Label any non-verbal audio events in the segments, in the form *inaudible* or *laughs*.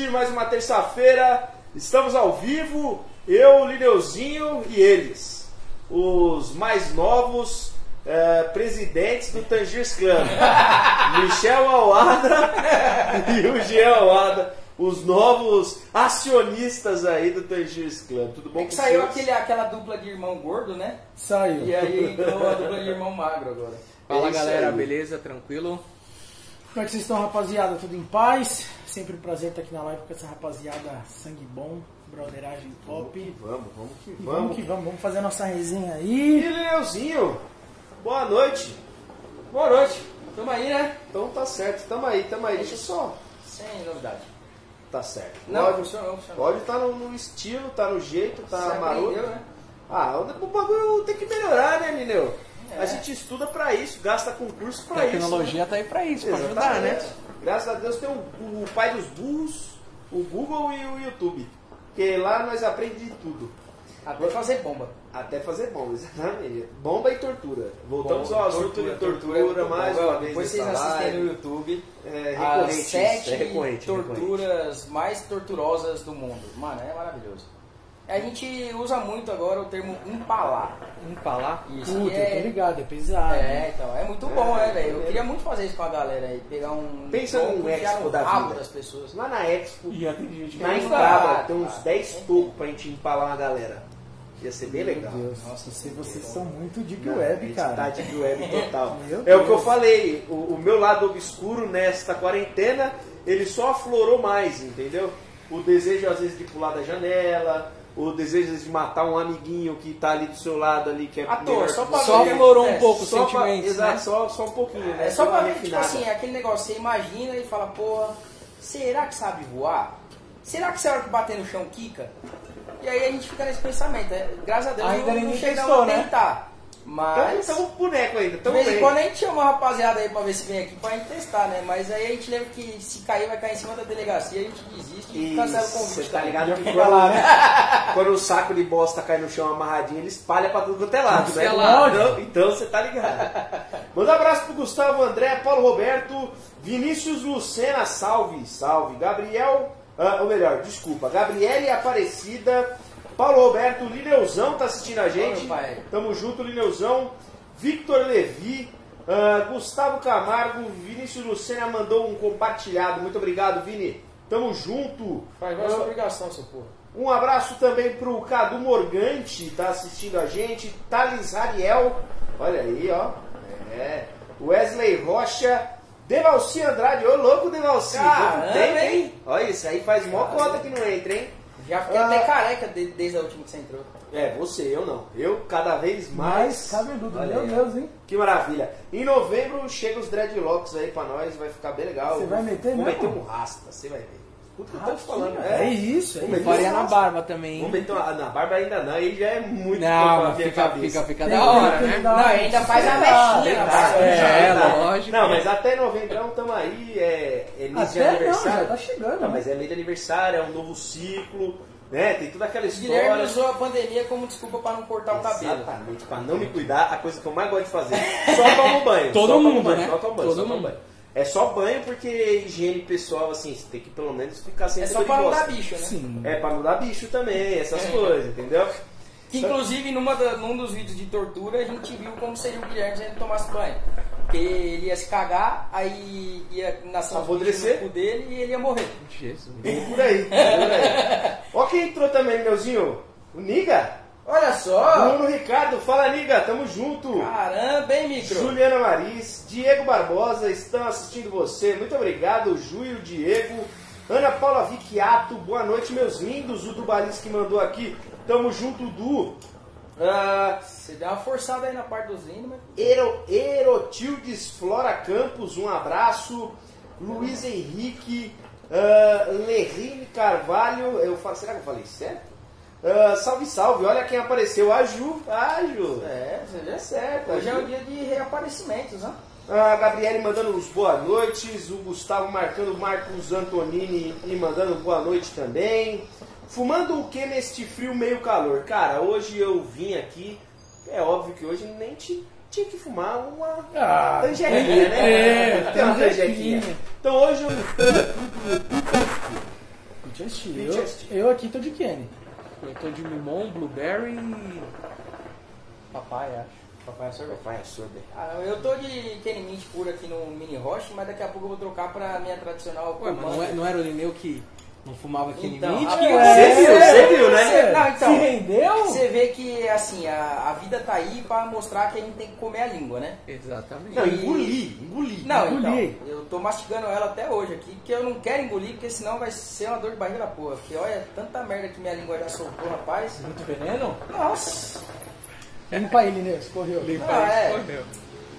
noite. Mais uma terça-feira. Estamos ao vivo. Eu, Lineuzinho e eles. Os mais novos é, presidentes do Tangiers Clan. *laughs* Michel Alada e o Jean Alada. Os novos acionistas aí do Tangiers Clan. Tudo bom É que com saiu vocês? aquele, aquela dupla de irmão gordo, né? Saiu. E aí entrou a dupla de irmão magro agora. Fala É galera, aí. beleza? Tranquilo? Como é que vocês estão, rapaziada? Tudo em paz? Sempre um prazer estar aqui na live com essa rapaziada sangue bom, brotheragem top. Vamos, vamos que E vamos. vamos que vamos, vamos fazer a nossa resenha E aí. Lineuzinho, boa noite. Boa noite. Tamo aí, né? Então tá certo, tamo aí, tamo aí. Deixa só. Sem novidade. Tá certo. Não, Pode- funcionou, funcionou. Pode tá no, no estilo, tá no jeito, tá Você maroto. aprendeu, né? Ah, o, o bagulho tem que melhorar, né, Mineu? É. A gente estuda pra isso, gasta concurso pra Tecnologia tá aí pra isso, isso. pra ajudar, né? Graças a Deus tem o, o pai dos burros, o Google e o YouTube. Porque lá nós aprendemos de tudo. Até fazer bomba. Até fazer bomba, exatamente. Bomba e tortura. Voltamos Bomba, ao assunto de tortura, muito mais bom. uma vez Depois vocês assistem no. YouTube É as recorrente isso, sete é recorrente, torturas mais torturosas do mundo. Mano, é maravilhoso. A gente usa muito agora o termo empalar. Empalar. Isso Puta, que eu tô é... ligado, é pesado. É, então, é muito bom, É, né, velho? Eu é. queria muito fazer isso com a galera aí, pegar um Pensa tronco num expo da vida. das pessoas. Lá na Expo, E tem gente na entrada, tem uns cara. 10 tocos pra gente empalar uma galera. Ia ser bem legal. Meu Deus, nossa, se vocês são muito deep Não, web, cara. Tá de web total. *laughs* É o que eu falei, o, o meu lado obscuro nesta quarentena, ele só aflorou mais, entendeu? O desejo às vezes de pular da janela, o desejo de matar um amiguinho que tá ali do seu lado ali, que é melhor só você. Só um acontece. pouco os Só pra- sentimentos, Exato, né? só, só um pouquinho, né? É só ver, tipo assim, aquele negócio, você imagina e fala, porra, será que sabe voar? Será que se a hora que bater no chão quica? E aí a gente fica nesse pensamento. né? Graças a Deus Ainda não, não ninguém chegamos testou, a né? Mas Então, então boneco ainda, de então vez em quando a gente chama uma rapaziada aí pra ver se vem aqui pra gente testar, né? Mas aí a gente lembra que se cair vai cair em cima da delegacia, a gente desiste e E cancela o você convite. tá ligado que Fica lá, né? *laughs* quando o saco de bosta cai no chão amarradinho, ele espalha pra tudo quanto é lado, né? Cancelado. Então, então você tá ligado. Manda um abraço pro Gustavo André, Paulo Roberto, Vinícius Lucena, salve, salve. Gabriel, ah, ou melhor, desculpa, Gabriele Aparecida, Paulo Roberto, Lineuzão tá assistindo a gente. pai. Tamo junto, Lineuzão. Victor Levi, ah, Gustavo Camargo, Vinícius Lucena mandou um compartilhado. Muito obrigado, Vini. Tamo junto. Faz mais sua obrigação, seu porra. Um abraço também pro Cadu Morgante, tá assistindo a gente. Thales Ariel, olha aí, ó. É. Wesley Rocha. Devalci Andrade, ô louco Devalci. Caramba, tempo, hein? Olha, isso aí faz mó conta que não entra, hein? Já fiquei Ah. até careca de- desde a última que você entrou. É, você, eu não. Eu cada vez Mais mais. cabeludo, Olha meu aí. Deus, hein? Que maravilha. Em novembro chega os dreadlocks aí pra nós, vai ficar bem legal. Você vai meter Vou mesmo? meter um rasta, você vai ver. Escuta o que eu tô te falando. É isso, é isso. meter Faria um na barba também. Vamos uma, na barba ainda não, aí já é muito Não, fica, fica, fica da hora, né? Não, ainda faz a Ah, cara. É, lógico. Não, mas até novembro estamos aí, é, é mês de Até não, aniversário. já tá chegando, Não, mas é mês de aniversário, é um novo ciclo, né? Tem toda aquela Guilherme história. usou a pandemia como desculpa pra não cortar o cabelo. Exatamente, pra não me cuidar, a coisa que eu mais gosto de fazer. Só tomo banho. Todo mundo, banho, né? Só tomo banho, Todo só mundo. banho. É só banho porque higiene pessoal, assim, você tem que pelo menos ficar sem É só pra não dar bicho, né? Sim. É pra não dar bicho também, essas É. coisas, entendeu? Que inclusive numa da- num dos vídeos de tortura a gente viu como seria o Guilherme se ele tomasse banho. Porque ele ia se cagar, aí ia nascer um Apodrecer. bicho no cu dele e ele ia morrer. Jesus. Por aí, vem por aí. *laughs* Ó quem entrou também, meuzinho. O Niga. Olha só! Bruno Ricardo, fala Niga, tamo junto. Caramba, hein, micro? Juliana Maris, Diego Barbosa, estão assistindo você. Muito obrigado, Júlio, Diego. Ana Paula Vicchiato, boa noite, meus lindos. O Dubalis que mandou aqui. Tamo junto, Du. Ah, Você deu uma forçada aí na parte dos lindos, mas. Ero, Erotildes Flora Campos, um abraço. Luiz Henrique, uh, Lerine Carvalho, eu falo, será que eu falei certo? Ah, salve, salve, olha quem apareceu, a Ju, a Ju. É, você É vê? certo, Hoje é o dia de reaparecimentos, né? A Gabriele mandando os boa noites, o Gustavo marcando Marcos Antonini e mandando boa noite também. Fumando o que neste frio meio calor? Cara, hoje eu vim aqui, é óbvio que hoje nem ti- tinha que fumar uma Ah, né? é, Tem uma anjequinha. Então hoje eu. Eu, Winchester. eu aqui tô de Kenny. Eu tô de Mimon, Blueberry e. Papai, acho. Papai é sorvete. Papai é sorvete. Ah, eu tô de Kenny Mint puro aqui no Mini Roche, mas daqui a pouco eu vou trocar pra minha tradicional Ué, mas não, é- não era o Lineu que não fumava aquele Então, Que- Você viu, você viu, né? Não, então. Se rendeu? Você vê que assim, a, a vida tá aí pra mostrar que a gente tem que comer a língua, né? Exatamente. Não, engoli, engoli. Não, Engoli. então, eu tô mastigando ela até hoje aqui, porque eu não quero engolir, porque senão vai ser uma dor de barriga da porra. Porque olha, tanta merda que minha língua já soltou, rapaz. Muito veneno? Nossa! Limpa ele, Inês, correu. Limpa Ah, aí, é.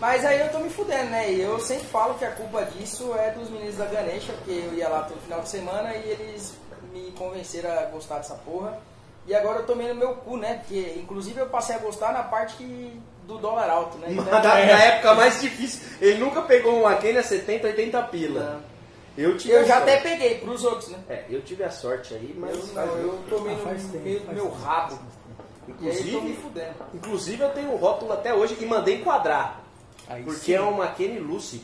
Mas aí eu tô me fudendo, né? E eu sempre falo que a culpa disso é dos meninos da Ganesha, porque eu ia lá todo final de semana e eles me convenceram a gostar dessa porra. E agora eu tomei no meu cu, né? Porque inclusive eu passei a gostar na parte que- do dólar alto, né? Na, Então, na época mais difícil. Ele nunca pegou uma Kenny a 70, 80 pila. Eu tive eu a já sorte. até peguei pros outros, né? É, eu tive a sorte aí, mas. Eu, não, eu tomei Ah, faz no tempo, meio do meu tempo. rabo. E aí tô me Inclusive, fudendo. inclusive eu tenho o rótulo até hoje e mandei enquadrar. Aí Porque sim. é uma Kenny Lucid.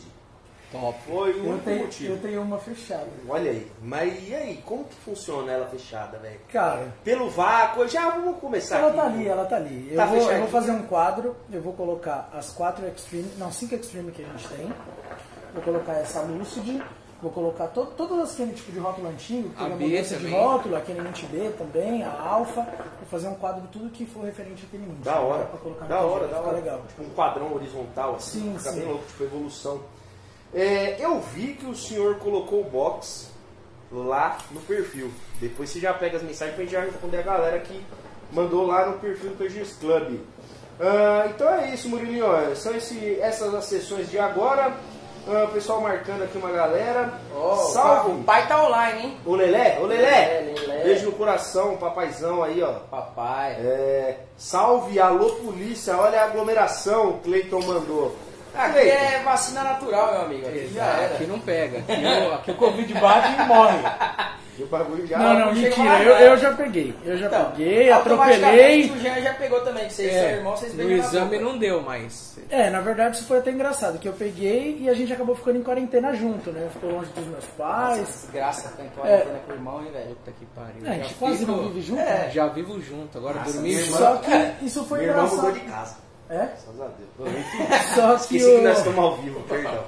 Top. Foi o Eu tenho, motivo. eu tenho uma fechada. Olha aí. Mas e aí, como que funciona ela fechada, velho? Cara, Pelo vácuo, já vamos começar ela aqui. tá ali, ela tá ali. Eu, Tá vou, eu vou fazer um quadro, eu vou colocar as quatro Extreme, não, cinco Extreme que a gente tem. Vou colocar essa Lucid, vou colocar to, todas as aquele tipo de rótulo antigo, que A teve a B mudança de também. rótulo, aquele Mint B também, a Alpha. Vou fazer um quadro de tudo que for referente àquele Mint. Da hora. Pra colocar no Da hora, projeto, da hora. legal. Tipo um padrão horizontal assim. Sim, fica sim. bem louco, tipo evolução. É, eu vi que o senhor colocou o box lá no perfil. Depois você já pega as mensagens pra gente já responder a galera que mandou lá no perfil do Tangiers Club. Ah, então é isso, Murilinho. São esse- essas as sessões de agora. Ah, o pessoal marcando aqui uma galera. Ó, o Salve! pai tá online, hein? Ô Lelé! Lelé, Lelé. Beijo no coração, papaizão aí, ó. Papai. É, salve, alô polícia, olha a aglomeração, o Cleiton mandou. Aqui Cleiton, é vacina natural, meu amigo. Aqui já era. Aqui não pega. Aqui, o- aqui o Covid bate e morre. o bagulho já. Não, não, mentira, eu, eu já peguei. Eu já Então, peguei, atropelei. O Jean já pegou também, que vocês É, são irmãos, vocês na exame não deu, mas. É, na verdade isso foi até engraçado, que eu peguei e a gente acabou ficando em quarentena junto, né? Ficou longe dos meus pais. Desgraça, tá em quarentena com o irmão, hein, velho? Puta que pariu. É, a Já gente quase fico- não vive junto. É. Já vivo junto, agora Nossa, junto. Só que isso foi irmã engraçado. mudou de casa. É? Graças a Deus. Enfim, Só que, Esqueci que nós o... estamos ao vivo, perdão.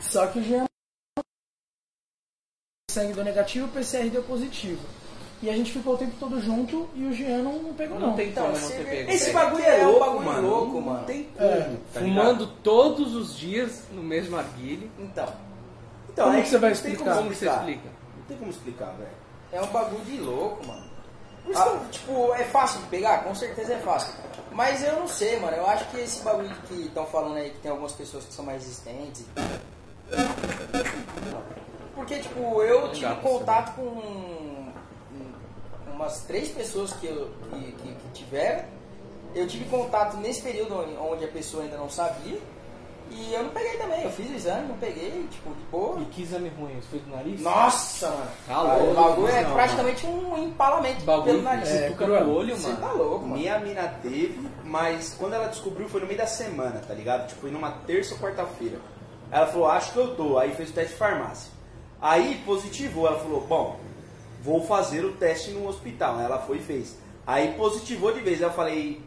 Só que o Jean sangue deu negativo, o PCR deu positivo. E a gente ficou o tempo todo junto e o Jean não, não pegou não. Não tem Então, como não você ter pego. Esse velho. bagulho É é louco, bagulho mano. louco, não mano. tem como. É, tá Fumando ligado? todos os dias no mesmo arguilho. Então, Então, Como é que você vai não explicar? como Como você explica? Não tem como explicar, velho. é um bagulho de louco, mano. Por isso que, eu, tipo, é fácil de pegar? Com certeza é fácil. Mas eu não sei, mano. Eu acho que esse bagulho que estão falando aí que tem algumas pessoas que são mais resistentes. Porque, tipo, eu tive contato com com umas três pessoas que, eu, que, que- que tiveram. Eu tive contato nesse período onde a pessoa ainda não sabia. E eu não peguei também. Eu fiz o exame, não peguei, tipo, de boa. E que exame ruim? Você fez do nariz? Nossa, mano. Tá o louco, bagulho é não, praticamente um empalamento Bagulho pelo nariz. É, cutuca cruel. no olho, Você mano. tá louco, mano. Minha mina teve, mas quando ela descobriu foi no meio da semana, tá ligado? Tipo, foi numa terça ou quarta-feira. Ela falou, acho que eu tô. Aí fez o teste de farmácia. Aí positivou, ela falou, bom, vou fazer o teste no hospital. Ela foi e fez. Aí positivou de vez. Aí eu falei,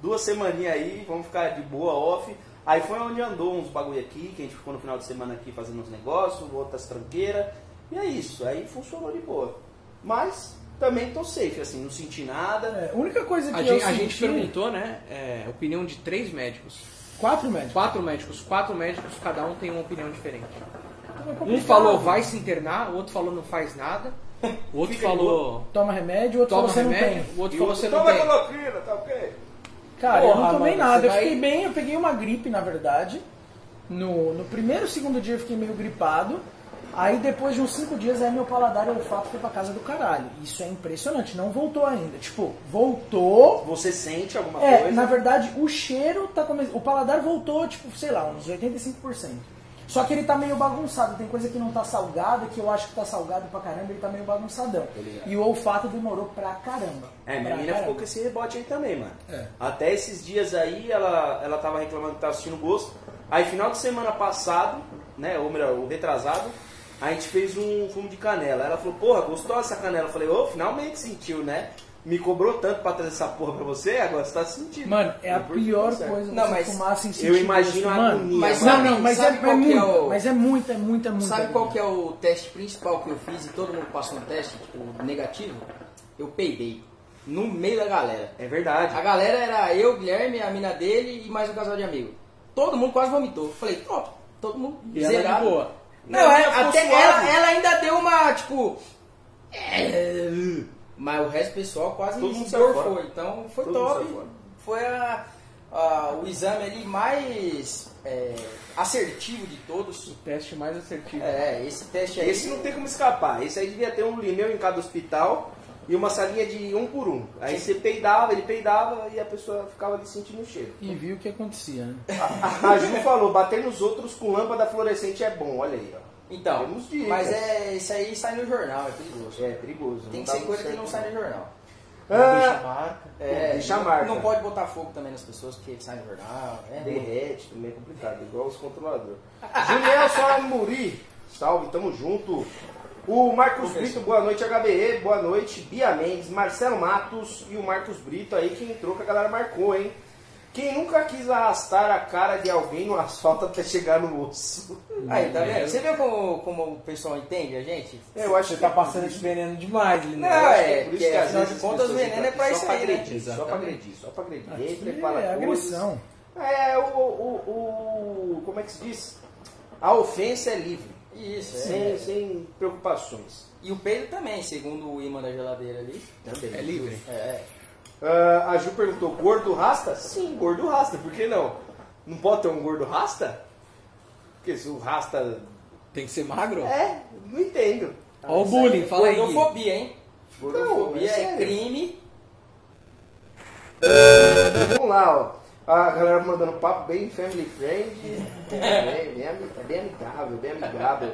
duas semaninhas aí, vamos ficar de boa, off. Aí foi onde andou uns bagulho aqui, que a gente ficou no final de semana aqui fazendo uns negócios, outras tranqueiras. E é isso, aí funcionou de boa. Mas também tô safe, assim, não senti nada. É, a única coisa que A eu gente, a senti... gente perguntou, né? é, opinião de três médicos. Quatro médicos. Quatro médicos. Quatro médicos, cada um tem uma opinião diferente. Então é Um falou vai se internar, o outro falou não faz nada. O *laughs* outro Fica falou Toma remédio, o outro toma falou você não remédio, tem. o outro E falou você não toma tem. cloroquina, tá ok? Cara, eu Porra, não tomei mano, nada. Eu vai- fiquei bem, eu peguei uma gripe, na verdade. No, no primeiro, segundo dia eu fiquei meio gripado. Aí depois de uns cinco dias, aí meu paladar e olfato foi pra casa do caralho. Isso é impressionante, não voltou ainda. Tipo, voltou. Você sente alguma É, coisa? na verdade, o cheiro tá começando. O paladar voltou, tipo, sei lá, uns 85%. Só que ele tá meio bagunçado. Tem coisa que não tá salgada, que eu acho que tá salgado pra caramba, ele tá meio bagunçadão. ligado. E o olfato demorou pra caramba. É, minha caramba. ficou com esse rebote aí também, mano. É. Até esses dias aí, ela, ela tava reclamando que tava assistindo gosto. Aí, final de semana passado, né, ou melhor, o retrasado, a gente fez um fumo de canela. Ela falou, porra, gostou dessa canela? Eu falei, ô, finalmente sentiu, né? Me cobrou tanto pra trazer essa porra pra você, agora você tá sentindo. Mano, é a pior tá certo. coisa Não, você mas fumar sem sentir Eu imagino a mano. agonia. Mas Não, não, mas é, sabe é qual que é muito, o- mas é muito, é muito, é muito. Sabe qual que é o teste principal que eu fiz e todo mundo passou no teste, tipo, negativo? Eu peidei. No meio da galera. É verdade. A galera era eu, Guilherme, a mina dele e mais um casal de amigos. Todo mundo quase vomitou. Falei, pronto, todo mundo E ela de zerado. boa. Não, Não, é, ela até ela, ela ainda deu uma, tipo. é, Mas o resto do pessoal quase Todo se mundo saiu. Então foi Todo top. Foi a, a- o exame ali mais é, assertivo de todos. O teste mais assertivo. É, esse teste aí. Esse não tem como escapar. Esse aí devia ter um lineu em cada hospital e uma salinha de um por um. Aí você peidava, ele peidava e a pessoa ficava ali sentindo o cheiro. E viu o que acontecia, né? A, a Ju falou, bater nos outros com lâmpada fluorescente é bom, olha aí, ó. Então, Temos dicas. mas é, isso aí sai no jornal, é perigoso. É perigoso. Tem não que ser coisa que não sai no jornal. Não deixa Ah, marca. É, deixa a não- marca. Não pode botar fogo também nas pessoas porque sai no jornal. É ruim. derrete, também é complicado, igual os controladores. *laughs* Juliel Solamuri, salve, tamo junto. O Marcos Brito, boa noite, HBE, boa noite. Bia Mendes, Marcelo Matos e o Marcos Brito aí que entrou que a galera marcou, hein? Quem nunca quis arrastar a cara de alguém no asfalto até chegar no osso? Aí, tá vendo? Você viu como, como o pessoal entende a gente? Eu acho Você que tá passando esse veneno demais, Não, Lineu. é, por isso que às afinal de vezes contas as o veneno é pra isso aí, né? Só pra Exatamente. agredir, só pra agredir. Aqui fala é coisas. agressão. É, o, o, o- Como é que se diz? A ofensa é livre, Isso, sem, é. sem preocupações. E o peido também, segundo o imã da geladeira ali. Também. É livre. É. Ah, a Ju perguntou, gordo rasta? Sim, gordo rasta, por que não? Não pode ter um gordo rasta? Porque se o rasta... Tem que ser magro? É, não entendo. Ó o bullying, fala aí. Gordofobia, hein? Não, Gordofobia é é sério. crime. Vamos lá, ó. A galera mandando papo bem family friend. É, bem, ami- é bem amigável, bem amigável.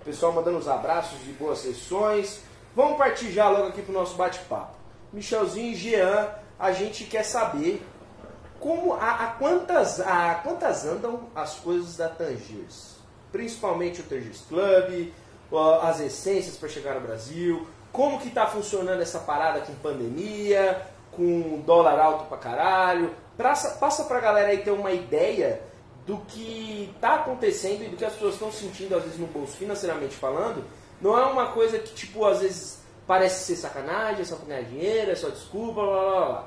O pessoal mandando os abraços de boas sessões. Vamos partir já logo aqui pro nosso bate-papo. Michelzinho e Jean, a gente quer saber como a, a quantas a quantas andam as coisas da Tangiers, principalmente o Tangiers Club, as essências para chegar no Brasil, como que tá funcionando essa parada com pandemia, com dólar alto pra caralho. Passa, passa pra galera aí ter uma ideia do que tá acontecendo e do que as pessoas estão sentindo às vezes no bolso financeiramente falando. Não é uma coisa que tipo às vezes parece ser sacanagem, é só pra ganhar dinheiro, é só desculpa, blá blá blá.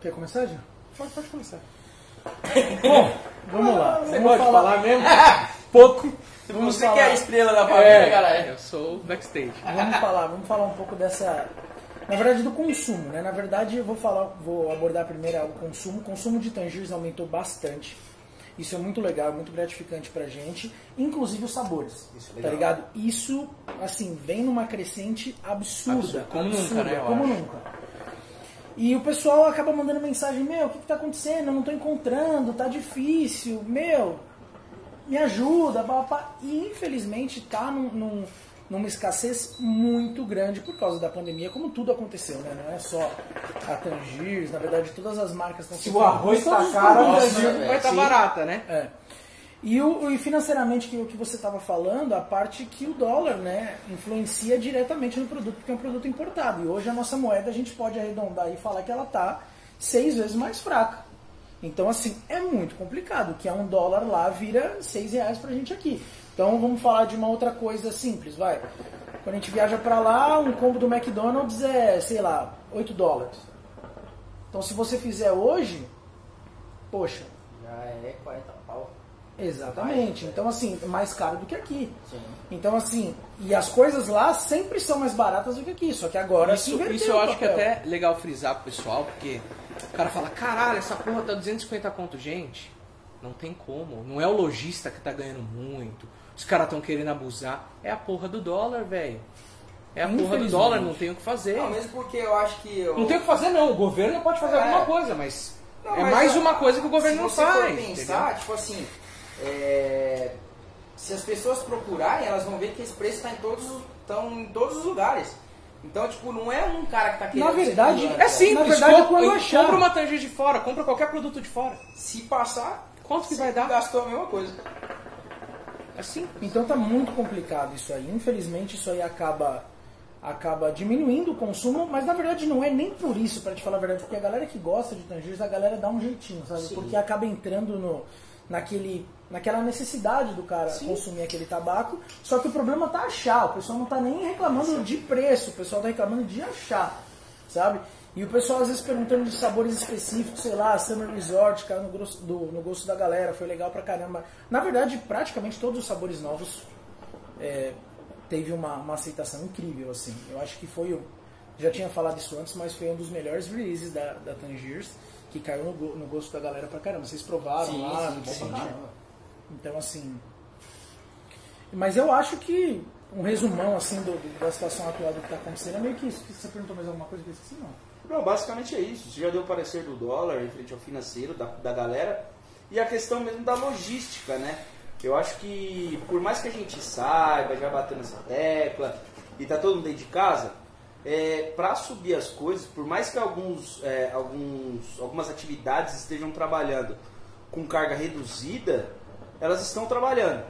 Quer começar, Gil? Pode, pode começar. *laughs* Bom, vamos lá. Você Vamos pode falar- falar mesmo? *laughs* Pouco. Vamos Você falar. que é a estrela da família, galera. eu sou o backstage. Vamos falar, vamos falar um pouco dessa. Na verdade, do consumo, né? Na verdade, eu vou falar, vou abordar primeiro o consumo. O consumo de tangiers aumentou bastante. Isso é muito legal, muito gratificante pra gente. Inclusive os sabores. Isso é tá legal. ligado? Isso, assim, vem numa crescente absurda. Absurda, como nunca, absurda, né, eu Como nunca. E o pessoal acaba mandando mensagem, meu, o que, que tá acontecendo? Eu não tô encontrando, tá difícil, meu, me ajuda, papá. E infelizmente tá num, num- numa escassez muito grande por causa da pandemia, como tudo aconteceu, né? Não é só a Tangiers, na verdade todas as marcas estão Se o arroz tá os caro, o produtos, Brasil né? vai estar Sim. barata, né? é. E, o, e financeiramente, que o que você estava falando, a parte que o dólar né, influencia diretamente no produto, porque é um produto importado. E hoje a nossa moeda a gente pode arredondar e falar que ela está seis vezes mais fraca. Então, assim, é muito complicado. Que é um dólar lá vira seis reais pra gente aqui. Então, vamos falar de uma outra coisa simples, vai. Quando a gente viaja para lá, um combo do McDonald's é, sei lá, 8 dólares. Então, se você fizer hoje, poxa, Já é 40 pau. Exatamente. Então, assim, é mais caro do que aqui. Sim. Então, assim, e as coisas lá sempre são mais baratas do que aqui. Só que agora se Isso, inverteu isso eu acho que é até legal frisar pro pessoal, porque o cara fala, caralho, essa porra tá 250 conto. Gente, não tem como. Não é o lojista que tá ganhando muito. Os caras estão querendo abusar. É a porra do dólar, velho. É a porra do dólar, não tem o que fazer. Não, mesmo porque eu acho que. eu- Não tem o que fazer, não. O governo pode fazer É. alguma coisa, mas Não, é mas mais eu- uma coisa que o governo se não você faz. for pensar, entendeu? tipo assim, é, se as pessoas procurarem, elas vão ver que esse preço está em todos, em todos os lugares. Então, tipo, não é um cara que tá querendo. Na verdade, é simples, Na verdade, compra, quando eu achar- compra uma tangente de fora, compra qualquer produto de fora. Se passar, Quanto que você vai dar? gastou a mesma coisa. Assim. Então tá muito complicado isso aí. Infelizmente isso aí acaba acaba diminuindo o consumo, mas na verdade não é nem por isso, para te falar a verdade, porque a galera que gosta de Tangiers, a galera dá um jeitinho, sabe? Sim. Porque acaba entrando no naquele naquela necessidade do cara consumir aquele tabaco. Só que o problema tá achar, o pessoal não tá nem reclamando de preço, o pessoal tá reclamando de achar, sabe? E o pessoal às vezes perguntando de sabores específicos, sei lá, Summer Resort, cara, no, gosto do, no gosto da galera, foi legal pra caramba. Na verdade, praticamente todos os sabores novos é, teve uma, uma aceitação incrível, assim. Eu acho que foi o. Já tinha falado isso antes, mas foi um dos melhores releases da, da Tangiers, que caiu no, no gosto da galera pra caramba. Vocês provaram Sim, lá, sim, sim. caramba. Então, assim. Mas eu acho que um resumão, assim, do, do- da situação atual do que tá acontecendo é meio que isso. Você perguntou mais alguma coisa que eu esqueci? Não. Não, basicamente é isso. Você já deu o parecer do dólar em frente ao financeiro da, da galera. E a questão mesmo da logística, né? Eu acho que, por mais que a gente saiba, já batendo essa tecla, e tá todo mundo dentro de casa, é, para subir as coisas, por mais que alguns, é, alguns, algumas atividades estejam trabalhando com carga reduzida, elas estão trabalhando.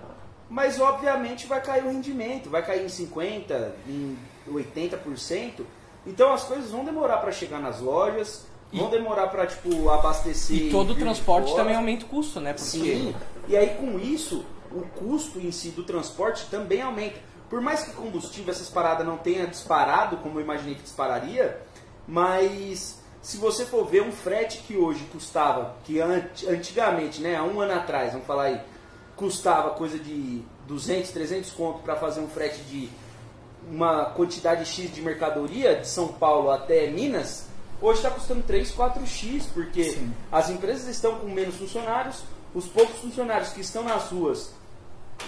Mas obviamente vai cair o rendimento, vai cair em 50%, em 80%. Então as coisas vão demorar para chegar nas lojas, vão demorar para tipo abastecer. E todo o transporte também aumenta o custo, né? Porque Sim. E aí com isso, o custo em si do transporte também aumenta. Por mais que combustível, essas paradas não tenha disparado como eu imaginei que dispararia, mas se você for ver um frete que hoje custava, que ant- antigamente, né, há um ano atrás, vamos falar aí, custava coisa de 200, 300 conto para fazer um frete de uma quantidade X de mercadoria de São Paulo até Minas, hoje está custando 3, 4x, porque as empresas estão com menos funcionários, os poucos funcionários que estão nas ruas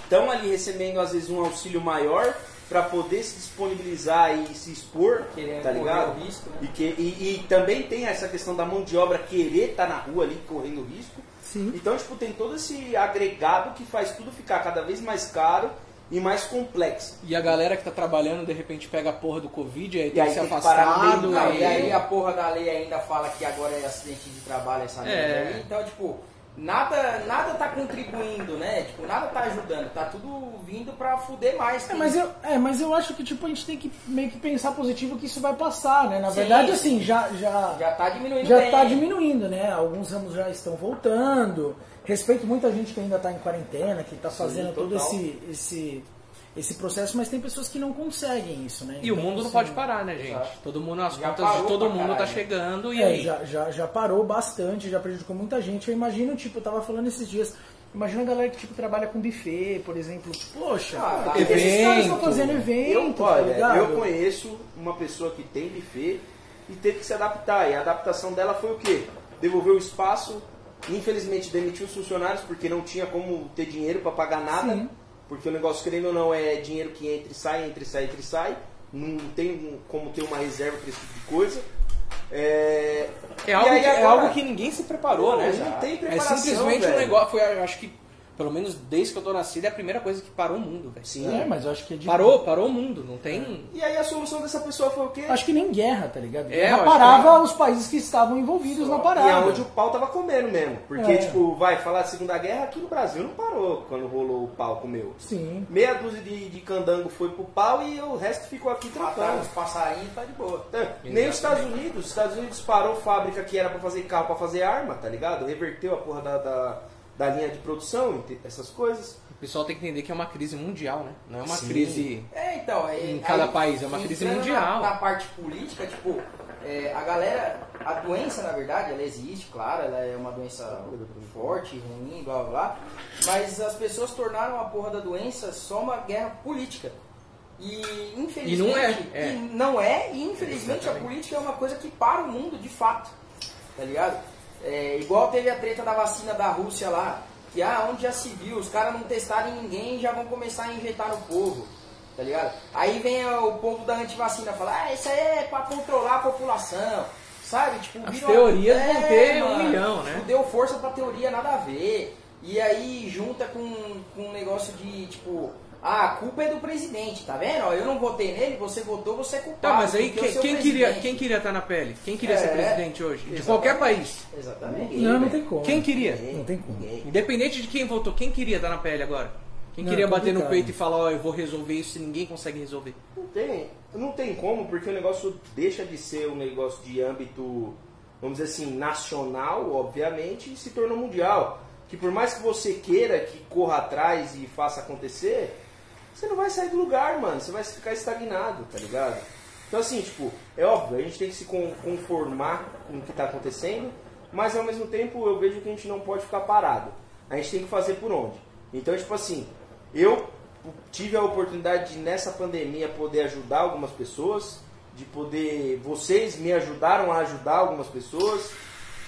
estão ali recebendo às vezes um auxílio maior para poder se disponibilizar e se expor, Querendo tá correr ligado? o risco, né? E, que, e, e também tem essa questão da mão de obra querer estar na rua ali correndo risco. Sim. Então, tipo, tem todo esse agregado que faz tudo ficar cada vez mais caro e mais complexo. E a galera que tá trabalhando, de repente, pega a porra do Covid, aí E tem aí que do Não, caminho. e aí a porra da lei ainda fala que agora é acidente de trabalho essa É. aí. Então, tipo, nada, nada tá contribuindo, né? Tipo, nada tá ajudando. Tá tudo vindo pra fuder mais. É mas, eu, é, mas eu acho que tipo, a gente tem que meio que pensar positivo que isso vai passar, né? Na Sim. verdade, assim, já, já, Já tá diminuindo já bem. tá diminuindo, né? Alguns ramos já estão voltando. Respeito muita gente que ainda está em quarentena, que está fazendo todo total. esse, esse, esse processo, mas tem pessoas que não conseguem isso, né? E o Então, mundo não assim, pode parar, né, gente? Exato. Todo mundo, as Já contas de parou todo mundo tá caralho. chegando e É, aí? já, já, já parou bastante, já prejudicou muita gente. Eu imagino, tipo, eu tava falando esses dias, imagina a galera que tipo, trabalha com buffet, por exemplo. Poxa, Ah, o que que esses caras estão evento. fazendo evento, Eu, tá olha, ligado? eu conheço uma pessoa que tem buffet e teve que se adaptar. E a adaptação dela foi o quê? Devolver o espaço, infelizmente demitiu os funcionários porque não tinha como ter dinheiro para pagar nada. Sim. Porque o negócio, querendo ou não, é dinheiro que entra e sai, entra e sai, entra e sai. Não tem como ter uma reserva para esse tipo de coisa. É, É algo, aí que, é agora- algo que ninguém se preparou, Não, né? não tem É preparação, simplesmente velho. um negócio. Foi, eu acho que, pelo menos desde que eu tô nascido, é a primeira coisa que parou o mundo, velho. Sim. É, mas eu acho que é de... Parou, parou o mundo. Não tem. E aí a solução dessa pessoa foi o quê? Acho que nem guerra, tá ligado? É, Guerra acho parava que- os países que estavam envolvidos na E parada. aonde o pau tava comendo mesmo. Porque, É. tipo, vai falar de Segunda Guerra aqui no Brasil não parou quando rolou o pau comeu. Sim. Meia dúzia de, de candango foi pro pau e o resto ficou aqui tratando. os passarinhos, tá de boa. Nem os Estados Unidos. Os Estados Unidos parou fábrica que era pra fazer carro pra fazer arma, tá ligado? Reverteu a porra da, da, da linha de produção, essas coisas. O pessoal tem que entender que é uma crise mundial, né? Não é uma Sim. crise. É, então. é- Em cada aí, país, é uma crise mundial. Na, na parte política, tipo, é, a galera, a doença, na verdade, ela existe, claro, ela é uma doença forte, ruim, blá blá blá. Mas as pessoas tornaram a porra da doença só uma guerra política. E infelizmente. E não é, é. e não é, e infelizmente a política é uma coisa que para o mundo de fato. Tá ligado? É, igual teve a treta da vacina da Rússia lá, que ah, onde já se viu, os caras não testaram ninguém e já vão começar a injetar no povo. Tá ligado? Aí vem o povo da antivacina falar, ah, isso aí é pra controlar a população. Sabe? Tipo, As teorias vão ter um mano, milhão, né? tipo, Deu força pra teoria nada a ver. E aí junta com, com um negócio de tipo, ah, a culpa é do presidente, tá vendo? Ó, eu não votei nele, você votou, você é culpado. Tá, mas aí o quem, queria, quem queria estar na pele? Quem queria ser É, presidente hoje? De qualquer país. Exatamente. Não, não tem como. Quem queria? Não tem como. Independente de quem votou, quem queria estar na pele agora? Quem Não, queria é bater no peito e falar, ó, eu vou resolver isso e ninguém consegue resolver? Não tem, não tem como, porque o negócio deixa de ser um negócio de âmbito, vamos dizer assim, nacional, obviamente, e se tornou mundial. Que por mais que você queira que corra atrás e faça acontecer, você não vai sair do lugar, mano. Você vai ficar estagnado, tá ligado? Então assim, tipo, é óbvio, a gente tem que se con- conformar com o que tá acontecendo, mas ao mesmo tempo eu vejo que a gente não pode ficar parado. A gente tem que fazer por onde. Então, tipo assim, eu tive a oportunidade de nessa pandemia poder ajudar algumas pessoas, de poder vocês me ajudaram a ajudar algumas pessoas.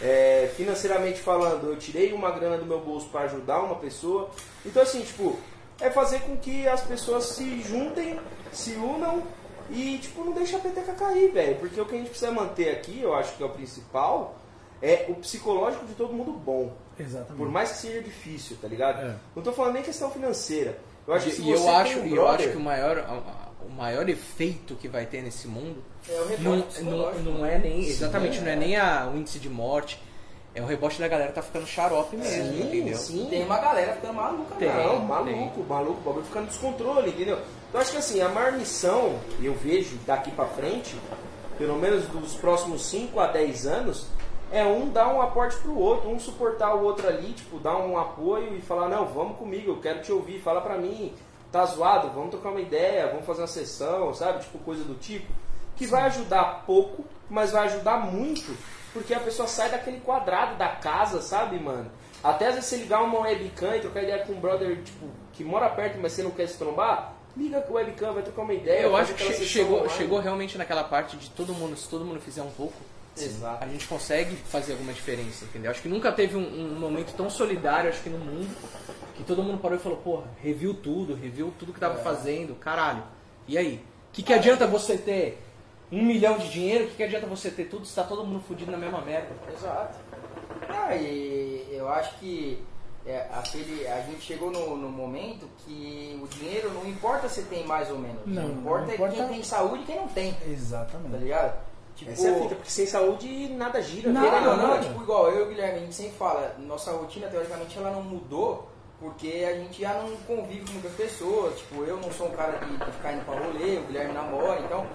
É, financeiramente falando, eu tirei uma grana do meu bolso para ajudar uma pessoa. Então assim, tipo, é fazer com que as pessoas se juntem, se unam e tipo não deixa a peteca cair, velho, porque o que a gente precisa manter aqui, eu acho que é o principal, é o psicológico de todo mundo bom. Exatamente. Por mais que seja difícil, tá ligado? É. Não tô falando nem questão financeira. Eu acho que se E eu você tem acho, um e eu brother- acho que o maior, o maior efeito que vai ter nesse mundo É não, não, psicológico. não é nem. Sim, exatamente, não é é. nem a, o índice de morte. É o rebote da galera tá ficando xarope mesmo, Sim, entendeu? sim. Tem uma galera ficando maluca, Tem. não. Não, maluco, maluco, o bagulho ficando descontrole, entendeu? Eu acho que assim, a maior missão, eu vejo daqui pra frente, pelo menos dos próximos 5 a 10 anos, é um dar um aporte pro outro, um suportar o outro ali, tipo, dar um apoio e falar, não, vamos comigo, eu quero te ouvir, fala pra mim, tá zoado, vamos trocar uma ideia, vamos fazer uma sessão, sabe? Tipo, coisa do tipo. Que vai ajudar pouco, mas vai ajudar muito, porque a pessoa sai daquele quadrado da casa, sabe, mano? Até às vezes você ligar uma webcam e trocar ideia com um brother, tipo, que mora perto, mas você não quer se trombar, liga com o webcam, vai trocar uma ideia. Eu acho que chegou, online. chegou realmente naquela parte de todo mundo, se todo mundo fizer um pouco, Exato. a gente consegue fazer alguma diferença, entendeu? Acho que nunca teve um, um momento tão solidário, acho que no mundo, que todo mundo parou e falou, porra, reviu tudo, reviu tudo que tava É. fazendo, caralho. E aí? O que, que adianta você ter um milhão de dinheiro? O que, que adianta você ter tudo se tá todo mundo fudido na mesma merda? Exato. Ah, e eu acho que é, aquele, a gente chegou no, no momento que o dinheiro não importa se tem mais ou menos. Não, Não, não importa, importa- é quem tem saúde e quem não tem. Tá Exatamente. ligado? Tipo, Essa é a fita, porque sem saúde nada gira. Não, ou ou não, não. tipo, igual eu e o Guilherme, a gente sempre fala, nossa rotina, teoricamente, ela não mudou porque a gente já não convive com muitas pessoas. Tipo, eu não sou um cara de, de ficar indo pra rolê, o Guilherme namora, então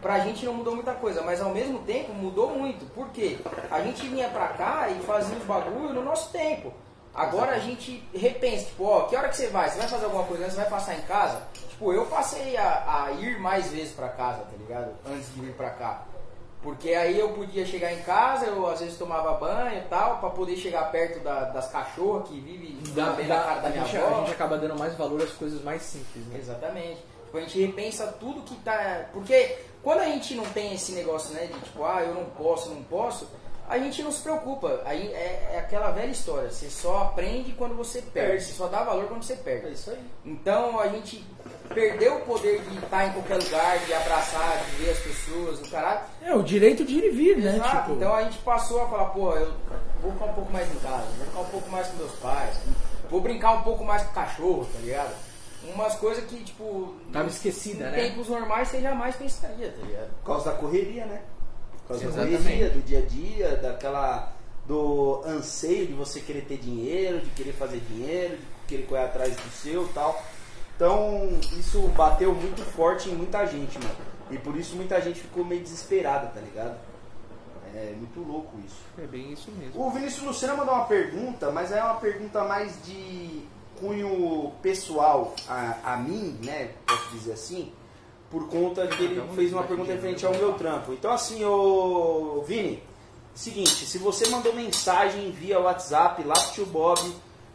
pra gente não mudou muita coisa, mas ao mesmo tempo mudou muito. Por quê? A gente vinha pra cá e fazia os bagulho no nosso tempo. Agora a gente repensa, tipo, ó, que hora que você vai? Você vai fazer alguma coisa antes? Você vai passar em casa? Tipo, eu passei a, a ir mais vezes pra casa, tá ligado? Antes de vir pra cá. Porque aí eu podia chegar em casa, eu às vezes tomava banho e tal, pra poder chegar perto da- das cachorras que vivem bem dá- na cara da minha gente, avó. a gente acaba dando mais valor às coisas mais simples, né? Exatamente. Tipo, a gente repensa tudo que tá. Porque quando a gente não tem esse negócio, né, de tipo, ah, eu não posso, não posso, a gente não se preocupa. Aí é, é aquela velha história, você só aprende quando você perde, Perde. você só dá valor quando você É perde. isso aí. Então a gente perdeu o poder de estar em qualquer lugar, de abraçar, de ver as pessoas, o caralho. É o direito de ir e vir, né? Exato. Tipo, Então a gente passou a falar, pô, eu vou ficar um pouco mais em casa, vou ficar um pouco mais com meus pais, vou brincar um pouco mais com o cachorro, tá ligado? Umas coisas que, tipo, Tava esquecida, em né? tempos normais você jamais pensaria, tá ligado? Por causa da correria, né? Por causa da Exatamente. correria, do dia a dia, daquela. do anseio de você querer ter dinheiro, de querer fazer dinheiro, de querer correr atrás do seu e tal. Então, isso bateu muito forte em muita gente, mano. E por isso muita gente ficou meio desesperada, tá ligado? É muito louco isso. É bem isso mesmo. O Vinícius Lucena mandou uma pergunta, mas é uma pergunta mais de cunho pessoal a, a mim, né? Posso dizer assim, por conta que ele fez uma pergunta referente ao meu trampo. Então, assim, ô Vini, seguinte: se você mandou mensagem via WhatsApp lá pro tio Bob,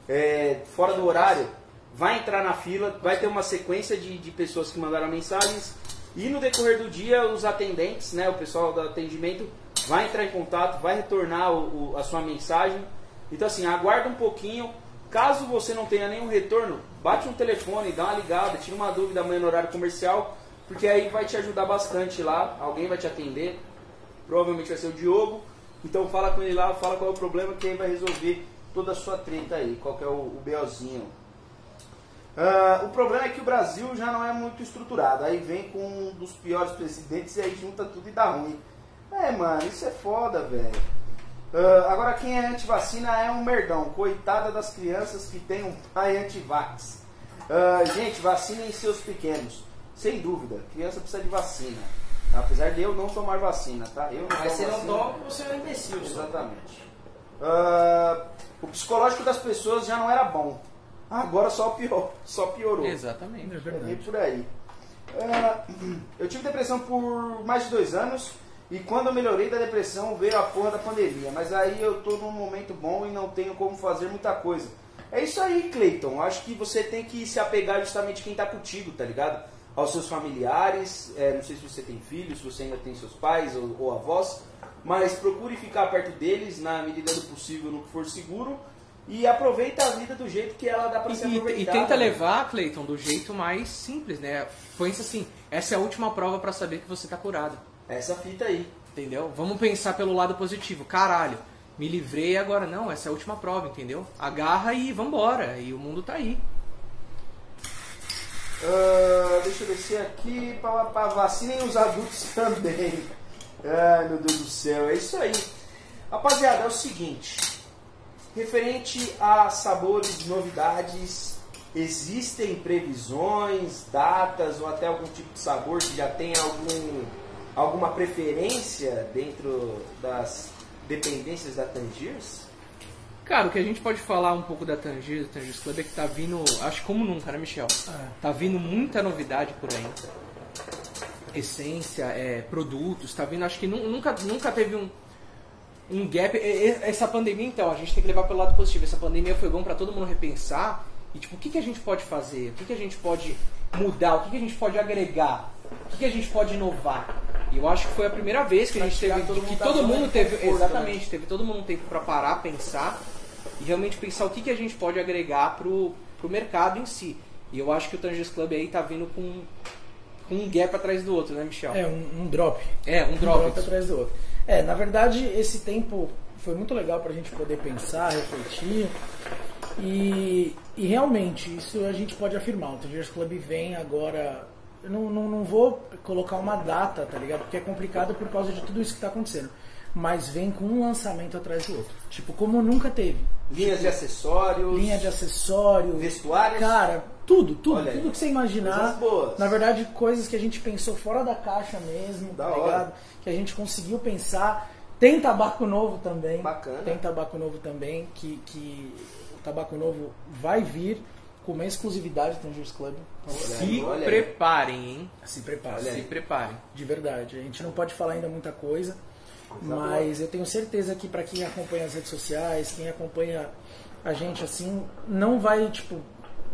é, fora do horário, vai entrar na fila, vai ter uma sequência de, de pessoas que mandaram mensagens. E no decorrer do dia, os atendentes, né, o pessoal do atendimento, vai entrar em contato, vai retornar o- o- a sua mensagem. Então, assim, aguarda um pouquinho. Caso você não tenha nenhum retorno, bate um telefone, dá uma ligada, tira uma dúvida amanhã no horário comercial, porque aí vai te ajudar bastante lá. Alguém vai te atender, provavelmente vai ser o Diogo. Então, fala com ele lá, fala qual é o problema, que aí vai resolver toda a sua treta aí, qual é o, o BOzinho. Ah, o problema é que o Brasil já não é muito estruturado. Aí vem com um dos piores presidentes e aí junta tudo e dá ruim. É, mano, isso é foda, velho. Ah, agora, quem é antivacina é um merdão. Coitada das crianças que tem um pai antivax. Ah, gente, vacinem seus pequenos. Sem dúvida, criança precisa de vacina. Apesar de eu não tomar vacina, tá? Eu não Mas você não vacina. toma porque você é um imbecil. Exatamente. Ah, o psicológico das pessoas já não era bom. Agora só, pior, *laughs* só piorou. Exatamente. É E verdade. por aí. Ah, *clears throat* eu tive depressão por mais de dois anos e quando eu melhorei da depressão veio a porra da pandemia. Mas aí eu tô num momento bom e não tenho como fazer muita coisa. É isso aí, Cleiton. Acho que você tem que se apegar justamente a quem tá contigo, tá ligado? Aos seus familiares. É, não sei se você tem filhos, se você ainda tem seus pais ou, ou avós. Mas procure ficar perto deles na medida do possível no que for seguro. E aproveita a vida do jeito que ela dá pra E, ser e- aproveitada. e tenta levar, Cleiton, do jeito mais simples, né? Pensa assim, essa é a última prova pra saber que você tá curado. Essa fita aí. Entendeu? Vamos pensar pelo lado positivo. Caralho, me livrei agora. Não, essa é a última prova, entendeu? Agarra e vambora. E o mundo tá aí. Ah, deixa eu descer aqui para pra vacinem os adultos *laughs* também. Ai meu Deus do céu, é isso aí. Rapaziada, é o seguinte. Referente a sabores, novidades, existem previsões, datas ou até algum tipo de sabor que já tem algum, alguma preferência dentro das dependências da Tangiers? Cara, o que a gente pode falar um pouco da Tangiers, Tangiers Club, é que tá vindo, acho que como nunca, né, Michel? É. Tá vindo muita novidade por aí. Essência, é, produtos, tá vindo, acho que nu- nunca, nunca teve um, um gap. Essa pandemia, então, a gente tem que levar pelo lado positivo. Essa pandemia foi bom pra todo mundo repensar e, tipo, o que, que a gente pode fazer? O que, que a gente pode mudar? O que, que a gente pode agregar? O que, a gente pode inovar? E eu acho que foi a primeira vez que a gente teve, todo que todo mundo teve, conforto, exatamente, teve todo mundo um tempo pra parar, pensar e realmente pensar o que, que a gente pode agregar pro, pro mercado em si. E eu acho que o Tangers Club aí tá vindo com, com um gap atrás do outro, né, Michel? É, um, um drop. É, um Um drop. drop atrás do outro. É, na verdade, esse tempo foi muito legal pra gente poder pensar, refletir. E, e realmente, isso a gente pode afirmar. O Tangers Club vem agora. Eu não, não, não vou colocar uma data, tá ligado? Porque é complicado por causa de tudo isso que tá acontecendo. Mas vem com um lançamento atrás do outro. Tipo, como nunca teve. Linhas de acessórios, Linha de acessório, vestuários. Cara, tudo, tudo, Olha aí. tudo que você imaginar. Coisas boas. Na verdade, coisas que a gente pensou fora da caixa mesmo, Da tá hora. ligado? Que a gente conseguiu pensar. Tem tabaco novo também. Bacana. Tem tabaco novo também, que, que o tabaco novo vai vir com uma exclusividade do Tangers Club. Então, Se Olha preparem, hein? se prepare. Olha Se preparem. De verdade. A gente não pode falar ainda muita coisa, mas eu tenho certeza que para quem acompanha as redes sociais, quem acompanha a gente assim, não vai, tipo,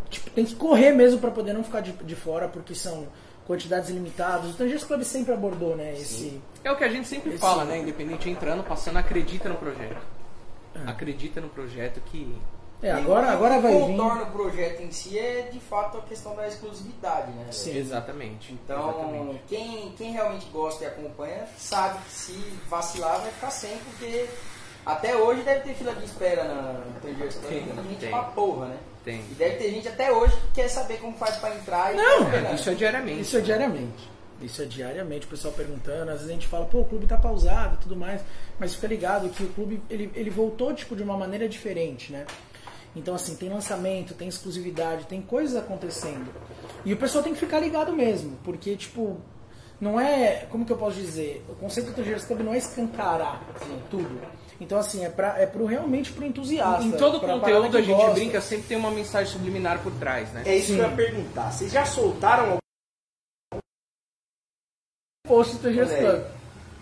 tipo tem que correr mesmo para poder não ficar de, de fora, porque são quantidades limitadas. O Tangers Club sempre abordou, né, esse... É o que a gente sempre Esse- fala, né? Independente entrando, passando, acredita no projeto. É. Acredita no projeto que. É, agora, agora vai o que vir... contorna o projeto em si é de fato a questão da exclusividade, né? Sim. Exatamente. Então, Exatamente. quem, quem realmente gosta e acompanha sabe que se vacilar vai ficar sem, porque até hoje deve ter fila de espera na Club, Tem, gente tem. pra porra, né? Tem. E deve ter gente até hoje que quer saber como faz pra entrar e Não, esperando. Isso é diariamente. Isso é diariamente. Isso é diariamente, o pessoal perguntando, às vezes a gente fala, pô, o clube tá pausado e tudo mais, mas fica ligado que o clube ele, ele voltou tipo de uma maneira diferente, né? Então assim, tem lançamento, tem exclusividade, tem coisas acontecendo. E o pessoal tem que ficar ligado mesmo, porque tipo, não é, como que eu posso dizer, o conceito do Tangers Club não é escancarar assim, tudo. Então assim, é para é pro realmente pro entusiasta. Em todo pra conteúdo a gente gosta. brinca, sempre tem uma mensagem subliminar por trás, né? É isso Sim. que eu ia perguntar. Vocês já soltaram Post do aí. Club.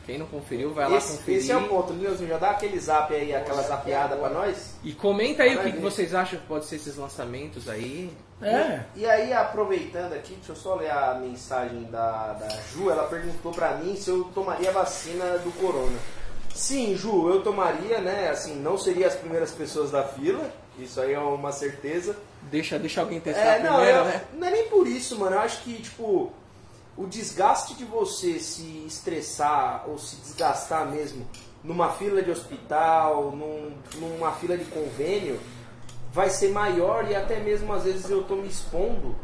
Quem não conferiu, vai lá Esse, conferir. esse é o ponto, Nilson. Já dá aquele zap aí, aquela zapeada pra nós. E comenta aí o que, que vocês acham que pode ser esses lançamentos aí. É. E aí, aproveitando aqui, deixa eu só ler a mensagem da, da Ju. Ela perguntou pra mim se eu tomaria a vacina do corona. Sim, Ju, eu tomaria, né? Assim, não seria as primeiras pessoas da fila. Isso aí é uma certeza. Deixa, deixa alguém testar É, não, primeiro, eu- né? não é nem por isso, mano. Eu acho que, tipo, o desgaste de você se estressar ou se desgastar mesmo numa fila de hospital, num- numa fila de convênio, vai ser maior e até mesmo às vezes eu tô me expondo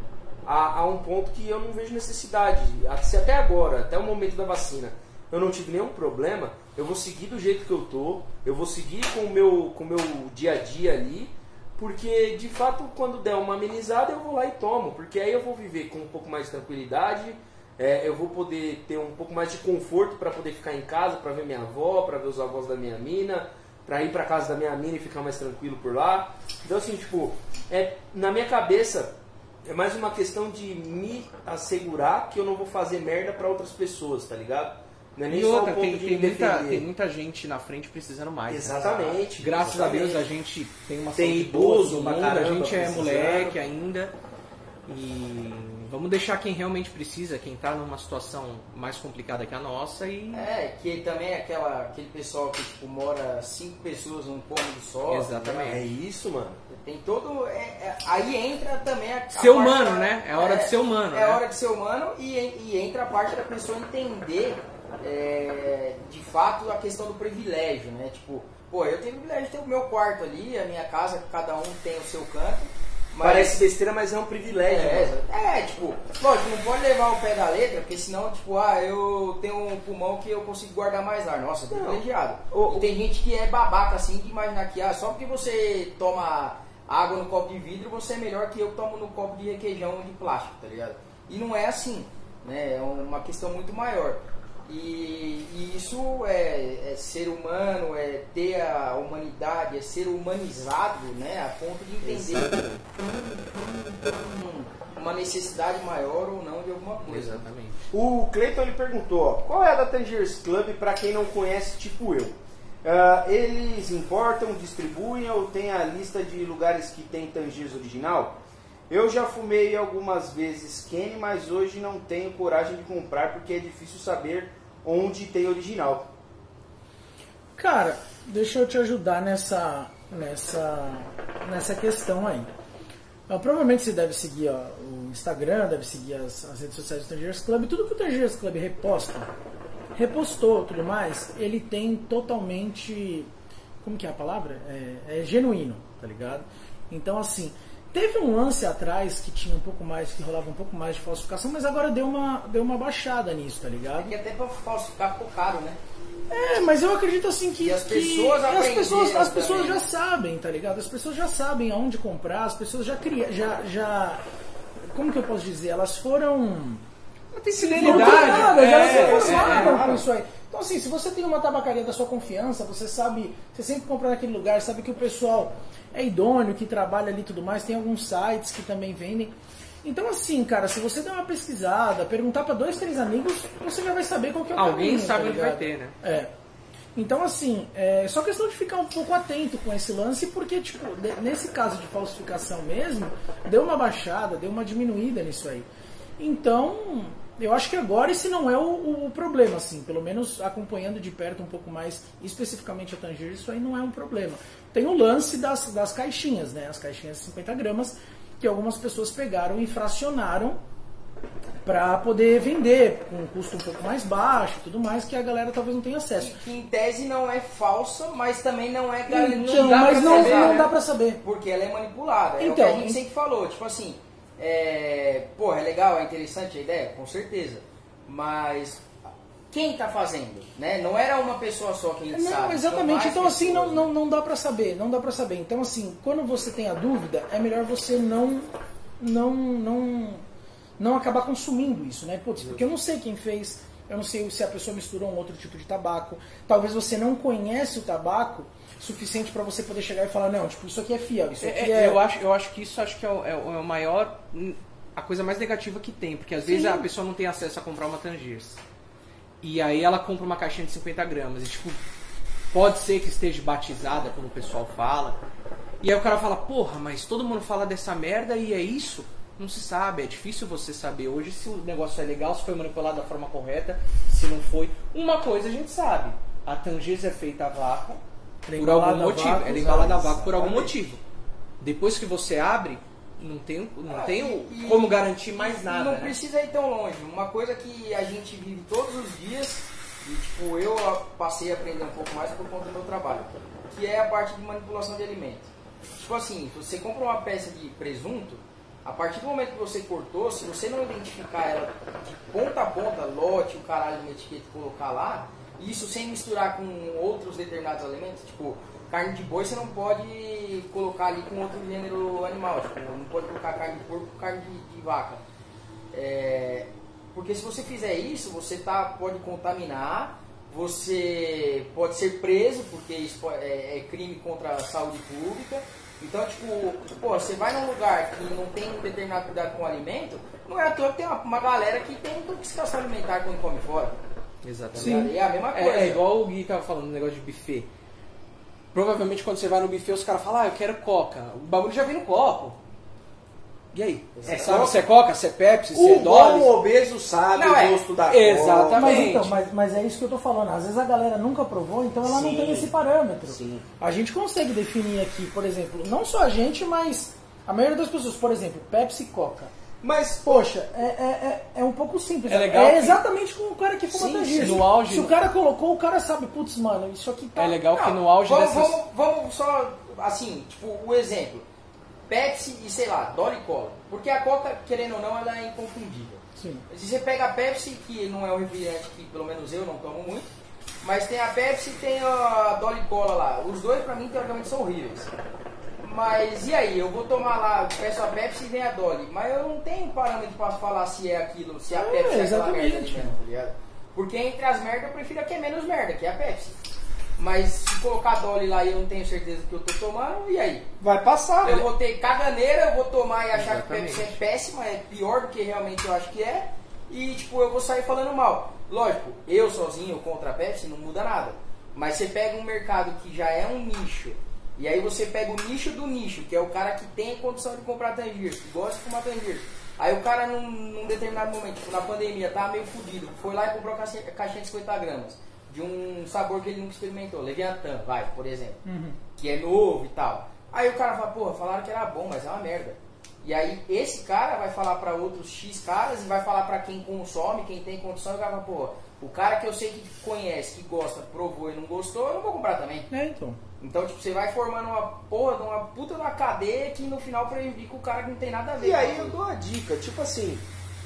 a, a um ponto que eu não vejo necessidade. Se até agora, até o momento da vacina, eu não tive nenhum problema, eu vou seguir do jeito que eu tô, eu vou seguir com o meu, com o meu dia a dia ali, Porque, de fato, quando der uma amenizada, eu vou lá e tomo. Porque aí eu vou viver com um pouco mais de tranquilidade, é, eu vou poder ter um pouco mais de conforto para poder ficar em casa, para ver minha avó, para ver os avós da minha mina, para ir para casa da minha mina e ficar mais tranquilo por lá. Então, assim, tipo, é, na minha cabeça, é mais uma questão de me assegurar que eu não vou fazer merda para outras pessoas, tá ligado? Não é nem E outra, tem, tem muita, tem muita gente na frente precisando mais. né? Exatamente. Graças exatamente. a Deus a gente tem uma Tem saúde boa, idoso pra mundo, a gente é moleque ainda. E vamos deixar quem realmente precisa, quem tá numa situação mais complicada que a nossa e. É, que também é aquela, aquele pessoal que tipo, mora cinco pessoas num cômodo só. Exatamente. É isso, mano. Tem todo. é- é- aí entra também a. a Ser parte humano, da- né? É hora de ser humano, É né? hora de ser humano e, e entra a parte da pessoa entender é, de fato a questão do privilégio, né? Tipo, pô, eu tenho o privilégio de ter o meu quarto ali, a minha casa, cada um tem o seu canto. Mas Parece besteira, mas é um privilégio. é, é, tipo, lógico, não pode levar o pé da letra, porque senão, tipo, ah, eu tenho um pulmão que eu consigo guardar mais ar. Nossa, Não. privilegiado. O- E tem gente que é babaca, assim, de imaginar que, ah, só porque você toma água no copo de vidro, você é melhor que eu que tomo no copo de requeijão de plástico, tá ligado? E não é assim, né? É uma questão muito maior. E, e isso é, é ser humano, é ter a humanidade, é ser humanizado, né? A ponto de entender um- uma necessidade maior ou não de alguma coisa. Exatamente. O Cleiton ele perguntou, ó, qual é a da Tangiers Club para quem não conhece, tipo eu? Ah, eles importam, distribuem ou tem a lista de lugares que tem Tangiers original? Eu já fumei algumas vezes Kenny, mas hoje não tenho coragem de comprar porque é difícil saber onde tem original. Cara, deixa eu te ajudar nessa, nessa, nessa questão aí. Ah, provavelmente você deve seguir o Instagram, deve seguir as, as redes sociais do Tangerers Club. Tudo que o Tangerers Club reposta, repostou tudo mais, ele tem totalmente. Como que é a palavra? É, é genuíno, tá ligado? Então, assim, teve um lance atrás que tinha um pouco mais, que rolava um pouco mais de falsificação, mas agora deu uma, deu uma baixada nisso, tá ligado? Porque até pra falsificar ficou caro, né? É, mas eu acredito assim que. E as que- pessoas e as pessoas, as pessoas já sabem, tá ligado? As pessoas já sabem aonde comprar, as pessoas já criam. Já, já. Como que eu posso dizer? Elas foram. Tem Foram fidelidade. treinadas, elas se é, formaram é, com isso aí. Então, assim, se você tem uma tabacaria da sua confiança, você sabe, você sempre compra naquele lugar, sabe que o pessoal é idôneo, que trabalha ali e tudo mais, tem alguns sites que também vendem. Então, assim, cara, se você der uma pesquisada, perguntar pra dois, três amigos, você já vai saber qual que é o Alguém caminho, sabe tá onde vai ter, né? É. Então, assim, é só questão de ficar um pouco atento com esse lance, porque, tipo, nesse caso de falsificação mesmo, deu uma baixada, deu uma diminuída nisso aí. Então, eu acho que agora esse não é o, o problema, assim, pelo menos acompanhando de perto um pouco mais, especificamente a Tanger, isso aí não é um problema. Tem o lance das, das caixinhas, né? As caixinhas de 50 gramas, que algumas pessoas pegaram e fracionaram para poder vender com um custo um pouco mais baixo e tudo mais, que a galera talvez não tenha acesso. Que em tese não é falsa, mas também não é. Então, dá mas pra não, saber, não né? dá pra saber. Porque ela é manipulada. é o que Então, a gente em- sempre falou. Tipo assim, é, porra, é legal, é interessante a ideia? Com certeza. Mas quem tá fazendo? Né? Não era uma pessoa só que a gente Não, sabe. exatamente. Então assim, não, pessoas, não, não dá pra saber, não dá pra saber. Então assim, quando você tem a dúvida, é melhor você não não não não acabar consumindo isso, né? Putz, porque eu não sei quem fez, eu não sei se a pessoa misturou um outro tipo de tabaco. Talvez você não conhece o tabaco suficiente pra você poder chegar e falar, não, tipo, isso aqui é fiel, isso aqui É, é... eu, acho, eu acho que isso acho que é o, é o- é o maior. A coisa mais negativa que tem, porque às vezes Sim. a pessoa não tem acesso a comprar uma Tangiers. E aí ela compra uma caixinha de 50 gramas. E tipo, pode ser que esteja batizada, como o pessoal fala. E aí o cara fala, porra, mas todo mundo fala dessa merda e é isso? Não se sabe, é difícil você saber hoje se o negócio é legal, se foi manipulado da forma correta, se não foi. Uma coisa a gente sabe, a Tangiers é feita a vácuo Por algum motivo. vácuo, Ela é embalada a vácuo por algum motivo. Depois que você abre, não tem, não Ah, tem e- como garantir mais nada. Não né? precisa ir tão longe. Uma coisa que a gente vive todos os dias, e tipo, eu passei a aprender um pouco mais por conta do meu trabalho, que é a parte de manipulação de alimentos. Tipo assim, se você compra uma peça de presunto, a partir do momento que você cortou, se você não identificar ela de ponta a ponta, lote, o caralho uma etiqueta e colocar lá, Isso sem misturar com outros determinados alimentos, tipo, carne de boi você não pode colocar ali com outro gênero animal, tipo, não pode colocar carne de porco com carne de, de vaca. É, porque se você fizer isso, você tá, pode contaminar, você pode ser preso, porque isso é, é crime contra a saúde pública. Então, tipo, pô, você vai num lugar que não tem um determinado cuidado com o alimento, não é à toa que tem uma, uma galera que tem intoxicação alimentar quando come fora. Exatamente. Sim. É a mesma coisa. É, é igual o Gui tava falando, no negócio de buffet. Provavelmente quando você vai no buffet, os caras falam, ah, eu quero coca. O bagulho já vem no copo. E aí? É sabe coca? se é coca, se é Pepsi, se é O bom Dolly? obeso sabe Não, o é. gosto da Exatamente. coca. Mas, então, mas, mas é isso que eu tô falando. Às vezes a galera nunca provou, então ela não Sim. tem esse parâmetro. Sim. A gente consegue definir aqui, por exemplo, não só a gente, mas a maioria das pessoas, por exemplo, Pepsi e Coca. Mas, Poxa, é, é, é, é um pouco simples. É legal que- exatamente como o cara que fuma sim, no auge- Se o cara colocou, o cara sabe, putz, mano, isso aqui tá. É legal que Não, no auge vamos, dessas... vamos, vamos só, assim, tipo, o exemplo. Pepsi e, sei lá, Dolly Cola. Porque a Coca, querendo ou não, ela é inconfundível. Sim. Se você pega a Pepsi, que não é um refrigerante que pelo menos eu não tomo muito, mas tem a Pepsi e tem a Dolly Cola lá. Os dois pra mim teoricamente são horríveis. Mas e aí, eu vou tomar lá, peço a Pepsi e vem a Dolly. Mas eu não tenho parâmetro pra falar se é aquilo, se a É, Pepsi é aquela merda ali mesmo, tá ligado? Porque entre as merdas eu prefiro a que é menos merda, que é a Pepsi. Mas se colocar a Dolly lá e eu não tenho certeza que eu tô tomando, e aí? vai passar. Eu vou ter caganeira, eu vou tomar e achar que Exatamente. Pepsi é péssima, é pior do que realmente eu acho que é. E tipo, eu vou sair falando mal. Lógico, eu sozinho contra a Pepsi não muda nada. Mas você pega um mercado que já é um nicho, e aí você pega o nicho do nicho, que é o cara que tem condição de comprar Tangier, que gosta de fumar Tangier. Aí o cara num, num determinado momento, tipo na pandemia, tava meio fudido, foi lá e comprou a caixinha caixinha de 50 gramas. De um sabor que ele nunca experimentou, Leviathan, vai, por exemplo que é novo e tal. Aí o cara fala, porra, falaram que era bom, mas é uma merda. E aí esse cara vai falar pra outros X caras e vai falar pra quem consome, quem tem condição, e o cara fala, porra, o cara que eu sei que conhece, que gosta, provou e não gostou, eu não vou comprar também. É, então. Então, tipo, você vai formando uma porra de uma puta de uma cadeia que no final prejudica o cara que não tem nada a ver. E aí eu dou uma dica, tipo assim,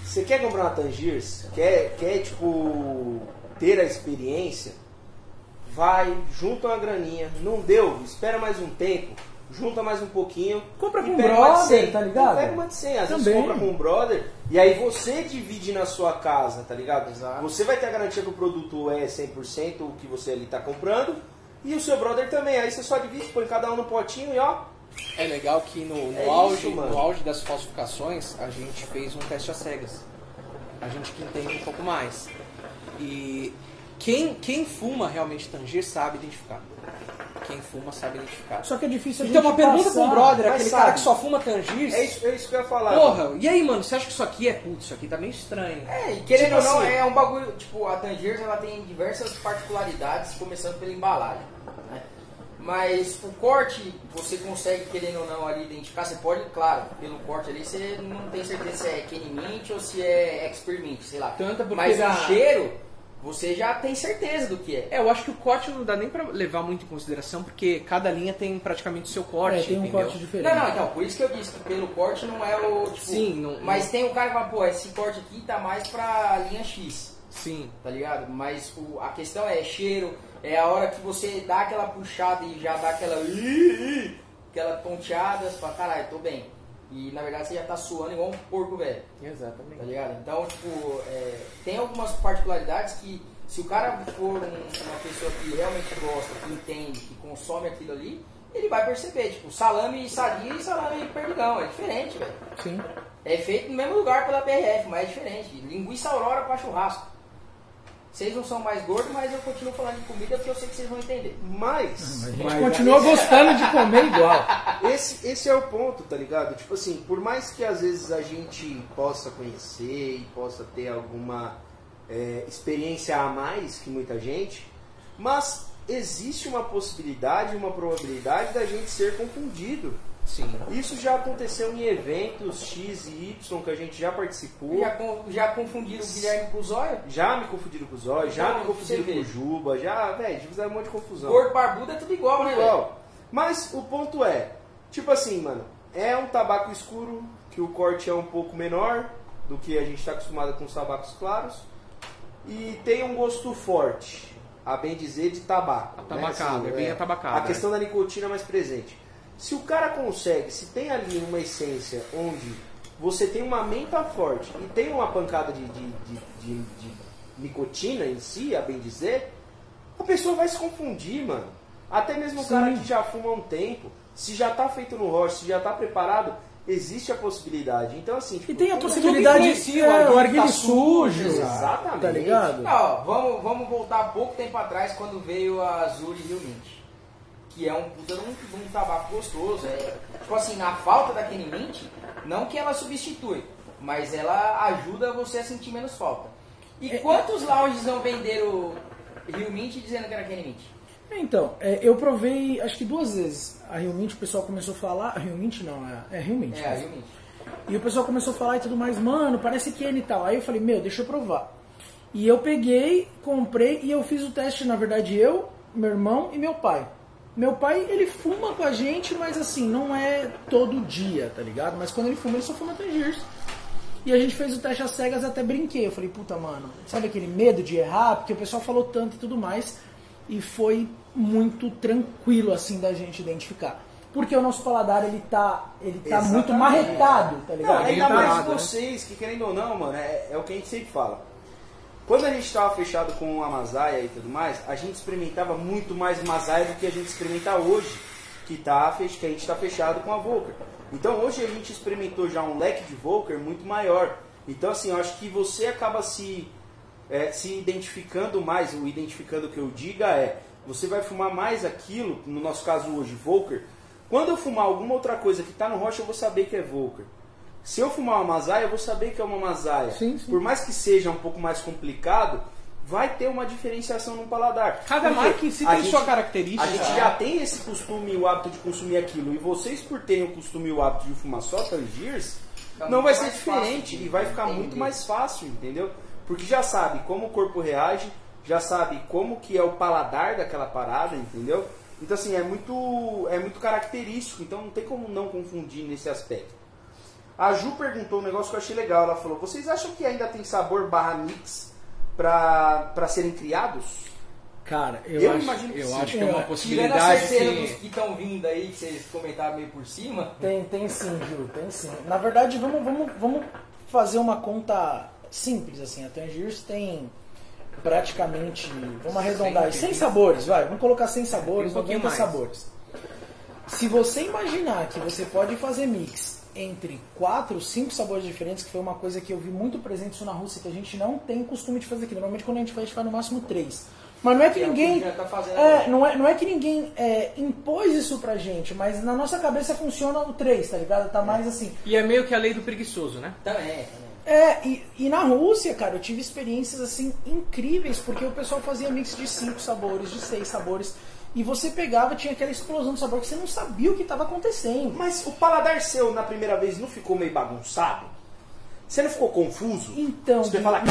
você quer comprar uma Tangiers, quer, quer tipo ter a experiência, vai, junta uma graninha, não deu, espera mais um tempo, junta mais um pouquinho. Compra com um brother, 100. tá ligado? Pega uma de 100, às vezes Também. compra com um brother, e aí você divide na sua casa, tá ligado? Exato. Você vai ter a garantia que o produto é 100% o que você ali tá comprando, e o seu brother também, aí você só divide, põe cada um no potinho e ó, É legal que no, no É auge, isso, no auge das falsificações, a gente fez um teste às cegas. A gente que entende um pouco mais. E quem, quem fuma realmente Tangier sabe identificar. Quem fuma sabe identificar. Só que é difícil a Então gente uma pergunta passar. pro brother, aquele sabe. cara que só fuma Tangier. é isso, é isso que eu ia falar. Porra, e aí, mano, você acha que isso aqui é putz, isso aqui tá meio estranho. É, e querendo Tipo ou não, assim- é um bagulho. Tipo, a Tangiers ela tem diversas particularidades, começando pela embalagem. Né? Mas o corte, você consegue, querendo ou não, ali identificar. Você pode, claro, pelo corte ali, você não tem certeza se é Kenny Mint ou se é Experiment, sei lá. Tanto porque Mas o cheiro, você já tem certeza do que é. É, eu acho que o corte não dá nem pra levar muito em consideração, porque cada linha tem praticamente o seu corte, É, tem um entendeu? corte diferente. Não, não, então, por isso que eu disse que pelo corte não é o. Tipo, Sim, não- Mas tem o cara que fala, pô, esse corte aqui tá mais pra linha X. Sim. tá ligado? Mas o- a questão é cheiro, é a hora que você dá aquela puxada e já dá aquela. *laughs* aquela tonteada, você fala, caralho, tô bem. E na verdade você já tá suando igual um porco velho, tá Exatamente. ligado? Então, tipo, é, tem algumas particularidades que se o cara for um- uma pessoa que realmente gosta, que entende, que consome aquilo ali, ele vai perceber, tipo, salame sadia e salame perdigão, é diferente, velho. Sim. É feito no mesmo lugar pela PRF, mas é diferente. Linguiça aurora para churrasco. Vocês não são mais gordos, mas eu continuo falando de comida porque eu sei que vocês vão entender. Mas, *laughs* A gente continua gostando de comer igual. *laughs* Esse, esse é o ponto, tá ligado? Tipo assim, por mais que às vezes a gente possa conhecer e possa ter alguma é, experiência a mais que muita gente, mas existe uma possibilidade, uma probabilidade da gente ser confundido. Sim. Isso já aconteceu em eventos X e Y que a gente já participou. Já, já confundiram o Guilherme com o Zóio? Já me confundiram com o Zóio, já Então, me confundiram com o. Juba, já, velho, já fizeram um monte de confusão. Gordo barbudo é tudo igual, né, velho? Igual. Mas o ponto é, tipo assim, mano, é um tabaco escuro que o corte é um pouco menor do que a gente está acostumado com os tabacos claros e tem um gosto forte. a bem dizer, de tabaco. né? Atabacado, é bem atabacado, A questão da nicotina mais presente. Se o cara consegue, se tem ali uma essência onde você tem uma menta forte e tem uma pancada de, de, de, de- de nicotina em si, a bem dizer, a pessoa vai se confundir, mano. Até mesmo o cara que já fuma há um tempo, se já tá feito no rocha, se já tá preparado, existe a possibilidade. Então, assim, tipo, E tem a possibilidade influencia, é, o o arguilho tá sujo, sujo, exatamente. tá ligado? Não, vamos, vamos voltar pouco tempo atrás quando veio a Azul e Rio Mint. Que é um puta de um, um tabaco gostoso. É, tipo assim, na falta daquele mint, não que ela substitui, mas ela ajuda você a sentir menos falta. E É, quantos lounges não venderam Rio Mint dizendo que era aquele mint? Então, é, eu provei acho que duas vezes. A Rio Mint, o pessoal começou a falar. A Rio Mint não, é, é Rio Mint. É, a Rio Mint. E o pessoal começou a falar e tudo mais, mano, parece que ele e tal. Aí eu falei, meu, deixa eu provar. E eu peguei, comprei e eu fiz o teste, na verdade, eu, meu irmão e meu pai. Meu pai, ele fuma com a gente, mas assim, não é todo dia, tá ligado? Mas quando ele fuma, ele só fuma Tangiers. E a gente fez o teste às cegas, até brinquei. Eu falei, puta, mano, sabe aquele medo de errar? Porque o pessoal falou tanto e tudo mais. E foi muito tranquilo, assim, da gente identificar. Porque o nosso paladar, ele tá, ele tá muito marretado, tá Não, ligado? ainda mais Orientado, né? vocês, que querendo ou não, mano, é, é o que a gente sempre fala. Quando a gente estava fechado com a Mazaia e tudo mais, a gente experimentava muito mais Mazaia do que a gente experimenta hoje, que, tá, que a gente está fechado com a Volker. Então hoje a gente experimentou já um leque de Volker muito maior. Então assim, eu acho que você acaba se, é, se identificando mais, o identificando que eu diga é, você vai fumar mais aquilo, no nosso caso hoje, Volker. Quando eu fumar alguma outra coisa que está no rocha, eu vou saber que é Volker. Se eu fumar uma Mazaia, eu vou saber que é uma Mazaia. Sim, sim. Por mais que seja um pouco mais complicado, vai ter uma diferenciação no paladar. Cada Porque marca em si a tem sua característica. A gente já tem esse costume e o hábito de consumir aquilo. E vocês, por terem o costume e o hábito de fumar só Tangiers, não vai ser fácil diferente de e vai ficar entender. muito mais fácil, entendeu? Porque já sabe como o corpo reage, já sabe como que é o paladar daquela parada, entendeu? Então assim, é muito, é muito característico, então não tem como não confundir nesse aspecto. A Ju perguntou um negócio que eu achei legal, ela falou, vocês acham que ainda tem sabor barra mix para serem criados? Cara, eu, Eu acho, imagino que Eu sim. acho que é uma Tirando a possibilidade certeza que... dos que estão vindo aí, que vocês comentaram meio por cima, Tem, tem sim, Gil, tem sim. Na verdade, vamos, vamos, vamos fazer uma conta simples, assim. A Tangiers tem praticamente, vamos arredondar, aí, 100 sabores, vai. Vamos colocar 100 sabores, Um pouquinho 90 mais. sabores. Se você imaginar que você pode fazer mix entre 4, 5 sabores diferentes, que foi uma coisa que eu vi muito presente isso na Rússia, que a gente não tem costume de fazer aqui. Normalmente quando a gente faz, a gente faz no máximo 3. Mas não é que Que é que ninguém. tá é, não é, não é que ninguém é, impôs isso pra gente, mas na nossa cabeça funciona o 3, tá ligado? Tá mais assim. E é meio que a lei do preguiçoso, né? também, também. É, e, e na Rússia, cara, eu tive experiências assim incríveis, porque o pessoal fazia mix de 5 sabores, de 6 sabores, e você pegava, tinha aquela explosão de sabor que você não sabia o que estava acontecendo. Mas o paladar seu na primeira vez não ficou meio bagunçado? Você não ficou confuso? Então, Você fala,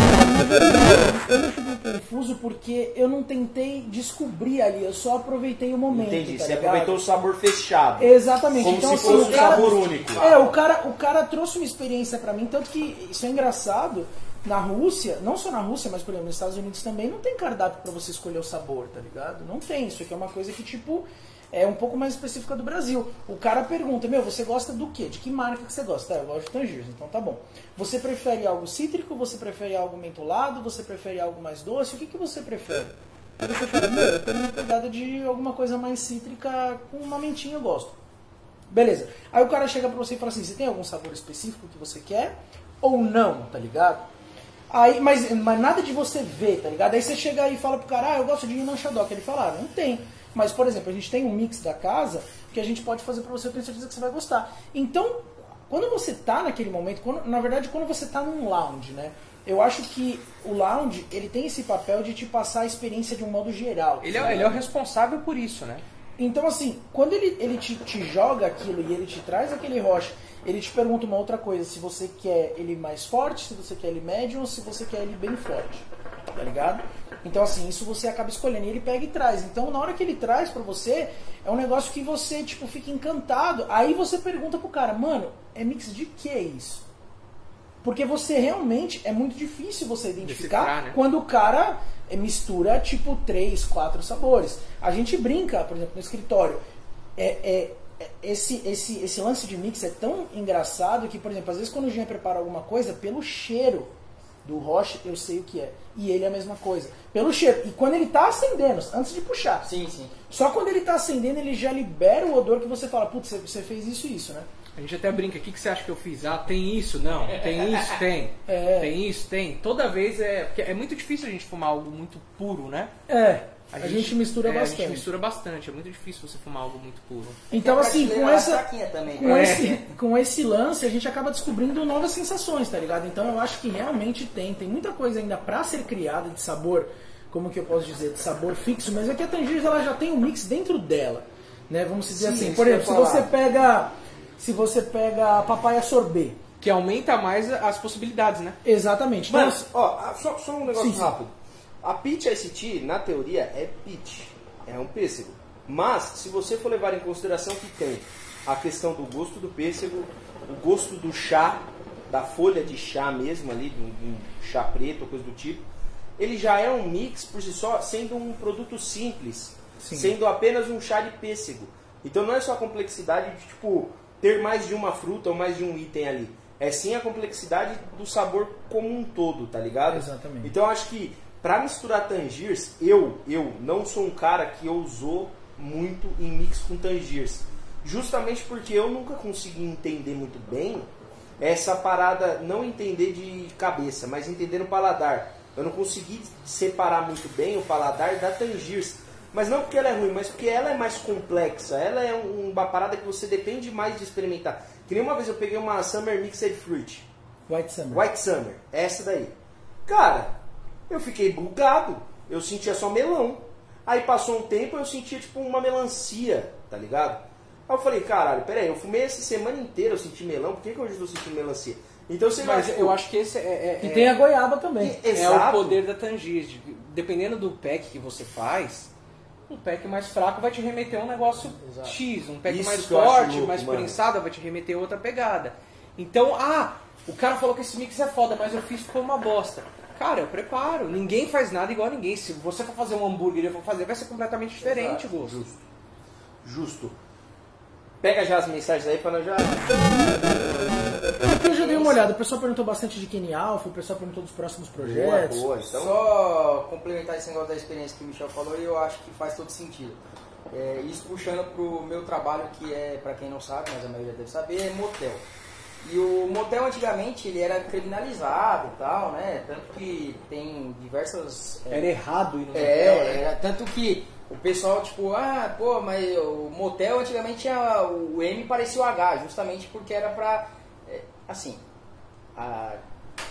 eu não fiquei confuso porque eu não tentei descobrir ali, eu só aproveitei o momento. entendi, tá você ligado? aproveitou o sabor fechado. Exatamente. Como então, se assim, fosse o um cara, sabor único. É, o cara, o cara trouxe uma experiência pra mim, tanto que isso é engraçado. Na Rússia, não só na Rússia, mas por exemplo, nos Estados Unidos também não tem cardápio pra você escolher o sabor, tá ligado? Não tem. Isso aqui é uma coisa que, tipo, é um pouco mais específica do Brasil. O cara pergunta, meu, você gosta do quê? De que marca que você gosta? Ah, eu gosto de Tangiers, então tá bom. Você prefere algo cítrico? Você prefere algo mentolado? Você prefere algo mais doce? O que, que você prefere? Meu, eu quero uma pegada de alguma coisa mais cítrica com uma mentinha, eu gosto. Beleza. Aí o cara chega pra você e fala assim: você tem algum sabor específico que você quer? Ou não, tá ligado? Aí, mas, mas nada de você ver, tá ligado? Aí você chega aí e fala pro cara, ah, eu gosto de Yunnan Shadok. Ele fala, ah, não tem. Mas, por exemplo, a gente tem um mix da casa que a gente pode fazer pra você, eu tenho certeza que você vai gostar. Então, quando você tá naquele momento, quando- na verdade, quando você tá num lounge, né? Eu acho que o lounge, ele tem esse papel de te passar a experiência de um modo geral. Ele é, ele é o responsável por isso, né? Então, assim, quando ele, ele te, te joga aquilo e ele te traz aquele rocha, ele te pergunta uma outra coisa, se você quer ele mais forte, se você quer ele médio ou se você quer ele bem forte. Tá ligado? Então, assim, isso você acaba escolhendo. E ele pega e traz. Então, na hora que ele traz pra você, é um negócio que você, tipo, fica encantado. Aí você pergunta pro cara, mano, é mix de que isso? Porque você realmente é muito difícil você identificar Decifrar, né? quando o cara mistura tipo três, quatro sabores. A gente brinca, por exemplo, no escritório. É, é- esse, esse, esse lance de mix é tão engraçado que, por exemplo, às vezes quando o Jean prepara alguma coisa, pelo cheiro do Roche, eu sei o que é. E ele é a mesma coisa. Pelo cheiro. E quando ele tá acendendo, antes de puxar. Sim, sim. Só quando ele tá acendendo, ele já libera o odor que você fala, putz, você- você fez isso e isso, né? A gente até brinca, o que, que você acha que eu fiz? Ah, tem isso? Não. Tem *laughs* isso? Tem. É. Tem isso? Tem. Toda vez é. Porque é muito difícil a gente fumar algo muito puro, né? É. A, gente, mistura é, bastante. A gente mistura bastante. É muito difícil você fumar algo muito puro. Então, a assim, com essa. também. Com, né? esse, com esse lance, a gente acaba descobrindo novas sensações, tá ligado? Então eu acho que realmente tem. Tem muita coisa ainda pra ser criada de sabor, como que eu posso dizer, de sabor fixo, mas é que a Tangiers ela já tem um mix dentro dela. Né? Vamos dizer Sim, assim, por exemplo, se você pega. Se você pega papaya sorbet. Que aumenta mais as possibilidades, né? Exatamente. Então, Mas, ó, ah, só, só um negócio Sim, sim. rápido. A Peach ICT, na teoria, é peach. É um pêssego. Mas, se você for levar em consideração que tem a questão do gosto do pêssego, o gosto do chá, da folha de chá mesmo ali, de um, chá preto ou coisa do tipo, ele já é um mix por si só, sendo um produto simples. Sim. Sendo apenas um chá de pêssego. Então não é só a complexidade de, tipo, ter mais de uma fruta ou mais de um item ali. É sim a complexidade do sabor como um todo, tá ligado? Exatamente. Então acho que pra misturar tangiers, eu, eu não sou um cara que ousou muito em mix com tangiers. Justamente porque eu nunca consegui entender muito bem essa parada, não entender de cabeça, mas entender no paladar. Eu não consegui separar muito bem o paladar da tangiers. Mas não porque ela é ruim, mas porque ela é mais complexa. Ela é um- uma parada que você depende mais de experimentar. Que nem uma vez eu peguei uma Summer Mixed Fruit. White Summer. White Summer, essa daí. Cara, eu fiquei bugado. Eu sentia só melão. Aí passou um tempo eu sentia tipo uma melancia, tá ligado? Aí eu falei, caralho, peraí, eu fumei essa semana inteira, eu senti melão, por que, que hoje eu tô sentindo melancia? Então você vai. Mas tipo, eu acho que esse é, é, E é- tem a goiaba também. É Exato. o poder da Tangiers. de- Dependendo do pack que você faz, um pack mais fraco vai te remeter a um negócio Exato. X. Um pack Isso mais forte, louco, mais mano. prensado vai te remeter a outra pegada. Então, ah, o cara falou que esse mix é foda, mas eu fiz ficou uma bosta. Cara, eu preparo. Ninguém faz nada igual a ninguém. Se você for fazer um hambúrguer e eu for fazer, vai ser completamente diferente o gosto. Justo. Justo. Pega já as mensagens aí pra nós já. Aqui eu já dei uma olhada. O pessoal perguntou bastante de Kenny Alpha, o pessoal perguntou dos próximos Boa, projetos. boa. Então, Só complementar esse negócio da experiência que o Michel falou, eu acho que faz todo sentido. É, isso puxando pro meu trabalho, que é, pra quem não sabe, mas a maioria deve saber, é motel. E o motel antigamente ele era criminalizado e tal, né? Tanto que tem diversas. é, Era errado ir no motel, é, né? era tanto que o pessoal, tipo, ah, pô, mas o motel antigamente tinha. O M parecia o H, justamente porque era pra. é, assim. a-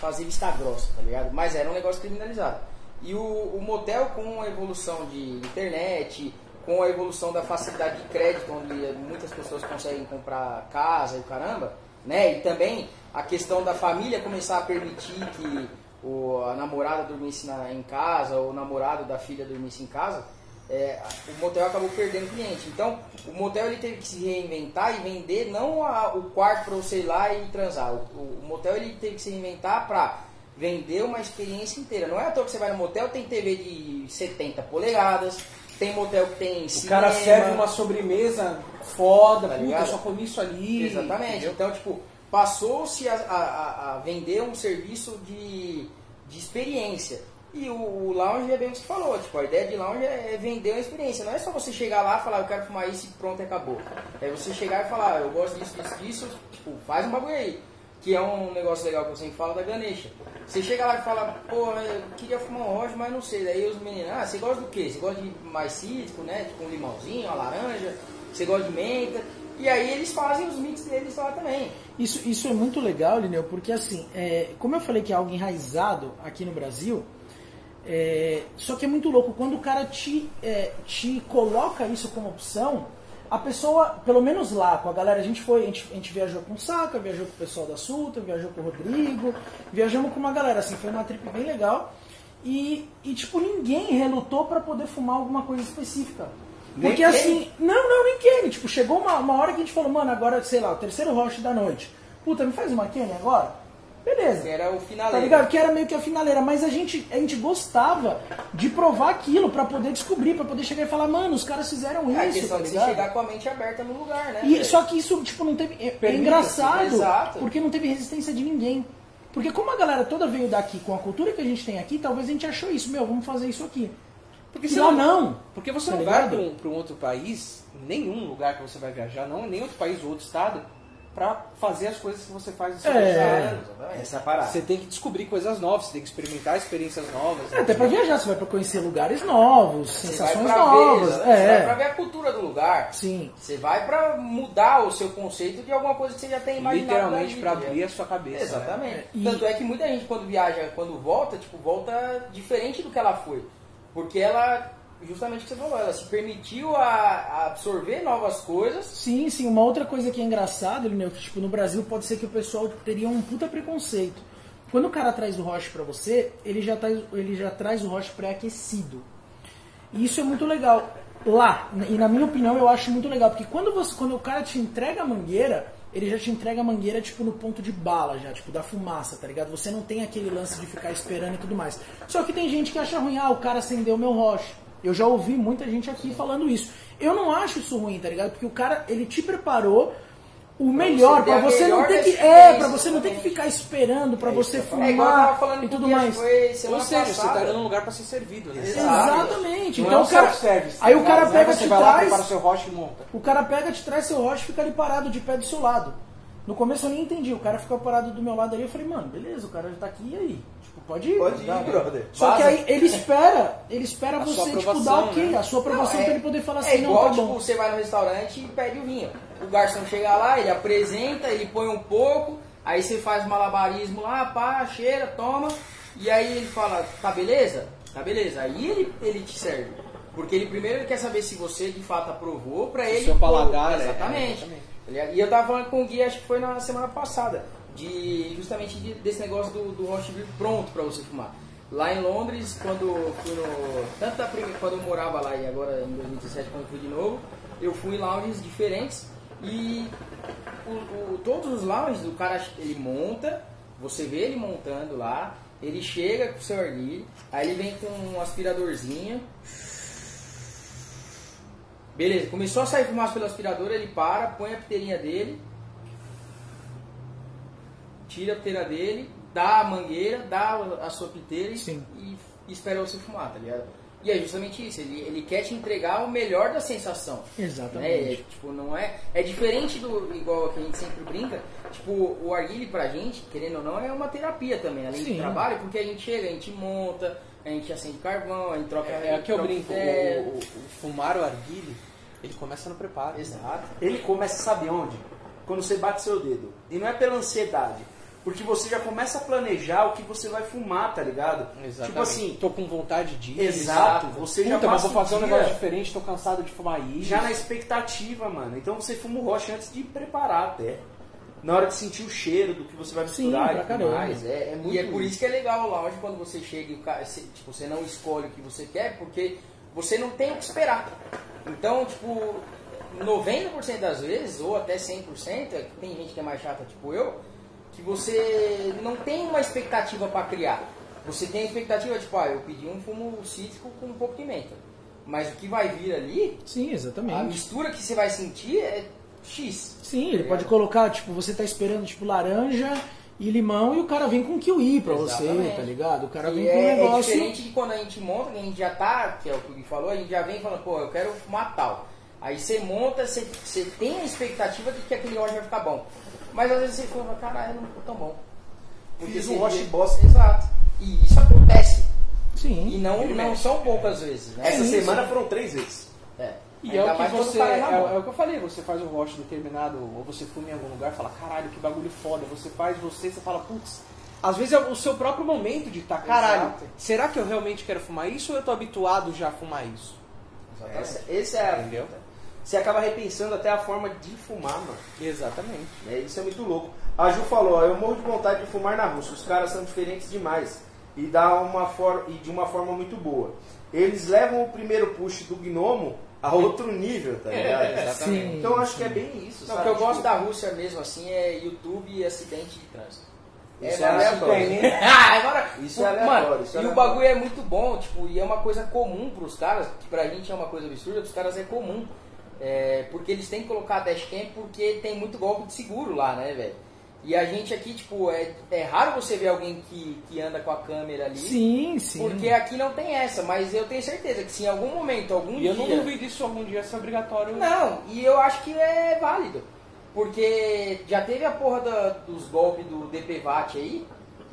fazer vista grossa, tá ligado? Mas era um negócio criminalizado. E o, o motel, com a evolução de internet, com a evolução da facilidade de crédito, onde muitas pessoas conseguem comprar casa e caramba, né? E também a questão da família começar a permitir que o, a namorada dormisse na, em casa, ou o namorado da filha dormisse em casa, é, o motel acabou perdendo cliente. Então, o motel ele teve que se reinventar e vender não a- o quarto para você ir lá e transar. O, o- o motel ele teve que se reinventar para vender uma experiência inteira. Não é à toa que você vai no motel, tem TV de 70 polegadas, tem motel que tem O cinema. cara serve uma sobremesa foda, Tá puta, eu só comi isso ali. Exatamente. entendeu? Então, tipo, passou-se a, a- a- vender um serviço de, de experiência. E o, o lounge é bem o que você falou, tipo, a ideia de lounge é é vender uma experiência. Não é só você chegar lá e falar, eu quero fumar isso e pronto, acabou. É você chegar e falar, eu gosto disso, disso, disso, tipo, faz um bagulho aí. Que é um negócio legal que eu sempre falo da Ganesha. Você chega lá e fala, pô, eu queria fumar um rojo, mas não sei. Daí os meninos, ah, você gosta do quê? Você gosta de mais cítrico, né? Tipo um limãozinho, uma laranja, você gosta de menta. E aí eles fazem os mix deles lá também. Isso, isso é muito legal, Lineu, porque assim, é, como eu falei que é algo enraizado aqui no Brasil, é, só que é muito louco, quando o cara te, é, te coloca isso como opção, a pessoa, pelo menos lá, com a galera, a gente foi, a gente, a gente viajou com o Saca, viajou com o pessoal da Sulta, viajou com o Rodrigo, viajamos com uma galera, assim, foi uma trip bem legal. E, e tipo, ninguém relutou pra poder fumar alguma coisa específica. Nem Porque assim, não, não, nem Kenny. Tipo, chegou uma, uma hora que a gente falou, mano, agora, sei lá, o terceiro roche da noite. Puta, me faz uma Kenny agora? Beleza. Que era o Tá finaleiro. ligado? Que era meio que a finaleira, mas a gente, a gente gostava de provar aquilo pra poder descobrir, pra poder chegar e falar, mano, os caras fizeram É a isso, questão tá de você chegar com a mente aberta no lugar, né? E, só que isso, tipo, não teve. É, é engraçado, porque não teve resistência de ninguém. Porque como a galera toda veio daqui com a cultura que a gente tem aqui, talvez a gente achou isso, meu, vamos fazer isso aqui. Porque lá não. Porque você Tá não vai para um, pra um outro país, nenhum lugar que você vai viajar, não, em nenhum outro país ou outro estado, pra fazer as coisas que você faz no seu É. estado. Exatamente. Essa é a parada. Você tem que descobrir coisas novas, você tem que experimentar experiências novas. É, até pra viajar, você vai pra conhecer lugares novos, Você vai sensações pra ver, novas. exatamente. Você vai pra é. ver a cultura do lugar. Sim. Você vai pra mudar o seu conceito de alguma coisa que você já tem imaginado. Literalmente tá abrir a sua cabeça. né? Exatamente. E- Tanto é que muita gente quando viaja, quando volta, tipo, volta diferente do que ela foi. Porque ela, justamente o que você falou, ela se permitiu a, a absorver novas coisas. Sim, sim. Uma outra coisa que é engraçada, Lineu, que tipo, no Brasil pode ser que o pessoal teria um puta preconceito. Quando o cara traz o roche pra você, ele já, traz, ele já traz o roche pré-aquecido. E isso é muito legal. Lá, e na minha opinião, eu acho muito legal, porque quando, você, quando o cara te entrega a mangueira, ele já te entrega a mangueira, tipo, no ponto de bala já, tipo, da fumaça, tá ligado? Você não tem aquele lance de ficar esperando e tudo mais. Só que tem gente que acha ruim, ah, o cara acendeu meu roche. Eu já ouvi muita gente aqui falando isso. Eu não acho isso ruim, tá ligado? Porque o cara, ele te preparou o melhor, você ter pra a você não ter que. É, pra você não ter que ficar esperando, pra você É eu tava fumar falando e tudo mais. Foi Ou seja, você tá dando um lugar pra ser servido, né? Exatamente. Não então é um o cara. Aí o tá cara é pega, você te traz. o seu e monta. O cara pega, te traz seu roche e fica ali parado de pé do seu lado. No começo eu nem entendi. O cara ficou parado do meu lado ali. Eu falei, mano, beleza, o cara já tá aqui e aí? Tipo, pode ir. Pode ir, tá? brother. Só que Vaza. aí ele espera, ele espera A você, tipo, dar aprovação, ok, né? a sua aprovação Não, é- pra ele poder falar É assim, não, igual, tá tipo, bom. você vai no restaurante e pede o vinho. O garçom chega lá, ele apresenta, ele põe um pouco, aí você faz malabarismo lá, pá, cheira, toma, e aí ele fala, tá beleza? Tá beleza. Aí ele, ele te serve. Porque ele primeiro ele quer saber se você de fato aprovou pra ele. seu paladar, pôr- é, Exatamente. Exatamente. E eu tava falando com o Gui, acho que foi na semana passada, de justamente de- desse negócio do, do roche pronto pra você fumar. Lá em Londres, quando fui no. Tanto da quando eu morava lá e agora em 2017 quando eu fui de novo, eu fui em lounges diferentes e o- o- todos os lounges o cara ele monta, você vê ele montando lá, ele chega com o seu arguilho, aí ele vem com um aspiradorzinho. Beleza, começou a sair fumaça pelo aspirador, ele para, põe a piteirinha dele, tira a piteira dele, dá a mangueira, dá a sua piteira e, e espera você fumar, tá ligado? E é justamente isso, ele, ele quer te entregar o melhor da sensação. Exatamente. Né? É, tipo, não é. É diferente do. Igual que a gente sempre brinca. Tipo, o arguile pra gente, querendo ou não, é uma terapia também, além Sim. do trabalho, porque a gente chega, a gente monta, a gente acende carvão, a gente troca. É, é que eu brinco, o, o- o fumar o arguile, ele começa no preparo. Exato. Ele começa, sabe onde? Quando você bate seu dedo. E não é pela ansiedade. Porque você já começa a planejar o que você vai fumar, tá ligado? Exatamente. Tipo assim, tô com vontade de exato. Você já Puta, mas passa vou fazer um dia negócio diferente, tô cansado de fumar isso. já na expectativa, mano. Então você fuma o roche antes de preparar até. Na hora de sentir o cheiro do que você vai Sim, misturar pra e tudo mais. É, é muito E é por isso que é legal o lounge quando você chega e o cara, você, tipo, você não escolhe o que você quer, porque você não tem o que esperar. Então, tipo, 90% das vezes, ou até 100%, é tem gente que é mais chata, tipo eu, que você não tem uma expectativa para criar. Você tem a expectativa, tipo, ah, eu pedi um fumo cítrico com um pouco de menta. Mas o que vai vir ali, Sim, a exatamente. mistura que você vai sentir é X. Sim, ele pode colocar, tipo, você tá esperando, tipo, laranja e limão e o cara vem com kiwi pra você, Exatamente. tá ligado? O cara E vem com um é, é negócio... diferente de quando a gente monta, que a gente já tá, que é o que o Gui falou, a gente já vem falando, pô, eu quero fumar tal. Aí você monta, você, você tem a expectativa de que aquele óleo vai ficar bom. Mas às vezes você fala, caralho, não ficou tão bom. Fiz você um roche vê- bosta. Exato. E isso acontece. Sim. E não, não são poucas vezes, né? Essa Sim, semana foram três vezes. É. E Ainda é o que você. É, é é o que eu falei, você faz o roche determinado, ou você fuma em algum lugar e fala, caralho, que bagulho foda. Você faz você, você fala, putz. Às vezes é o seu próprio momento de estar, caralho, Exato. será que eu realmente quero fumar isso ou eu tô habituado já a fumar isso? Exatamente. Essa, esse é a Entendeu? fita. Você acaba repensando até a forma de fumar, mano. Exatamente. né? Isso é muito louco. A Ju falou, ó, eu morro de vontade de fumar na Rússia. Os caras são diferentes demais. E, dá uma for... e de uma forma muito boa. Eles levam o primeiro push do gnomo a outro nível, tá ligado? exatamente. Sim. Então eu acho que é bem isso, Não, o sabe? que eu Tipo, gosto da Rússia mesmo, assim, é YouTube e acidente de trânsito. Isso É, é aleatório. *laughs* Ah, agora, Isso é o- aleatório, Mano, isso é e o aleatório. bagulho é muito bom, tipo, e é uma coisa comum pros caras, que pra gente é uma coisa absurda, pros caras é comum. É, porque eles têm que colocar dashcam porque tem muito golpe de seguro lá, né, velho? E a gente aqui, tipo, é, é raro você ver alguém que, que anda com a câmera ali. Sim, sim. Porque aqui não tem essa, mas eu tenho certeza que se em algum momento, algum E dia. eu não duvido disso algum dia ser obrigatório. Não, e eu acho que é válido. Porque já teve a porra da- dos golpes do DPVAT aí,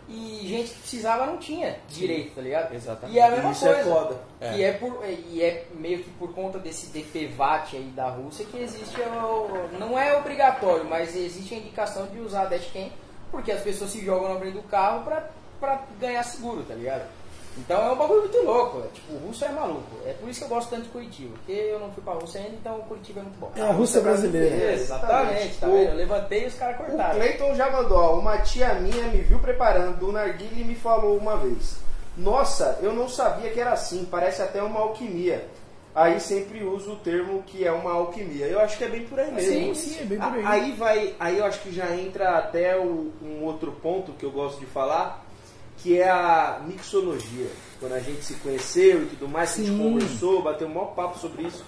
e gente que precisava não tinha direito, tá ligado? Exatamente. E é a mesma Isso é coisa. foda. Que é por, e é meio que por conta desse DPVAT aí da Rússia que existe o, não é obrigatório, mas existe a indicação de usar a dashcam porque as pessoas se jogam na frente do carro pra, pra ganhar seguro, tá ligado? Então é um bagulho muito louco, é, tipo, o russo é maluco. É por isso que eu gosto tanto de Curitiba, porque eu não fui pra Rússia ainda, então Curitiba é muito bom. É a Rússia brasileira. É, Exatamente, tá O- vendo? Eu levantei e os caras O cortaram. Cleiton já mandou, ó, uma tia minha me viu preparando o narguilha e me falou uma vez. Nossa, eu não sabia que era assim, parece até uma alquimia. Aí sempre uso o termo que é uma alquimia. Eu acho que é bem por aí mesmo. Sim, sim, é bem por aí. Aí vai, aí eu acho que já entra até o- um outro ponto que eu gosto de falar, que é a mixologia. Quando a gente se conheceu e tudo mais, a gente conversou, bateu um maior papo sobre isso.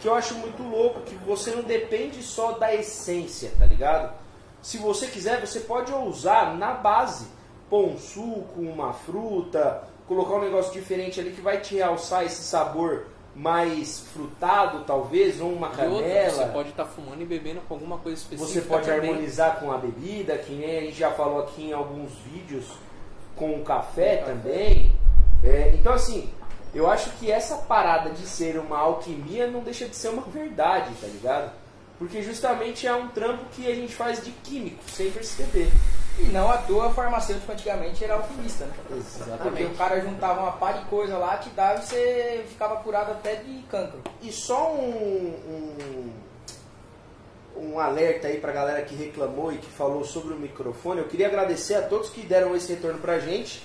Que eu acho muito louco, que você não depende só da essência, tá ligado? Se você quiser, você pode ousar na base, pôr um suco, uma fruta, colocar um negócio diferente ali que vai te realçar esse sabor mais frutado, talvez, ou uma E outra, canela. você pode estar fumando e bebendo com alguma coisa específica. Você pode também. harmonizar com a bebida, que nem a gente já falou aqui em alguns vídeos, com o café também. É, então, assim, eu acho que essa parada de ser uma alquimia não deixa de ser uma verdade, tá ligado? Porque justamente é um trampo que a gente faz de químico, sem perceber. E não à toa, farmacêutico antigamente era alquimista, né? Porque Exatamente. o cara juntava uma pá de coisa lá, te dava e você ficava curado até de cancro. E só um, um, um alerta aí pra galera que reclamou e que falou sobre o microfone. Eu queria agradecer a todos que deram esse retorno pra gente.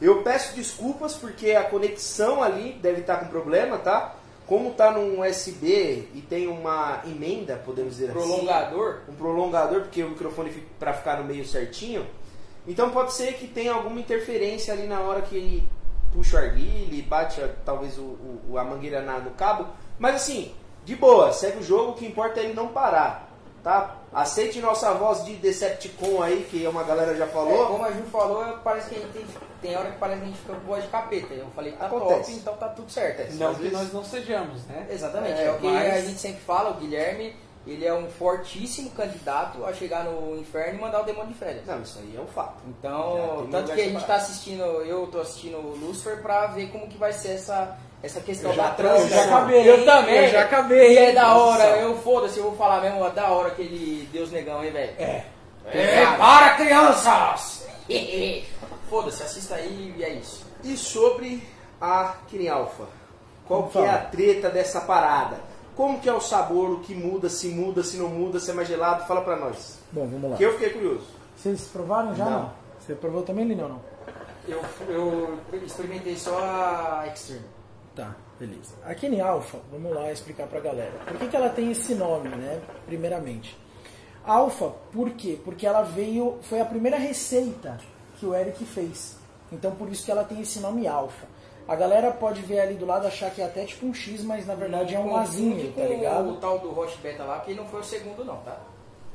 Eu peço desculpas porque a conexão ali deve estar com problema, tá? Como tá num USB e tem uma emenda, podemos dizer assim Prolongador. um prolongador, porque o microfone fica para ficar no meio certinho. Então pode ser que tenha alguma interferência ali na hora que ele puxa o arguilho e bate a- talvez o, o- a mangueira na- no cabo. Mas assim, de boa, segue o jogo, o que importa é ele não parar, tá? Aceite nossa voz de Decepticon aí, que uma galera já É, falou. como a Ju falou, parece que a gente tem, tem hora que parece que a gente fica com voz de capeta. Eu falei que tá Acontece. top, então tá tudo certo. Não Às que vezes- nós não sejamos, né? Exatamente, É, é, o que mas- a gente sempre fala, o Guilherme, ele é um fortíssimo candidato a chegar no inferno e mandar o demônio de férias. Não, isso aí é um fato. Então, tanto que a gente separado. tá assistindo, eu tô assistindo o Lucifer pra ver como que vai ser essa, essa questão Eu já- da transição. eu já acabei, Eu também. eu já acabei. E é da hora, eu foda-se, eu vou falar mesmo, é da hora aquele Deus negão, hein, velho. É. É, para crianças! *laughs* foda-se, assista aí e é isso. E sobre a Kirin Alpha? Qual Vamos que é a treta dessa parada? Como que é o sabor, o que muda, se muda, se não muda, se é mais gelado? Fala pra nós. Bom, vamos lá. Que eu fiquei curioso. Vocês provaram já? Não. Não. Você provou também, Lineu, não? Eu, eu experimentei só a Extreme. Tá, beleza. A Kenny Alpha, vamos lá explicar pra galera. Por que, que ela tem esse nome, né? Primeiramente. Alpha, por quê? Porque ela veio, foi a primeira receita que o Eric fez. Então por isso que ela tem esse nome Alpha. A galera pode ver ali do lado achar que é até tipo um X, mas na verdade é um Azinho, tá ligado? o tal do Roche Beta lá, que não foi o segundo não, tá?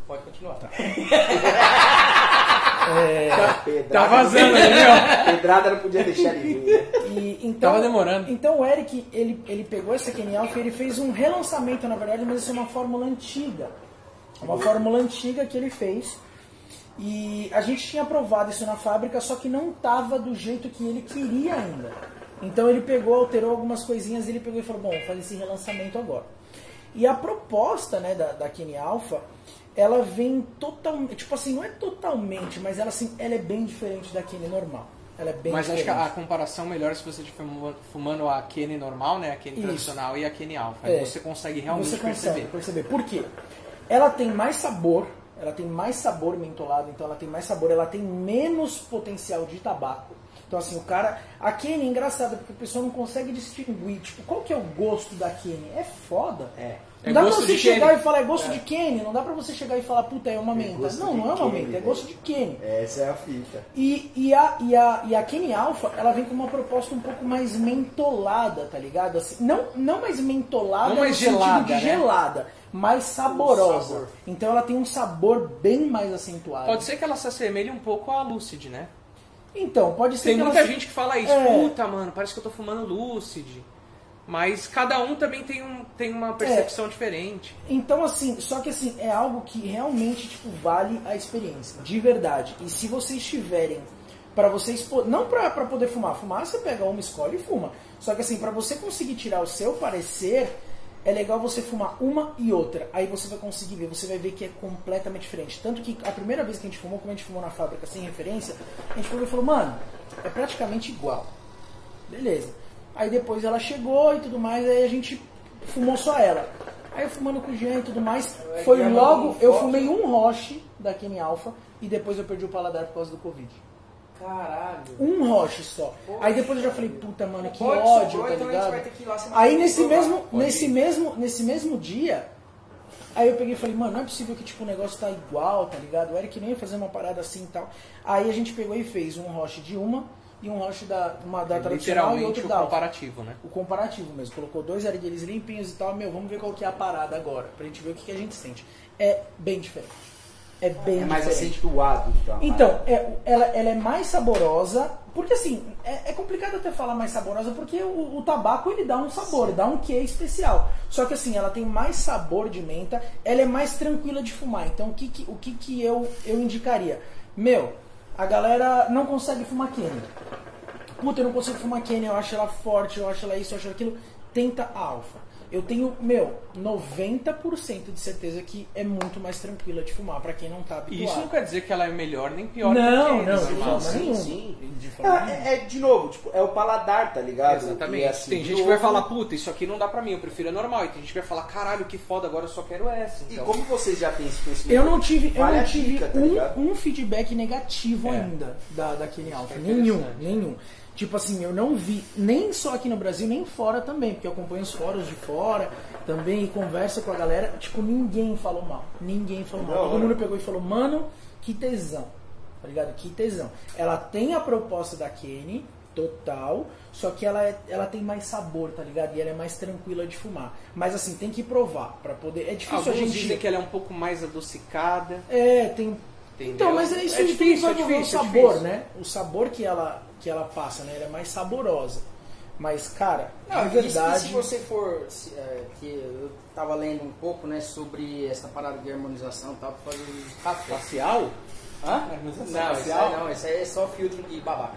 Pode continuar. *laughs* Pedrada, Tá vazando ali, ó. Pedrada não podia deixar ele vir. né? E, então, Tava demorando. Então o Eric, ele, ele pegou essa Kenny Alpha e ele fez um relançamento, na verdade, mas isso é uma fórmula antiga. Uma fórmula antiga que ele fez. E a gente tinha aprovado isso na fábrica, só que não estava do jeito que ele queria ainda. Então ele pegou, alterou algumas coisinhas e ele pegou e falou, bom, vou fazer esse relançamento agora. E a proposta né, da, da Kenny Alpha, ela vem totalmente, tipo assim, não é totalmente, mas ela, assim, ela é bem diferente da Kenny normal. Ela é bem Mas acho diferente. que a, comparação melhor é se você estiver fumando- a Kenny normal, né? A Isso. tradicional e a Kenny Alpha. É. Aí você consegue realmente Você consegue perceber. perceber. Por quê? Ela tem mais sabor, ela tem mais sabor mentolado, então ela tem mais sabor, ela tem menos potencial de tabaco. Então assim, o cara. A Kenny é engraçada, porque a pessoa não consegue distinguir, tipo, qual que é o gosto da Kenny? É foda. É. Não É dá pra você chegar Kenny. e falar é gosto de Kenny, não dá pra você chegar e falar, puta, é uma menta. gosto não, não é uma Kenny, menta, é gosto de Kenny. Essa é a fita. E, e, a, e, a, e a Kenny Alpha, ela vem com uma proposta um pouco mais mentolada, tá ligado? Assim, não, não mais mentolada Não mais gelada, de né? gelada, mais saborosa. sabor. Então ela tem um sabor bem mais acentuado. Pode ser que ela se assemelhe um pouco à Lucid, né? Então, pode ser Tem que muita ela... gente que fala isso, É. puta, mano, parece que eu tô fumando Lucid. Mas cada um também tem, um, tem uma percepção diferente. Então, assim, só que assim, é algo que realmente, tipo, vale a experiência, de verdade. E se vocês tiverem, pra vocês, não pra, pra poder fumar, fumar você pega uma, escolhe e fuma. Só que assim, pra você conseguir tirar o seu parecer, é legal você fumar uma e outra. Aí você vai conseguir ver, você vai ver que é completamente diferente. Tanto que a primeira vez que a gente fumou, como a gente fumou na fábrica sem referência, a gente pegou e falou, mano, é praticamente igual. Beleza. Aí depois ela chegou e tudo mais, aí a gente fumou só ela. Aí eu fumando com o Jean e tudo mais, foi Jean logo, eu fumei um roche da Kenny Alpha e depois eu perdi o paladar por causa do Covid. Caralho. Um roche só. Aí depois eu já falei, puta mano, que Pode, ódio, tá então ligado? Aí nesse mesmo, Pode nesse mesmo, nesse mesmo dia, aí eu peguei e falei, mano, não é possível que tipo o negócio tá igual, tá ligado? O Eric nem ia fazer uma parada assim e tal. Aí a gente pegou e fez um roche de uma e um roche da, uma da tradicional e Literalmente outro o da comparativo, né? o comparativo mesmo. Colocou dois arguilhos limpinhos e tal. Meu, vamos ver qual que é a parada agora. Pra gente ver o que, que a gente sente. É bem diferente. É bem É mais diferente. acentuado. Então, Então, é, ela, ela é mais saborosa. Porque assim, é, é complicado até falar mais saborosa porque o, o tabaco ele dá um sabor, dá um quê especial. Só que assim, ela tem mais sabor de menta, ela é mais tranquila de fumar. Então o que, que, o que, que eu, eu indicaria? Meu, a galera não consegue fumar Kenny. Puta, eu não consigo fumar Kenny, eu acho ela forte, eu acho ela isso, eu acho aquilo. Tenta a Alpha. Eu tenho, meu, 90% de certeza que é muito mais tranquila de fumar pra quem não tá E habituado. isso não quer dizer que ela é melhor nem pior Não, que a não, de normal. forma sim, nenhuma. sim. De forma É, é, de novo, tipo, é o paladar, tá ligado? Exatamente. E, assim, tem gente que vai falar, puta, isso aqui não dá pra mim, eu prefiro a normal. E tem gente que vai falar, caralho, que foda, agora eu só quero essa. E Então, como vocês já têm esse conhecimento? Eu não tive, eu não tive dica, tá um, um feedback negativo É. ainda da, da Kenny Alpha. é Nenhum, nenhum. Tipo assim, eu não vi, nem só aqui no Brasil, nem fora também, porque eu acompanho os fóruns de fora também e converso com a galera. Tipo, ninguém falou mal. Ninguém falou mal. Todo mundo pegou e falou, mano, que tesão. Tá ligado? Que tesão. Ela tem a proposta da Kenny, total, só que ela, é, ela tem mais sabor, tá ligado? E ela é mais tranquila de fumar. Mas assim, tem que provar pra poder. É difícil alguns a gente. dizem que ela é um pouco mais adocicada. É, tem. Entendeu? Então, mas é isso É difícil, que é ver o difícil, é sabor, difícil. né? O sabor que ela, que ela passa, né? Ela é mais saborosa. Mas, cara, Não, e se- verdade. se você for, se, é, que eu tava lendo um pouco, né, sobre essa parada de harmonização e tal, pra fazer o café. Facial? Hã? Harmonização Não, isso facial? aí não, isso aí é só filtro de babaca.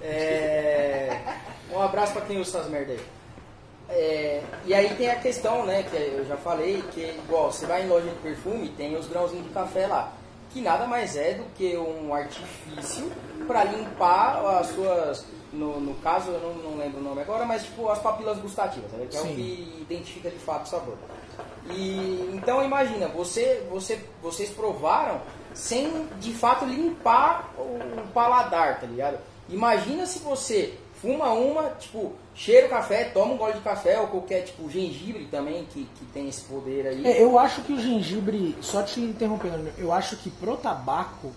É, *laughs* um abraço pra quem usa essas merda aí. É, e aí tem a questão, né, que eu já falei, que igual, você vai em loja de perfume, tem os grãozinhos de café lá, que nada mais é do que um artifício para limpar as suas, no, no caso, eu não, não lembro o nome agora, mas tipo as papilas gustativas, né, que é o que identifica de fato o sabor. E então imagina, você, você, vocês provaram sem de fato limpar o paladar, tá ligado? Imagina se você fuma uma, tipo, cheira o café, toma um gole de café, ou qualquer, tipo, gengibre também, que, que tem esse poder aí. É, eu acho que o gengibre, só te interrompendo, eu acho que pro tabaco,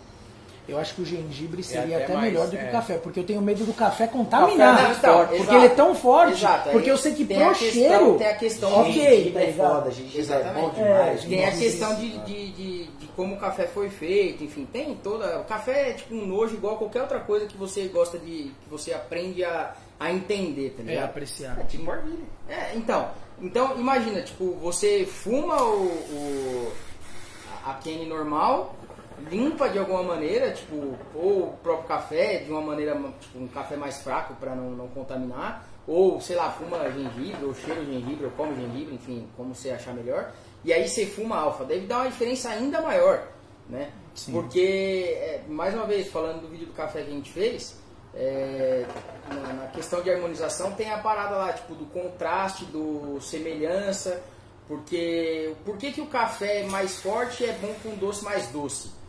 eu acho que o gengibre seria até até, mais, melhor do que é. o café, porque eu tenho medo do café Café contaminar. não, então, porque exato. ele é tão forte, Exato, porque eu sei que tem pro a questão- cheiro. tem a questão ok, Gengibre tá é foda, gengibre é bom demais. Tem a questão de, de, de, de como o café foi feito, enfim, tem toda. O café é tipo um nojo igual qualquer outra coisa que você gosta de. que você aprende a, a entender, tá É, ligado? apreciar. É tipo. É, então. Então, imagina, tipo, você fuma o, o- a- a Kenny normal, limpa de alguma maneira, tipo, ou o próprio café de uma maneira, tipo, um café mais fraco para não, não contaminar, ou, sei lá, fuma gengibre, ou cheira o gengibre, ou come gengibre, enfim, como você achar melhor. E aí você fuma alfa, deve dar uma diferença ainda maior, né? Sim. Porque, é, mais uma vez, falando do vídeo do café que a gente fez, é, na, na questão de harmonização tem a parada lá, tipo, do contraste, do semelhança, porque por que, que o café mais forte é bom com doce mais doce?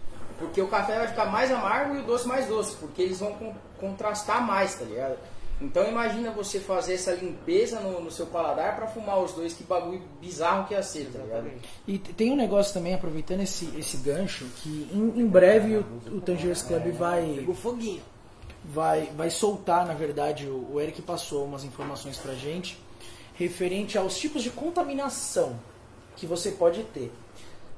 Porque o café vai ficar mais amargo e o doce mais doce, porque eles vão con- contrastar mais, tá ligado? Então imagina você fazer essa limpeza no, no seu paladar pra fumar os dois, que bagulho bizarro que ia ser, tá ligado? E tem um negócio também, aproveitando esse, esse gancho, que em, em breve o, o Tangiers Club vai, O foguinho. vai, vai soltar, na verdade, o, o Eric passou umas informações pra gente, referente aos tipos de contaminação que você pode ter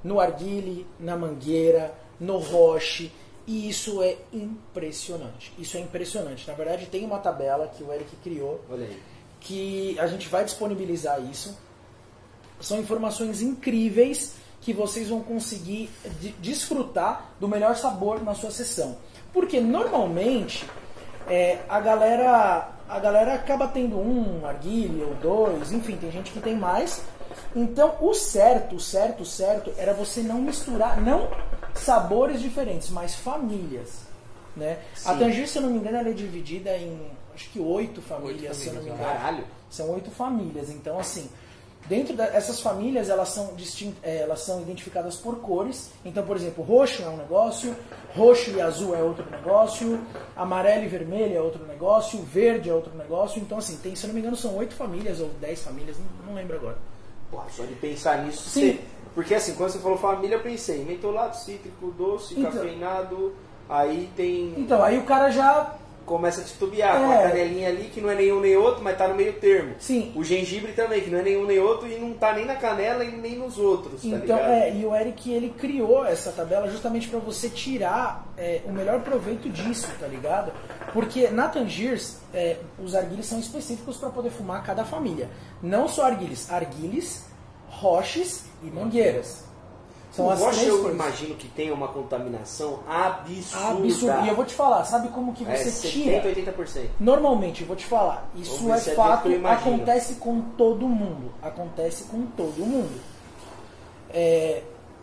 no arguile, na mangueira, no roche, e isso é impressionante. Isso é impressionante. Na verdade, tem uma tabela que o Eric criou que a gente vai disponibilizar isso. São informações incríveis que vocês vão conseguir de- desfrutar do melhor sabor na sua sessão. Porque normalmente é, a galera a galera acaba tendo um arguile ou dois, enfim, tem gente que tem mais. Então o certo, o certo, o certo era você não misturar, não sabores diferentes, mas famílias. Né? A Sim. Tangier, se eu não me engano, ela é dividida em acho que oito famílias, se eu não me famílias, engano. Caralho. São oito famílias. Então, assim, dentro dessas famílias, elas são, distin- eh, elas são identificadas por cores. Então, por exemplo, roxo é um negócio, roxo e azul é outro negócio, amarelo e vermelho é outro negócio, verde é outro negócio. Então, assim, tem, se eu não me engano, são oito famílias ou dez famílias, não, não lembro agora. Pô, só de pensar nisso, Sim. você- porque assim, quando você falou família, eu pensei, mentolado, cítrico, doce, Então. cafeinado, aí tem. Então, aí o cara já. Começa a titubear, com É. a canelinha ali que não é nenhum nem outro, mas tá no meio termo. Sim. O gengibre também, que não é nenhum nem outro e não tá nem na canela e nem nos outros, tá Então, é, e o Eric ele criou essa tabela justamente para você tirar é, o melhor proveito disso, tá ligado? Porque na Tangiers, é, os arguiles são específicos para poder fumar cada família. Não só arguiles, arguiles, roches e mangueiras. São o as rocha eu coisas. imagino que tem uma contaminação absurda. Absurdo. E eu vou te falar, sabe como que é você 70, tira? 80%. Normalmente, eu vou te falar, isso é é fato, acontece com todo mundo. Acontece com todo mundo. É,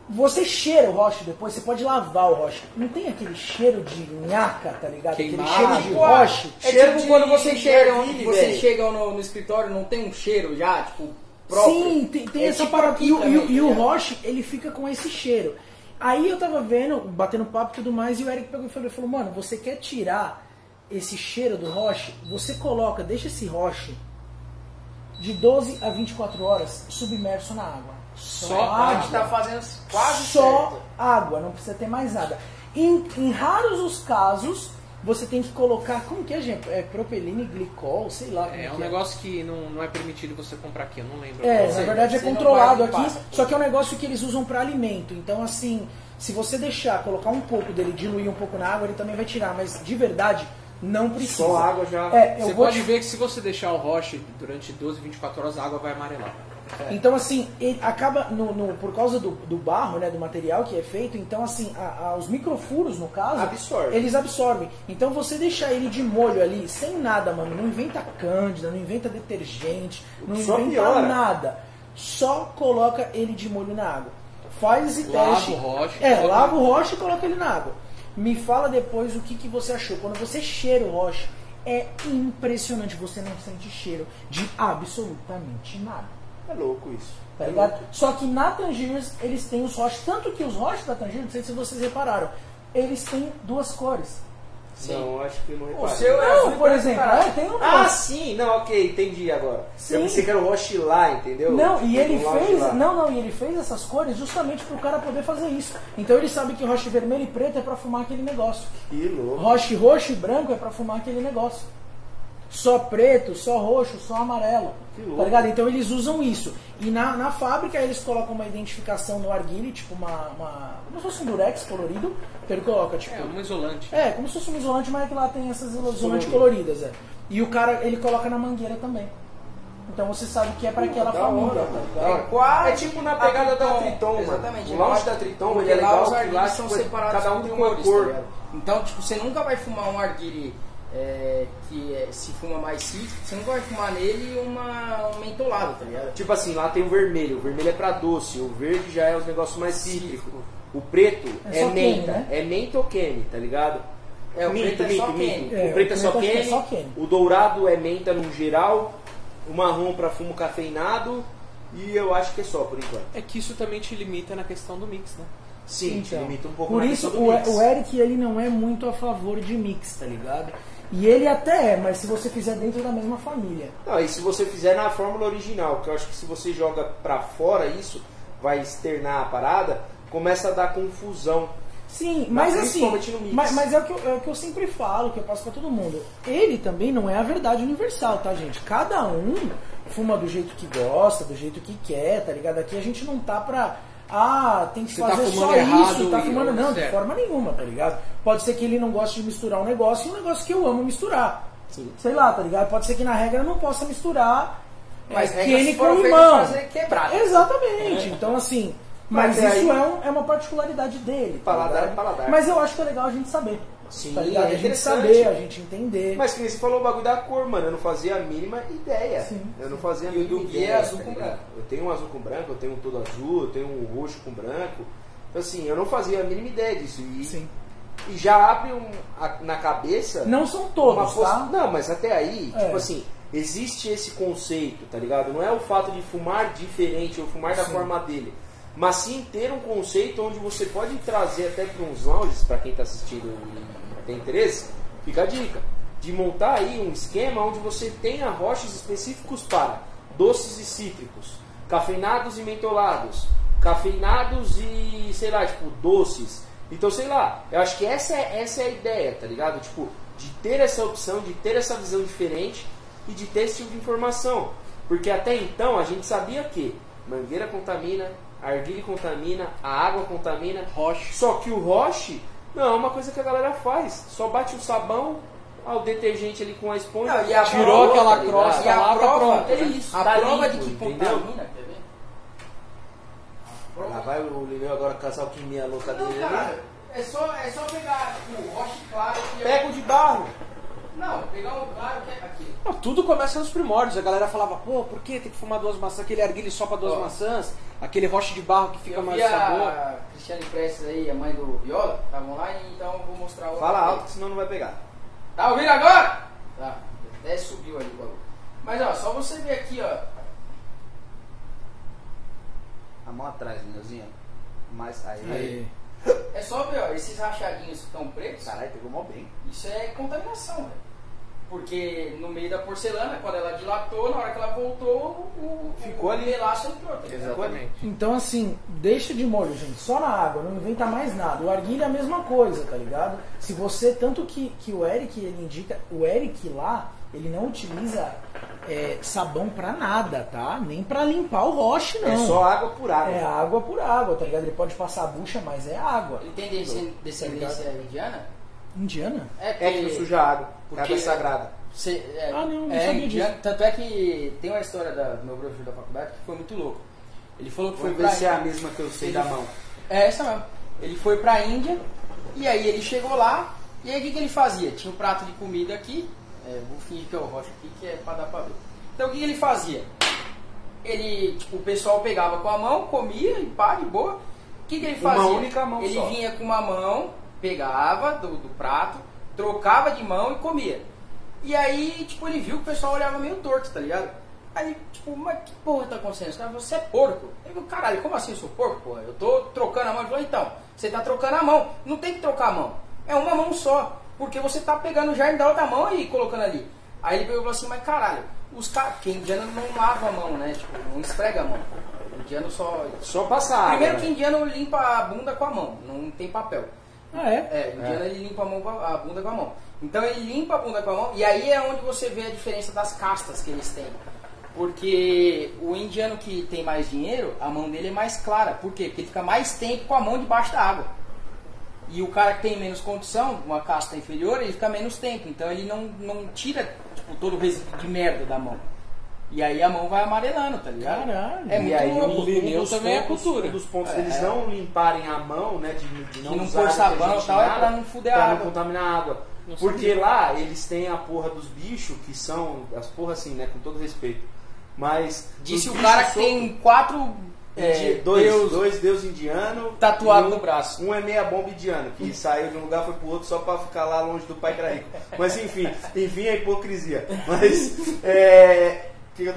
você cheira o roche depois, você pode lavar o roche. Não tem aquele cheiro de nhaca, tá ligado? Queimado. Aquele cheiro de roche. É Cheiro tipo de- quando você de chega, ervilha, você chega no, no escritório não tem um cheiro já, tipo, próprio. Sim, tem, tem É essa tipo parada. aqui E, o- e e o tá roche, ele fica com esse cheiro. Aí eu tava vendo, batendo papo e tudo mais, e o Eric pegou e falou, falou, mano, você quer tirar esse cheiro do roche? Você coloca, deixa esse roche de 12 a 24 horas submerso na água. Só A água. gente tá fazendo quase só certo. água, não precisa ter mais nada. Em, em raros os casos, você tem que colocar, como que é, gente? É propilene, glicol, sei lá. como É um que negócio que não, não é permitido você comprar aqui, eu não lembro. É, Você- na verdade é controlado aqui, limpar. só que é um negócio que eles usam para alimento. Então, assim, se você deixar, colocar um pouco dele, diluir um pouco na água, ele também vai tirar, mas de verdade, não precisa. Só água já. É, eu Você vou pode te- ver que se você deixar o roche durante 12, 24 horas, a água vai amarelar. Então, assim, ele acaba, no, no- por causa do, do barro, né, do material que é feito, então, assim, a- a- os microfuros, no caso, Absorve. eles absorvem. Então, você deixar ele de molho ali, sem nada, mano, não inventa cândida, não inventa detergente, não Só inventa piora. nada. Só coloca ele de molho na água. Faz esse Lava teste. o roche, É, lava o roche e coloca ele na água. Me fala depois o que, que você achou. Quando você cheira o roche, é impressionante. Você não sente cheiro de absolutamente nada. É louco isso. Tá É ligado? louco. Só que na Tangiers eles têm os roches, tanto que os roches da Tangiers, não sei se vocês repararam, eles têm duas cores. Não, acho que não O reparei. seu é azul por exemplo, é, tem um Ah, sim, não, ok, entendi agora. Sim. Eu pensei que era o Roche lá, entendeu? Não, Tipo, e ele do lounge fez, não, não, e ele fez essas cores justamente pro cara poder fazer isso. Então ele sabe que roche vermelho e preto é pra fumar aquele negócio. Que louco. Roche roxo e branco é pra fumar aquele negócio. Só preto, só roxo, só amarelo. Que louco. Tá ligado? Então eles usam isso. E na, na fábrica eles colocam uma identificação no arguile, tipo uma, uma. Como se fosse um durex colorido. Que ele coloca, tipo. É, um isolante. É, como se fosse um isolante, mas é que lá tem essas isolantes coloridas, é. E o cara, ele coloca na mangueira também. Então você sabe que é pra aquela família, hora, tá? É quase É tipo na pegada da Triton. Mano. Exatamente. O lounge da Triton, ele é lá legal os arguilhos são tipo, separados cada um por tem uma cores, cor. tá? Então, tipo, você nunca vai fumar um arguile é, que é, se fuma mais cítrico, você nunca vai fumar nele uma, um mentolado, tá ligado? Tipo assim, lá tem o vermelho. O vermelho é pra doce. O verde já é os negócios mais cítricos. O preto É é, menta. Né? É menta ou Kenny, tá ligado? É, o minto, preto é só. Kenny. É, o preto é só é Kenny. O dourado é menta no geral. O marrom pra fumo cafeinado. E eu acho que é só por enquanto. É que isso também te limita na questão do mix, né? Sim, te limita um pouco Então, Por na isso, o, mix. o Eric, ele não é muito a favor de mix, tá ligado? E ele até é, mas se você fizer dentro da mesma família. Não, e se você fizer na fórmula original, que eu acho que se você joga pra fora isso, vai externar a parada, começa a dar confusão. Sim, Mas mas assim, mas, mas é, o que eu, é o que eu sempre falo, que eu passo pra todo mundo. Ele também não é a verdade universal, tá, gente? Cada um fuma do jeito que gosta, do jeito que quer, tá ligado? Aqui a gente não tá pra. Ah, tem que Você tá fazer fumando só errado isso, tá fumando. Não, de certo. forma nenhuma, tá ligado? Pode ser que ele não goste de misturar um negócio e um negócio que eu amo misturar. Sei lá, tá ligado? Pode ser que na regra eu não possa misturar Mas é, Kenny com limão. pra ser quebradas. Exatamente. Então, assim, mas, Mas isso aí- é, um- é uma particularidade dele. tá Paladar ligado? é paladar. Mas eu acho que é legal a gente saber. Sim, tá ligado? é a gente interessante. saber, a gente entender. Mas que nem você falou o bagulho da cor, mano. Eu não fazia a mínima ideia. Sim. Eu não fazia a E o mínima é ideia. azul tá com branco. Eu tenho um azul com branco, eu tenho um todo azul, eu tenho um roxo com branco. Então assim, eu não fazia a mínima ideia disso. E, Sim. e já abre um, a- na cabeça. Não são todos, poss- tá? Não, mas até aí, É. tipo assim, existe esse conceito, tá ligado? Não é o fato de fumar diferente ou fumar da Sim. forma dele. Mas sim ter um conceito onde você pode trazer até para uns lounges, para quem tá assistindo e tem interesse, fica a dica. De montar aí um esquema onde você tenha roches específicos para doces e cítricos, cafeinados e mentolados, cafeinados e, sei lá, tipo, doces. Então, sei lá, eu acho que essa é, essa é a ideia, tá ligado? Tipo, de ter essa opção, de ter essa visão diferente e de ter esse tipo de informação. Porque até então a gente sabia que mangueira contamina, arguile contamina, a água contamina. Roche. Só que o roche não é uma coisa que a galera faz. Só bate o sabão, ah, o detergente ali com a esponja. Não, e a Tirou prova, aquela tá crosta E a lá, tá prova, pronto. é né? isso, a Tá prova limpo, de que contamina, quer ver? Lá vai o Lineu agora com essa alquimia louca Não, dele cara, ali. é só, é só pegar tipo, roche claro Pega o de barro. Não, pegar um claro que é aqui. Não, tudo começa nos primórdios. A galera falava, pô, por que tem que fumar duas maçãs? Aquele arguile só pra duas Ó. maçãs, aquele roche de barro que fica eu mais vi sabor. a Cristiane Prestes aí, a mãe do Viola, estavam lá, então eu vou mostrar o. Fala alto, que senão não vai pegar. Tá ouvindo agora? Tá, até subiu ali o bagulho. Mas ó, só você ver aqui, ó. A mão atrás, Lineuzinho. Mais aí. Aí. É só ver, ó, esses rachadinhos que estão pretos, Caralho, pegou mó bem. isso é contaminação, velho. Porque no meio da porcelana, quando ela dilatou, na hora que ela voltou, o, Ficou o ali. melaço entrou. tá? Exatamente. Então, assim, deixa de molho, gente. Só na água, não inventa mais nada. O arguilha é a mesma coisa, tá ligado? Se você, tanto que, que o Eric, ele indica, o Eric lá, ele não utiliza é, sabão pra nada, tá? Nem pra limpar o roche, não. É só água por água. É água por água, tá ligado? Ele pode passar a bucha, mas é água. Ele tem descen- descendência indiana? Indiana? É que não suja água. Porque- Água sagrada. Cê, é, Ah, não, não é, sabia disso. Tanto é que tem uma história da- do meu professor da faculdade que foi muito louco. Ele falou que foi Vamos pra ver se é a mesma que eu sei da mão. É essa mesmo. Ele foi pra Índia e aí ele chegou lá e aí o que, que ele fazia? Tinha um prato de comida aqui, é, vou fingir que é o rocha aqui que é pra dar pra ver. Então o que, que ele fazia? Ele, tipo, o pessoal pegava com a mão, comia e pá, de boa. O que, que ele Uma fazia? única mão ele só. vinha com uma mão, pegava do, do prato, trocava de mão e comia. E aí, tipo, ele viu que o pessoal olhava meio torto, tá ligado? Aí, tipo, mas que porra tá acontecendo? Falaram, você é porco. Ele falou, caralho, como assim eu sou porco, porra? Eu tô trocando a mão. Ele falou, então, você tá trocando a mão. Não tem que trocar a mão. É uma mão só. Porque você tá pegando o jardim da outra mão e colocando ali. Aí ele pegou e falou assim, mas caralho, os caras, porque indiano não lava a mão, né? Tipo, não esfrega a mão. Indiano só. Só passar. Primeiro né? que indiano limpa a bunda com a mão, não tem papel. Ah, é? É, o indiano ele limpa a, mão a bunda com a mão. Então ele limpa a bunda com a mão e aí é onde você vê a diferença das castas que eles têm. Porque o indiano que tem mais dinheiro, a mão dele é mais clara. Por quê? Porque ele fica mais tempo com a mão debaixo da água. E o cara que tem menos condição, uma casta inferior, ele fica menos tempo. Então ele não, não tira tipo, todo o resíduo de merda da mão. E aí a mão vai amarelando, tá ligado? Caralho. É E muito aí, louco. um, Lineu um dos também é pontos, cultura. um dos pontos É. deles não limparem a mão, né? De, de não não usar pôr sabão e tal, é nada, pra não fuder a pra água. não contaminar a água. Não Porque sabia. lá eles têm a porra dos bichos, que são. As porra assim, né? Com todo respeito. Mas. Disse o cara que tem quatro é, dois, deus dois deus indiano tatuado e um- no braço. Um é meia bomba indiano, que *laughs* saiu de um lugar foi pro outro só pra ficar lá longe do pai rico. Mas enfim, enfim a hipocrisia. Mas é,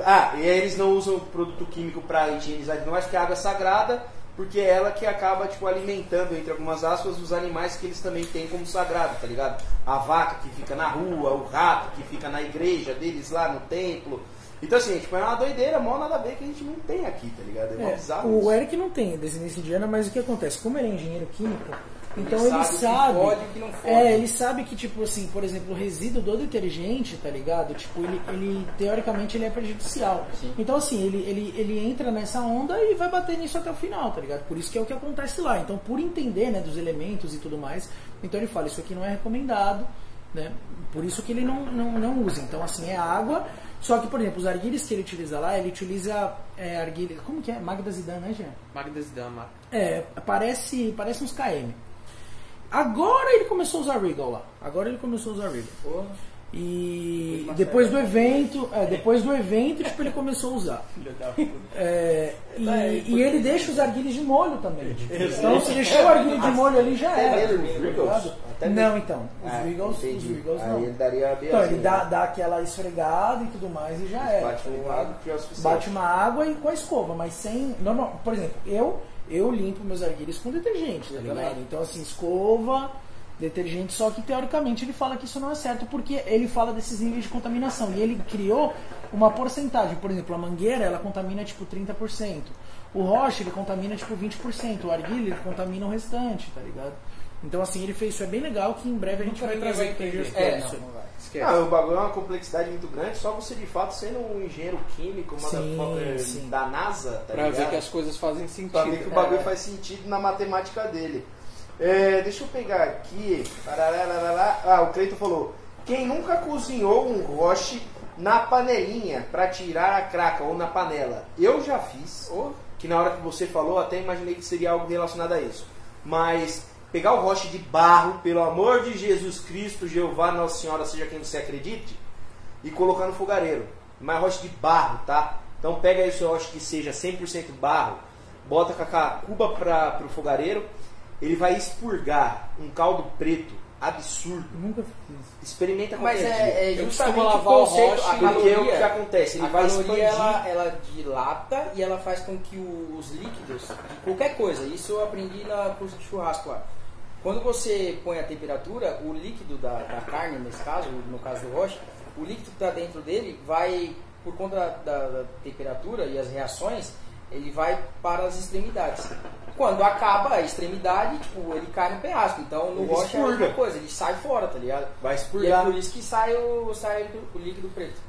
ah, e eles não usam produto químico pra higienizar acho que a água é sagrada porque é ela que acaba, tipo, alimentando, entre algumas aspas, os animais que eles também têm como sagrado, tá ligado? A vaca que fica na rua, o rato que fica na igreja deles lá no templo. Então, assim, tipo, é uma doideira, mó nada a ver que a gente não tem aqui, tá ligado? É, É, o. Eric não tem descendência indiana, mas o que acontece? Como ele é engenheiro químico, então Ele ele, sabe sabe. pode o que não pode. É, ele sabe que, tipo assim, por exemplo, o resíduo do detergente, tá ligado? Tipo, ele, ele teoricamente ele é prejudicial. Sim. Então, assim, ele, ele, ele entra nessa onda e vai bater nisso até o final, tá ligado? Por isso que é o que acontece lá. Então, por entender, né, dos elementos e tudo mais, então ele fala, isso aqui não é recomendado, né? Por isso que ele não, não, não usa. Então, assim, é água. Só que, por exemplo, os arguilhos que ele utiliza lá, ele utiliza é, arguilha. Como que é? Magda Zidane, né, Jean? Magdas Dama. É, parece, parece uns KM. Agora ele começou a usar Regal lá. Agora ele começou a usar Regal. Porra. E depois do evento, é, depois do evento, tipo, ele começou a usar. *laughs* É, e, É, e ele deixa os arguilhos de molho também. Então se deixou o arguilho de molho ali já Até era. mesmo os Regals? ligado? Até Não, então. Os Ah, Regals, os. Regals Aí não. ele daria bem Então, ele dá, né? dá aquela esfregada e tudo mais e já era. Bate tá uma ligado? água que é o suficiente. Bate uma água e com a escova, mas sem. Normal, por exemplo, eu, eu limpo meus arguilhos com detergente, tá Eu ligado? Então, assim, escova, detergente, só que teoricamente ele fala que isso não é certo, porque ele fala desses níveis de contaminação. E ele criou uma porcentagem. Por exemplo, a mangueira ela contamina tipo 30%. O rocha ele contamina tipo 20%. O arguilho ele contamina o restante, tá ligado? Então, assim, ele fez isso. É bem legal que em breve a gente Nunca vai trazer entender. É, não, não vai. Esquece. Ah, o bagulho é uma complexidade muito grande, só você de fato sendo um engenheiro químico, uma Sim, sim. da NASA, tá pra ver ligado? que as coisas fazem sentido. Pra ver que o bagulho É. faz sentido na matemática dele. É, deixa eu pegar aqui. Ah, o Cleiton falou: quem nunca cozinhou um roche na panelinha pra tirar a craca ou na panela? Eu já fiz. Que na hora que você falou, até imaginei que seria algo relacionado a isso. Mas pegar o roche de barro, pelo amor de Jesus Cristo, Jeová, Nossa Senhora, seja quem você acredite, e colocar no fogareiro. Mas roche de barro, tá? Então pega aí o seu roche que seja 100% barro, bota com a cuba para pro fogareiro, ele vai expurgar um caldo preto absurdo. Nunca fiz. Experimenta Mas qualquer é, é justamente o lavar o conceito, roche a Porque é o que caloria, acontece, ele a vai caloria expandir. ela, ela dilata e ela faz com que os líquidos, qualquer coisa, isso eu aprendi na curso de churrasco lá. Quando você põe a temperatura, o líquido da, da carne, nesse caso, no caso do roche, o líquido que está dentro dele vai, por conta da, da- da temperatura e as reações, ele vai para as extremidades. Quando acaba a extremidade, tipo, ele cai no penhasco. Então no Ele roche é a mesma expurga. coisa, ele sai fora, tá ligado? Vai E é expurgar. por isso que sai o, sai o líquido preto.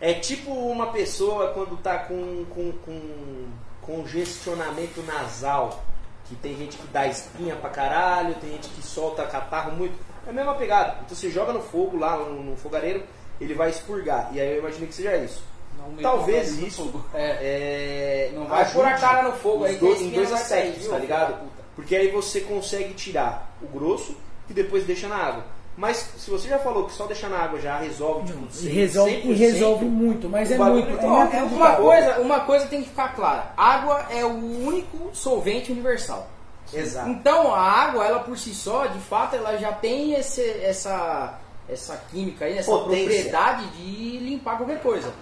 É tipo uma pessoa quando tá com, com, com congestionamento nasal. Que tem gente que dá espinha pra caralho, tem gente que solta catarro muito. É a mesma pegada. Então você joga no fogo lá, no, no fogareiro, ele vai expurgar. E aí eu imaginei que seja isso. Não Talvez isso fogo. é, Não vai pôr a cara no fogo aí dois- em dois aspectos, tá ligado? Porque aí você consegue tirar o grosso e depois deixa na água. Mas se você já falou que só deixar na água já resolve, tipo, E 100, resolve, e 100%, resolve muito, mas é muito. É é uma coisa, uma coisa tem que ficar clara. Água é o único solvente universal. Exato. Então a água, ela por si só, de fato, ela já tem esse, essa, essa química aí, essa Potência. propriedade de limpar qualquer coisa.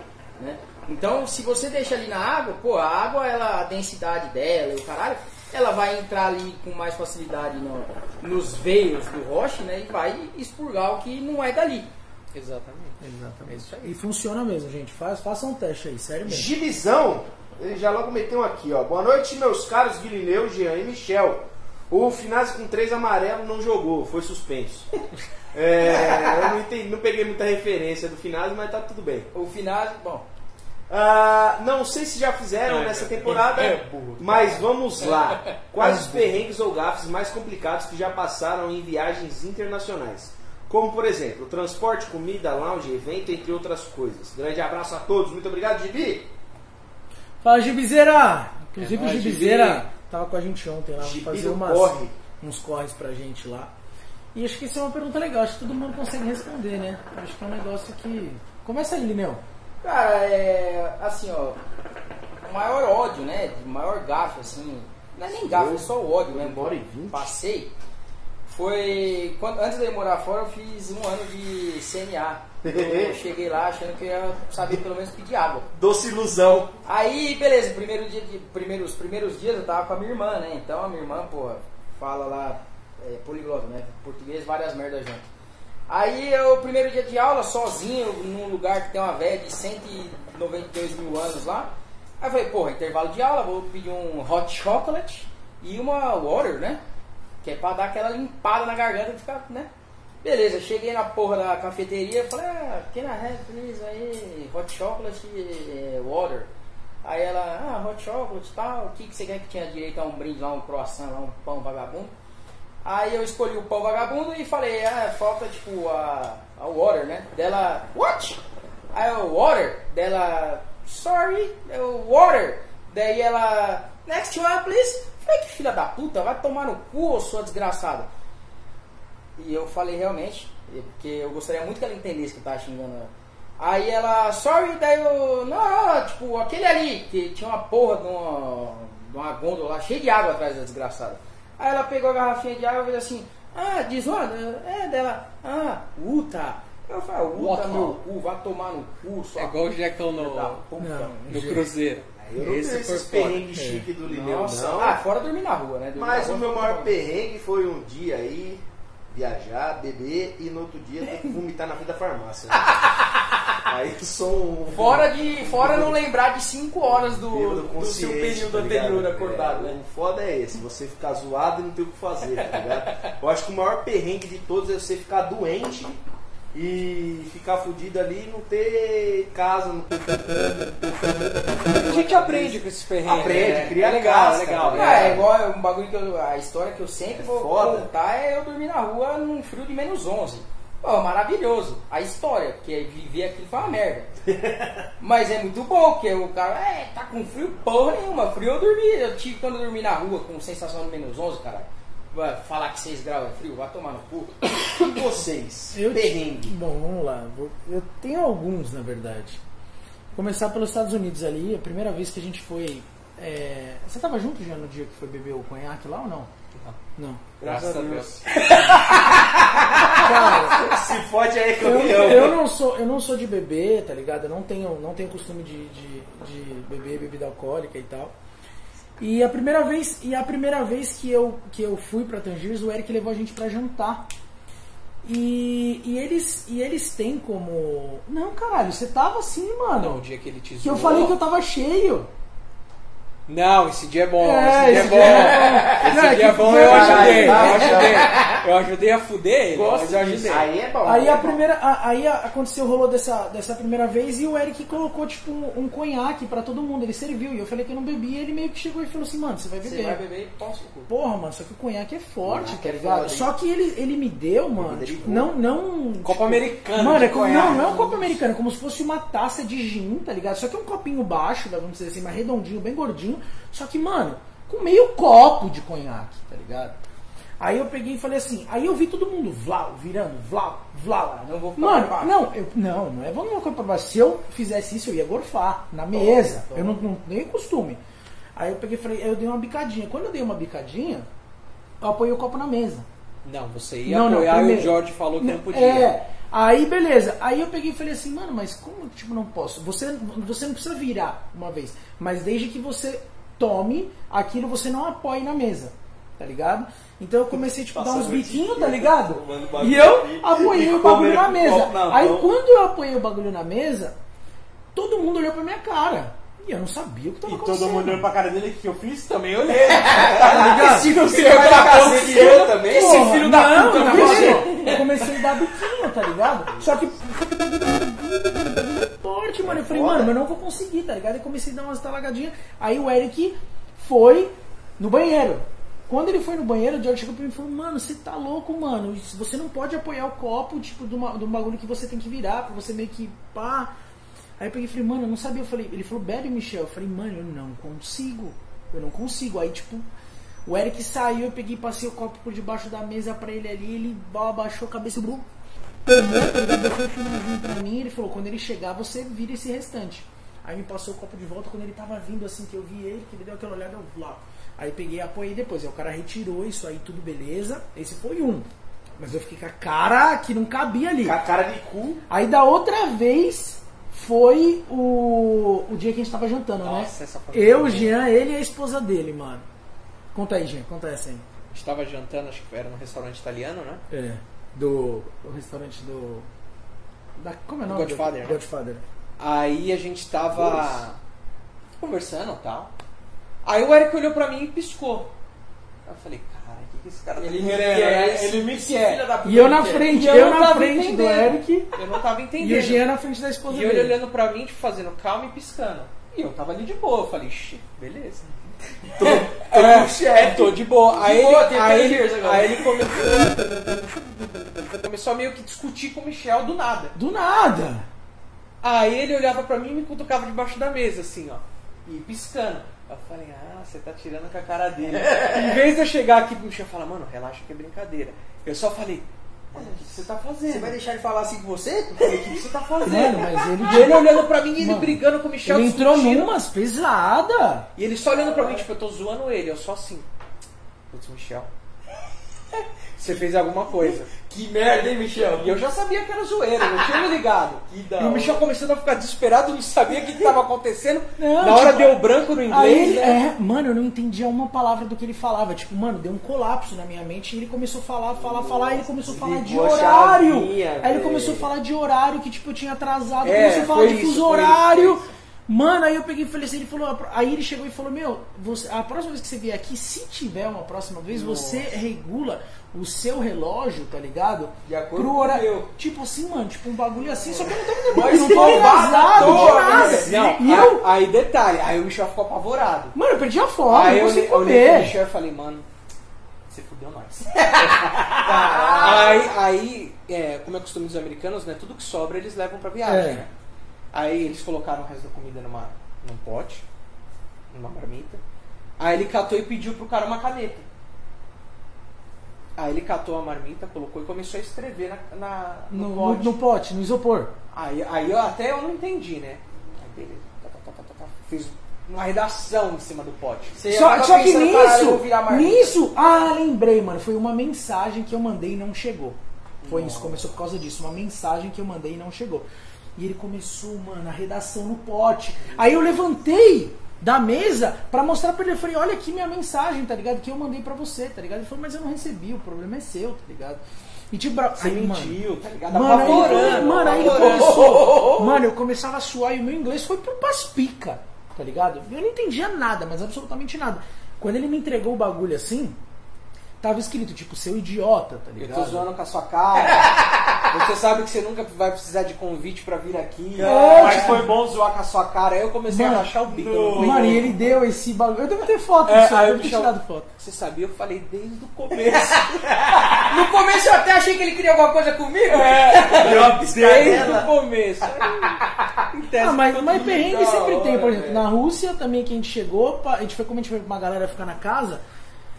Né? Então, se você deixa ali na água, pô, a água, ela, a densidade dela e o caralho, ela vai entrar ali com mais facilidade no- nos veios do roche, né? E vai expurgar o que não é dali. Exatamente. Exatamente. É isso aí. E funciona mesmo, gente. Faz, façam um teste aí, sério mesmo. Gilizão, ele já logo meteu um aqui, ó. Boa noite, meus caros Guilineu, Jean e Michel. O Finazzi com três amarelo não jogou, foi suspenso. *laughs* É, eu não, entendi, não peguei muita referência do Finazzi, mas tá tudo bem. O final, bom, Ah, não sei se já fizeram nessa temporada, mas vamos lá. *laughs* Quais os perrengues ou gafes mais complicados que já passaram em viagens internacionais? Como, por exemplo, transporte, comida, lounge, evento, entre outras coisas. Grande abraço a todos. Muito obrigado, Gibi. Fala, Gibizeira! Inclusive É o Gibizeira Gibi. tava com a gente ontem lá, Gibi fazer umas, corre. uns corres pra gente lá. E acho que isso é uma pergunta legal, acho que todo mundo consegue responder, né? Acho que é um negócio que. Começa aí, Lineu. Cara, é. Assim, ó. O maior ódio, né? De maior gafe, assim. Não é nem gafe, é só o ódio mesmo. Uma hora e. Passei. Foi. Quando, antes de eu morar fora, eu fiz um ano de CNA. Eu *laughs* cheguei lá achando que eu ia saber pelo menos pedir água. Doce ilusão. Aí, beleza, primeiro dia de, primeiros, primeiros dias eu tava com a minha irmã, né? Então a minha irmã, porra, fala lá, é, poliglota, né? Português, várias merdas junto. Aí eu, primeiro dia de aula, sozinho, num lugar que tem uma velha de 192 mil anos lá. Aí eu falei, porra, intervalo de aula, vou pedir um hot chocolate e uma water, né? Que é pra dar aquela limpada na garganta e ficar, né? Beleza, cheguei na porra da cafeteria, falei, ah, I have please aí, hot chocolate e water. Aí ela, ah, hot chocolate e tal, o que, que você quer que tinha direito a um brinde lá, um croissant lá, um pão vagabundo? Aí eu escolhi o pão vagabundo e falei, ah, falta tipo a, a water, né? Dela, what? Aí eu, water? Dela, sorry, eu, water. Daí ela, next one please. Falei, que filha da puta, vai tomar no cu, ô sua desgraçada. E eu falei realmente, porque eu gostaria muito que ela entendesse que eu tava xingando ela. Aí ela, sorry, daí eu, não, tipo, aquele ali, que tinha uma porra de uma, de uma gôndola cheia de água atrás da desgraçada. Aí ela pegou a garrafinha de água e fez assim, ah, diz onde? É dela, ah, Uta. Eu falei, Uta, Uta. meu cu, vai tomar no cu, sua É igual o da no. Não. no Cruzeiro. Eu não Esse foi foda. perrengues chique do Lineu, Nossa, não. ah, fora dormir na rua, né? Dormir Mas na o rua meu maior perrengue foi um dia aí, viajar, beber e no outro dia ter que vomitar na frente da farmácia. né? *laughs* aí eu sou um. Fora de. Fora não lembrar de 5 horas do, do seu período tá anterior acordado, É, né? O foda é esse, você ficar zoado e não ter o que fazer, tá ligado? Eu acho que o maior perrengue de todos é você ficar doente e ficar fudido ali e não ter casa, não A gente aprende com esses perrengues. Aprende, né? cria é legal, casca, é legal. tá é é. igual é um bagulho que eu, a história que eu sempre vou foda. contar é eu dormir na rua num frio de menos 11. Pô, maravilhoso. A história, porque viver aquilo foi uma merda. *laughs* Mas é muito bom, porque o cara, é, tá com frio porra nenhuma. Frio eu dormi, eu tive quando eu dormi na rua com sensação de menos 11, cara. Vai falar que 6 graus é frio, vai tomar no cu. E vocês? *coughs* Eu perrengue. Bom, vamos lá. Vou- Eu tenho alguns, na verdade. Começar pelos Estados Unidos ali, a primeira vez que a gente foi. é, Você tava junto já no dia que foi beber o conhaque lá ou não? Não. Graças a Deus. Cara, Se fode aí eu, campeão. eu não sou, eu não sou de beber, tá ligado? Eu não tenho, não tenho costume de, de, de beber bebida alcoólica e tal. E a primeira vez, e a primeira vez que eu que eu fui pra Tangiers, o Eric levou a gente pra jantar. E, e eles e eles têm como Não, caralho, você tava assim, mano. Não, o dia que ele te que eu zoou. falei que eu tava cheio. Não, esse dia é bom. É, esse esse dia é dia bom. É Esse dia é bom, foi- eu ajudei. Eu ajudei. Eu ajudei a fuder ele, Gosto mas eu ajudei. Aí é bom. Aí a é bom. primeira, a- aí aconteceu, rolou dessa, dessa primeira vez e o Eric colocou tipo um, um conhaque pra todo mundo, ele serviu e eu falei que eu não bebia, ele meio que chegou e falou assim, mano, você vai Você beber. vai beber e cu. Porra, mano, só que o conhaque é forte, Conhaque tá é ligado? só que ele, ele me deu, mano, tipo, não, não. Copa tipo, americana Mano, de é como, conhaque. não, não é um copo americano, é como se fosse uma taça de gin, tá ligado? Só que é um copinho baixo, vamos dizer assim, mais redondinho, bem gordinho. Só que, mano, com meio copo de conhaque, tá ligado? Aí eu peguei e falei assim, aí eu vi todo mundo vlau, virando, vlau, vlau. Não vou ficar Mano, pra baixo. não, eu, não, não é vamos uma coisa pra baixo. Se eu fizesse isso, eu ia gorfar na mesa. Eu não, não tenho costume. Aí eu peguei e falei, eu dei uma bicadinha. Quando eu dei uma bicadinha, eu apoiei o copo na mesa. Não, você ia Não, não, apoiar e primeiro- o George falou que não podia. É. Aí, beleza. Aí eu peguei e falei assim, mano, mas como tipo não posso? Você, você não precisa virar uma vez, mas desde que você tome aquilo, você não apoie na mesa, tá ligado? Então eu comecei tipo, a dar uns biquinhos, tá ligado? E eu apoiei o bagulho na mesa. Aí quando eu apoiei o bagulho na mesa, todo mundo olhou pra minha cara. E eu não sabia o que tava E todo acontecendo. mundo olhando pra cara dele, o que eu fiz? Também olhei. *laughs* Tá ligado? Esse filho da cacete também. Porra, Esse filho da puta não, não eu comecei a dar biquinho, tá ligado? Só que. Forte, mano. Eu falei, Foda. mano, eu não vou conseguir, tá ligado? E comecei a dar umas talagadinhas. Aí o Eric foi no banheiro. Quando ele foi no banheiro, o George chegou pra mim e falou, mano, você tá louco, mano. Você não pode apoiar o copo, tipo, de, uma, de um bagulho que você tem que virar, pra você meio que pá. Aí eu peguei e falei, mano, eu não sabia. Eu falei, ele falou, bebe, Michel. Eu falei, mano, eu não consigo. Eu não consigo. Aí, tipo, o Eric saiu, eu peguei e passei o copo por debaixo da mesa pra ele ali, ele abaixou a cabeça e brum, pra mim, ele falou, quando ele chegar, você vira esse restante. Aí me passou o copo de volta quando ele tava vindo assim, que eu vi ele, que ele deu aquela olhada, eu lá. Aí peguei e apoiei depois. Aí o cara retirou isso aí, tudo beleza. Esse foi um. Mas eu fiquei com a cara que não cabia ali. Com a cara de cu. Aí da outra vez foi o, o dia que a gente tava jantando, Nossa, né? essa foi Eu, o Jean, ele e a esposa dele, mano. Conta aí, Jean, conta essa aí. A gente tava jantando, acho que era num restaurante italiano, né? É. Do, do restaurante do. Da, como é o nome? Godfather, Do né? Godfather. Aí a gente tava conversando e tal. Aí o Eric olhou pra mim e piscou. Aí eu falei, cara, o que, esse cara tá Ele me quer, Ele me quer. E eu na frente, E eu, eu na frente do entendendo. Eric Eu não tava e o entendendo. Jean na frente da esposa E ele dele. olhando pra mim, tipo, fazendo calma e piscando. E eu tava ali de boa. Eu falei, "Xi, beleza. *laughs* Tô, É, tô com o chefe. Tô de boa. Aí, boa, ele, aí, ele, aí ele começou, começou a meio que discutir com o Michel do nada. Do nada. Aí ele olhava pra mim e me cutucava debaixo da mesa, assim, ó. E piscando. Eu falei, ah, você tá tirando com a cara dele. *laughs* em vez de eu chegar aqui pro Michel e falar, mano, relaxa que é brincadeira. Eu só falei, mano, o que, que você tá fazendo? Você vai deixar ele falar assim com você? Eu falei, o que, que você tá fazendo? Mano, mas ele- E ele olhando pra mim e ele Mano, brigando com o Michel. Ele entrou discutindo. numas pesada. E ele só olhando pra mim, tipo, eu tô zoando ele, eu só assim. Putz, Michel. *laughs* Você fez alguma coisa. Que merda, hein, Michel? E eu já sabia que era zoeira, não tinha me ligado. *laughs* Que da E o. Michel começando a ficar desesperado, não sabia o que estava acontecendo. Não, Na hora tipo, deu branco no Aí, inglês, ele- né? é, mano, eu não entendia uma palavra do que ele falava. Tipo, mano, deu um colapso na minha mente e ele começou a falar, falar, falar. Aí ele começou a falar de horário. chavinha, aí ele começou a falar de horário que, tipo, eu tinha atrasado. É, começou a falar de fuso horário. foi isso. Mano, aí eu peguei e falei assim, ele falou, aí ele chegou e falou, meu, você, a próxima vez que você vier aqui, se tiver uma próxima vez, você regula o seu relógio, tá ligado? De acordo Pro com o horário. meu. Tipo assim, mano, tipo um bagulho assim, só que eu não tô me Mas lembrando, não tô atrasado de nada. né? Não, E eu, aí, aí detalhe, aí o Michel ficou apavorado. mano, eu perdi a fome, aí eu eu, consegui eu olhei pro comer. Michel e falei, mano, você fudeu nós. *laughs* aí, aí é, como é costume dos americanos, né? Tudo que sobra eles levam pra viagem, É. né? Aí eles colocaram o resto da comida numa, num pote, numa marmita. Aí ele catou e pediu pro cara uma caneta. Aí ele catou a marmita, colocou e começou a escrever na, na- no, No, pote. no, no pote, no isopor. Aí, aí eu, até eu não entendi, né? Aí beleza, tá, tá, tá, tá, tá, tá. fiz uma redação em cima do pote. Você Só, só que pensando, "Caralho, eu vou nisso, virar marmita." nisso, ah, lembrei, mano, foi uma mensagem que eu mandei e não chegou. Foi isso, começou por causa disso, uma mensagem que eu mandei e não chegou. E ele começou, mano, a redação no pote. Aí eu levantei da mesa pra mostrar pra ele, eu falei, olha aqui minha mensagem, tá ligado? Que eu mandei pra você, tá ligado? Ele falou, mas eu não recebi, o problema é seu, tá ligado? E tipo, Você aí, mano, mentiu, tá ligado? Mano, aí, mano, aí começou. *laughs* Mano, eu começava a suar e o meu inglês foi pro paspica, tá ligado? Eu não entendia nada, mas absolutamente nada. Quando ele me entregou o bagulho assim, tava escrito, tipo, seu idiota, tá Eu ligado? tô zoando com a sua cara. *laughs* Você sabe que você nunca vai precisar de convite pra vir aqui. É, mas tipo- foi bom zoar com a sua cara. Aí eu comecei Mano, a rachar o bico. eu Mano, e ele deu esse bagulho. Eu devo ter foto É, disso, eu aí devo ter tirado foto. Você sabia? Eu falei desde o começo. *laughs* No começo eu até achei que ele queria alguma coisa comigo. *laughs* Deu uma desde o começo. Ah, mas, mas tudo perrengue sempre hora, tem, por exemplo, velho. na Rússia também que a gente chegou, a gente foi como a gente foi com uma galera ficar na casa,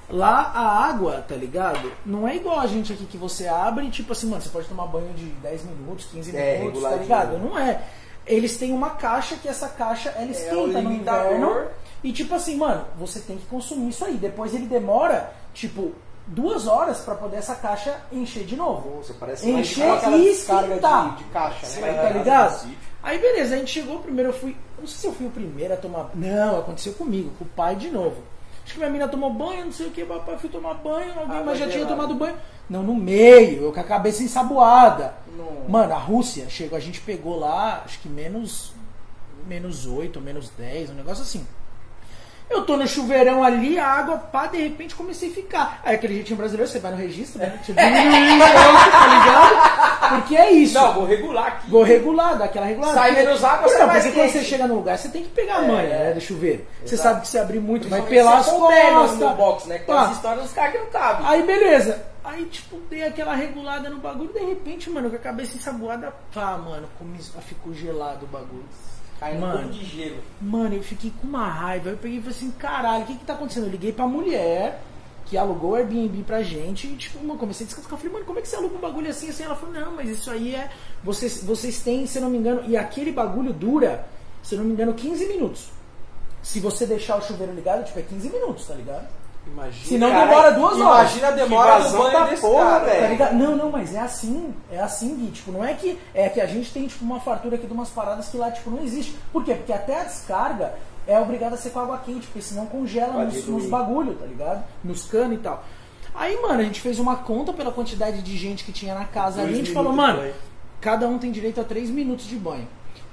lá a água, tá ligado? Não é igual a gente aqui que você abre e tipo assim, mano, você pode tomar banho de 10 minutos, 15 É, minutos, tá ligado? Não é. Eles têm uma caixa que essa caixa ela o esquenta no limitador. inverno. E tipo assim, mano, você tem que consumir isso aí. Depois ele demora, tipo, duas horas pra poder essa caixa encher de novo. Nossa, parece Encher e esquentar. de, de caixa, né? Tá ligado? Aí beleza, a gente chegou primeiro, eu fui. Não sei se eu fui o primeiro a tomar. Não, aconteceu comigo, com o pai de novo. Acho que minha mina tomou banho, não sei o que, papai fui tomar banho, alguém Água mais já tinha tomado banho. Não, no meio, eu com a cabeça ensaboada. Não. Mano, a Rússia chegou, a gente pegou lá, acho que menos. Menos 8, menos 10, um negócio assim. Eu tô no chuveirão ali, a água, pá, de repente comecei a ficar. Aí aquele jeitinho brasileiro, você vai no registro, né? Você diminui, tá ligado? Porque é isso. Não, vou regular aqui. Vou regular, dar aquela regulada. Sai menos água, Não, sai porque quando você chega no lugar, você tem que pegar a É, manha, é. né, do chuveiro. Você Exato. sabe que se abrir muito, vai pelar as costas. no box, né? Que Pá. as histórias dos caras que não cabem. Aí beleza. Aí, tipo, dei aquela regulada no bagulho, de repente, mano, com a cabeça ensaboada, pá, mano, ficou gelado o bagulho. Caiu um Mano. pouco de gelo. Mano, eu fiquei com uma raiva. Eu peguei e falei assim, caralho, o que que tá acontecendo? Eu liguei pra mulher que alugou o Airbnb pra gente e, tipo, mano, comecei a descascar. Eu falei, mano, como é que você aluga um bagulho assim? assim? Ela falou, não, mas isso aí é... Vocês, vocês têm, se eu não me engano... E aquele bagulho dura se eu não me engano, 15 minutos. Se você deixar o chuveiro ligado, tipo, é 15 minutos, tá ligado? Imagina. Se não Cara, demora duas horas. Imagina a demora do banho da desse porra, cara. velho. Tá? Não, não, mas é assim. É assim, Gui. Tipo, não é que. É que a gente tem, tipo, uma fartura aqui de umas paradas que lá, tipo, não existe. Por quê? Porque até a descarga é obrigada a ser com água quente, porque senão congela Pode nos, nos bagulho, tá ligado? Nos canos e tal. Aí, mano, a gente fez uma conta pela quantidade de gente que tinha na casa ali. A gente falou, mano, cada um tem direito a 3 minutos de banho.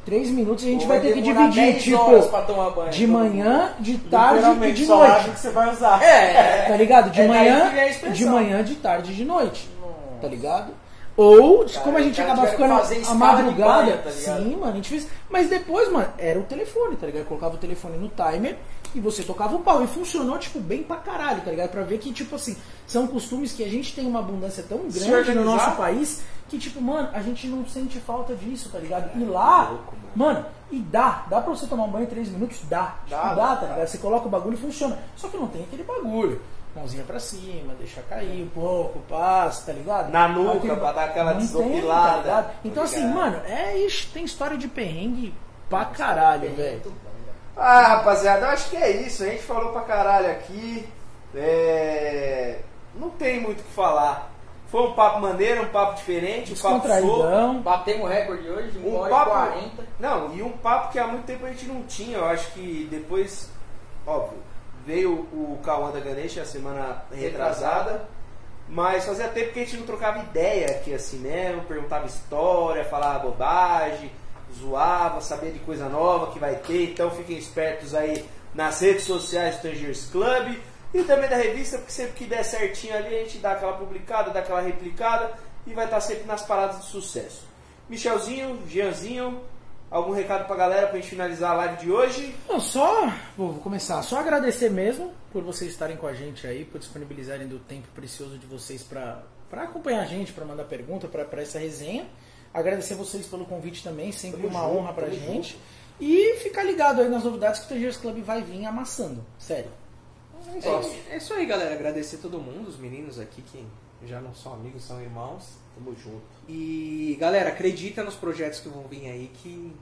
3 minutos a gente Ou vai ter que dividir, 10 tipo, banho. de manhã, de tarde e de só noite. que você vai usar. É, Tá ligado? De É manhã, de manhã, de tarde e de noite. Tá ligado? Ou, Cara, como a gente acaba ficando a madrugada. banho, tá sim, mano, a gente fez. Mas depois, mano, era o telefone, tá ligado? Eu colocava o telefone no timer e você tocava o pau. E funcionou, tipo, bem pra caralho, tá ligado? Pra ver que, tipo assim, são costumes que a gente tem uma abundância tão grande no nosso país que, tipo, mano, a gente não sente falta disso, tá ligado? E lá, mano, e dá. Dá pra você tomar um banho em 3 minutos? Dá. Tipo, Dá, dá, dá, tá ligado? Você coloca o bagulho e funciona. Só que não tem aquele bagulho. Mãozinha pra cima, deixa cair um pouco, passa, tá ligado? Na nuca, Aquele- pra dar aquela tem, desopilada. tá? Então Tá assim, mano, é isso, tem história de perrengue pra caralho, velho. Ah, rapaziada, eu acho que é isso. A gente falou pra caralho aqui. É, Não tem muito o que falar. Foi um papo maneiro, um papo diferente, um papo solto. Batemos o recorde hoje de 1 Um hora papo. e 40. Não, e um papo que há muito tempo a gente não tinha. Eu acho que depois, óbvio, veio o Cauã da Ganesha a semana retrasada. Mas fazia tempo que a gente não trocava ideia aqui assim mesmo, perguntava história, falava bobagem, zoava, sabia de coisa nova que vai ter, então fiquem espertos aí nas redes sociais do Tangiers Club e também da revista, porque sempre que der certinho ali a gente dá aquela publicada, dá aquela replicada e vai estar sempre nas paradas de sucesso. Michelzinho, Jeanzinho, algum recado pra galera pra gente finalizar a live de hoje? Não, só, vou, começar, só agradecer mesmo por vocês estarem com a gente aí, por disponibilizarem do tempo precioso de vocês pra acompanhar a gente, pra mandar pergunta, pra essa resenha. Agradecer vocês pelo convite também, sempre Tamo uma junto, honra pra gente. E ficar ligado aí nas novidades que o Tangers Club vai vir amassando, sério. É, é isso aí, galera. Agradecer todo mundo, os meninos aqui que já não são amigos, são irmãos. Tamo junto. E, galera, acredita nos projetos que vão vir aí que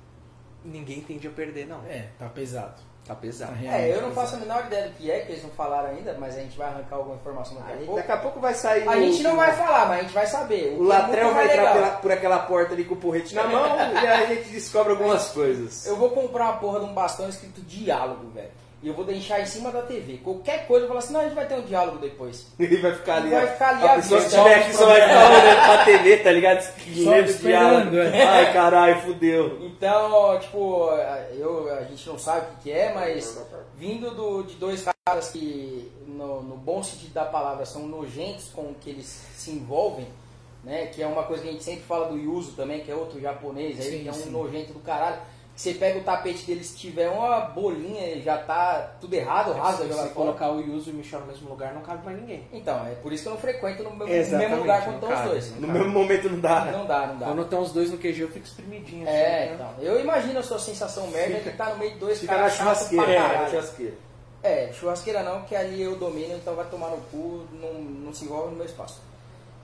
ninguém tende a perder, não. É, tá pesado. Tá pesado. Tá É, eu não faço a menor ideia do que é, que eles não falaram ainda, mas a gente vai arrancar alguma informação daqui a pouco. daqui a pouco vai sair A o- gente não vai falar, mas a gente vai saber. O é Latrel muito vai entrar pela- por aquela porta ali com o porrete na mão *laughs* e aí a gente descobre algumas coisas. Eu vou comprar uma porra de um bastão escrito diálogo, velho. E eu vou deixar em cima da TV. Qualquer coisa eu vou falar assim, não, a gente vai ter um diálogo depois. *laughs* Ele vai ficar ali. Vai ficar ali a a pessoa que vista, estiver aqui só vai ficar olhando pra TV, tá ligado? Lendo diálogo. é. Ai, caralho, fudeu. Então, tipo, eu, a gente não sabe o que que é, mas vindo do- de dois caras que, no, no bom sentido da palavra, são nojentos com o que eles se envolvem, né? Que é uma coisa que a gente sempre fala do Yuzo também, que é outro japonês aí, Sim, que é um sim. nojento do caralho. Você pega o tapete dele, se tiver uma bolinha, já tá tudo errado, rasga, Se joga você fora. colocar o Yuzo e o Michel no mesmo lugar, não cabe mais ninguém. Então, é por isso que eu não frequento no mesmo, no mesmo lugar quando estão os dois. No mesmo momento não dá. Não dá, não dá. Quando estão os dois no QG, eu fico espremidinho. assim, É, né? então. Eu imagino a sua sensação merda de estar no meio de dois Fica na caras chatos pra churrasqueira. caralho. na churrasqueira. É, churrasqueira não, que ali eu domino, então vai tomar no cu, não, não se envolve no meu espaço.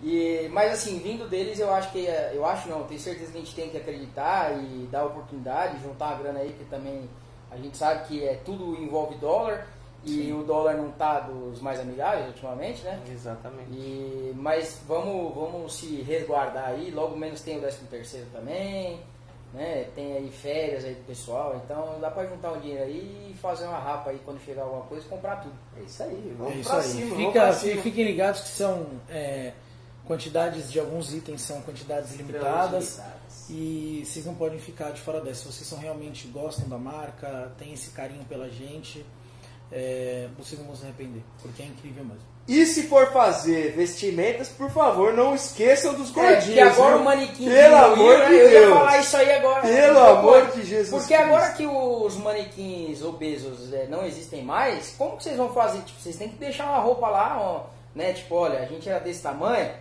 E, mas assim, vindo deles, eu acho que, eu acho não, tenho certeza que a gente tem que acreditar e dar oportunidade, juntar uma grana aí, que também a gente sabe que é tudo envolve dólar e o dólar não tá dos mais amigáveis ultimamente, né? Exatamente. E, mas vamos, vamos se resguardar aí, logo menos tem o 13 terceiro também, né? Tem aí férias aí do pessoal, então dá pra juntar um dinheiro aí e fazer uma rapa aí quando chegar alguma coisa e comprar tudo. É isso aí, vamos É isso pra aí. cima. vamos Fica, pra cima. fiquem ligados que são é, quantidades de alguns itens, são quantidades limitadas. E vocês não podem ficar de fora dessa. Se vocês são, realmente gostam da marca, têm esse carinho pela gente, é, vocês não vão se arrepender, porque é incrível mesmo. E se for fazer vestimentas, por favor, não esqueçam dos É, gordinhos. porque agora viu? o manequim Pelo diminuiu, amor de Eu ia Deus. falar isso aí agora. Pelo amor de Jesus Porque agora Cristo. que os manequins obesos é, não existem mais, como que vocês vão fazer? Tipo, vocês têm que deixar uma roupa lá, ó, né? Tipo, olha, a gente era desse tamanho,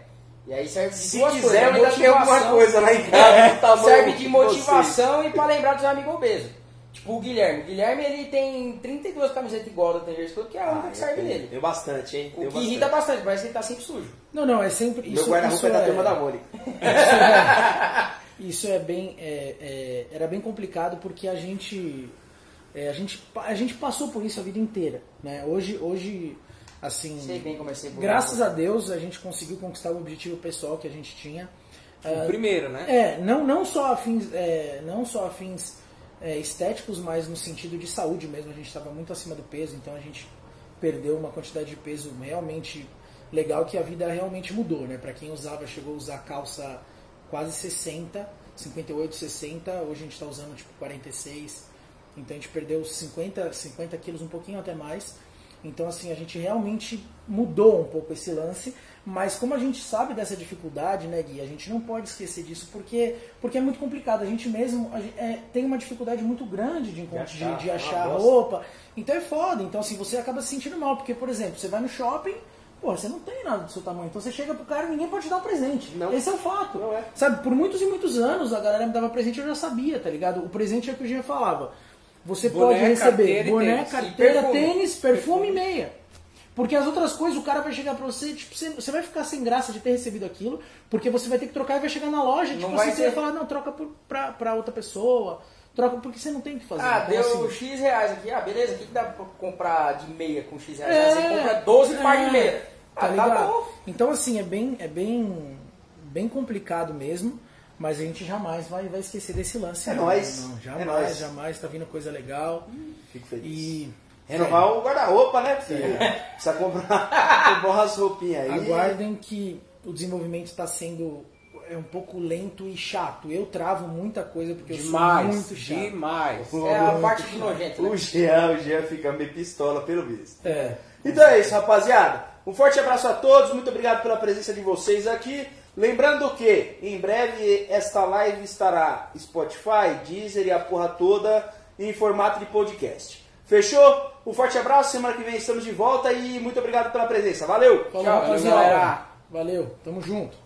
e aí serve de Se duas quiser, coisas. ainda tem alguma motivação. coisa lá em casa. do tamanho serve de vocês. motivação e pra lembrar dos amigos obesos. Tipo o Guilherme. O Guilherme ele tem 32 camisetas igual da Tangers Club, que é a única Ah, que serve nele. Tem bastante, hein? O Tem que bastante. irrita bastante, parece que ele tá sempre sujo. Não, não, é sempre. Meu Isso, guarda-roupa é da é, turma da Mônica. *laughs* Isso é bem, é, é, era bem complicado porque a gente, é, a gente, a gente passou por isso a vida inteira, né? Hoje, hoje, assim, Sei bem como é ser graças a Deus a gente conseguiu conquistar o objetivo pessoal que a gente tinha. O primeiro, né? É, não, não só a fins, é, não só a fins é, estéticos, mas no sentido de saúde mesmo. A gente estava muito acima do peso, então a gente perdeu uma quantidade de peso realmente legal que a vida realmente mudou, né? Para quem usava, chegou a usar calça quase 60, 58, 60, hoje a gente está usando tipo 46. Então a gente perdeu 50, 50 quilos, um pouquinho até mais. Então assim, a gente realmente mudou um pouco esse lance, mas como a gente sabe dessa dificuldade, né, Gui, a gente não pode esquecer disso porque, porque é muito complicado. A gente mesmo a gente, é, tem uma dificuldade muito grande de, encontro, de, achar, de achar uma bosta. roupa. Então é foda. Então assim, você acaba se sentindo mal, porque, por exemplo, você vai no shopping, pô, você não tem nada do seu tamanho. Então você chega pro cara e ninguém pode te dar um presente. Não. Esse é o fato. É. Sabe, por muitos e muitos anos a galera me dava presente e eu já sabia, tá ligado? O presente é o que o Jean falava. Você Boné, pode receber carteira boné, tênis. carteira, perfume. tênis, perfume e meia. Porque as outras coisas, o cara vai chegar pra você, tipo, você, você vai ficar sem graça de ter recebido aquilo, porque você vai ter que trocar e vai chegar na loja, Não tipo assim, você vai falar, não, troca por, pra, pra outra pessoa, troca porque você não tem o que fazer. Ah, Então, deu assim, X reais aqui. Ah, beleza, o que, que dá pra comprar de meia com X reais? É, Ah, você compra 12 é, par de meia. Ah, Tá tá, ligado? Então assim, é bem, é bem, bem complicado mesmo, mas a gente jamais vai, vai esquecer desse lance. É não, nóis. não, É jamais, nóis. jamais, tá vindo coisa legal. Fico feliz. E Renovar o guarda-roupa, né? Porque precisa comprar, *laughs* comprar umas roupinhas aí. aguardem que o desenvolvimento está sendo é um pouco lento e chato. Eu travo muita coisa porque eu sou Demais, muito chato. demais. É a parte do nojento, né? O Jean, o Jean fica meio pistola, pelo visto. É. Então é isso, rapaziada. Um forte abraço a todos, muito obrigado pela presença de vocês aqui. Lembrando que em breve esta live estará Spotify, Deezer e a porra toda em formato de podcast. Fechou? Um forte abraço, semana que vem estamos de volta e muito obrigado pela presença. Valeu! Falou, Tchau, rapaziada. Valeu, tamo junto.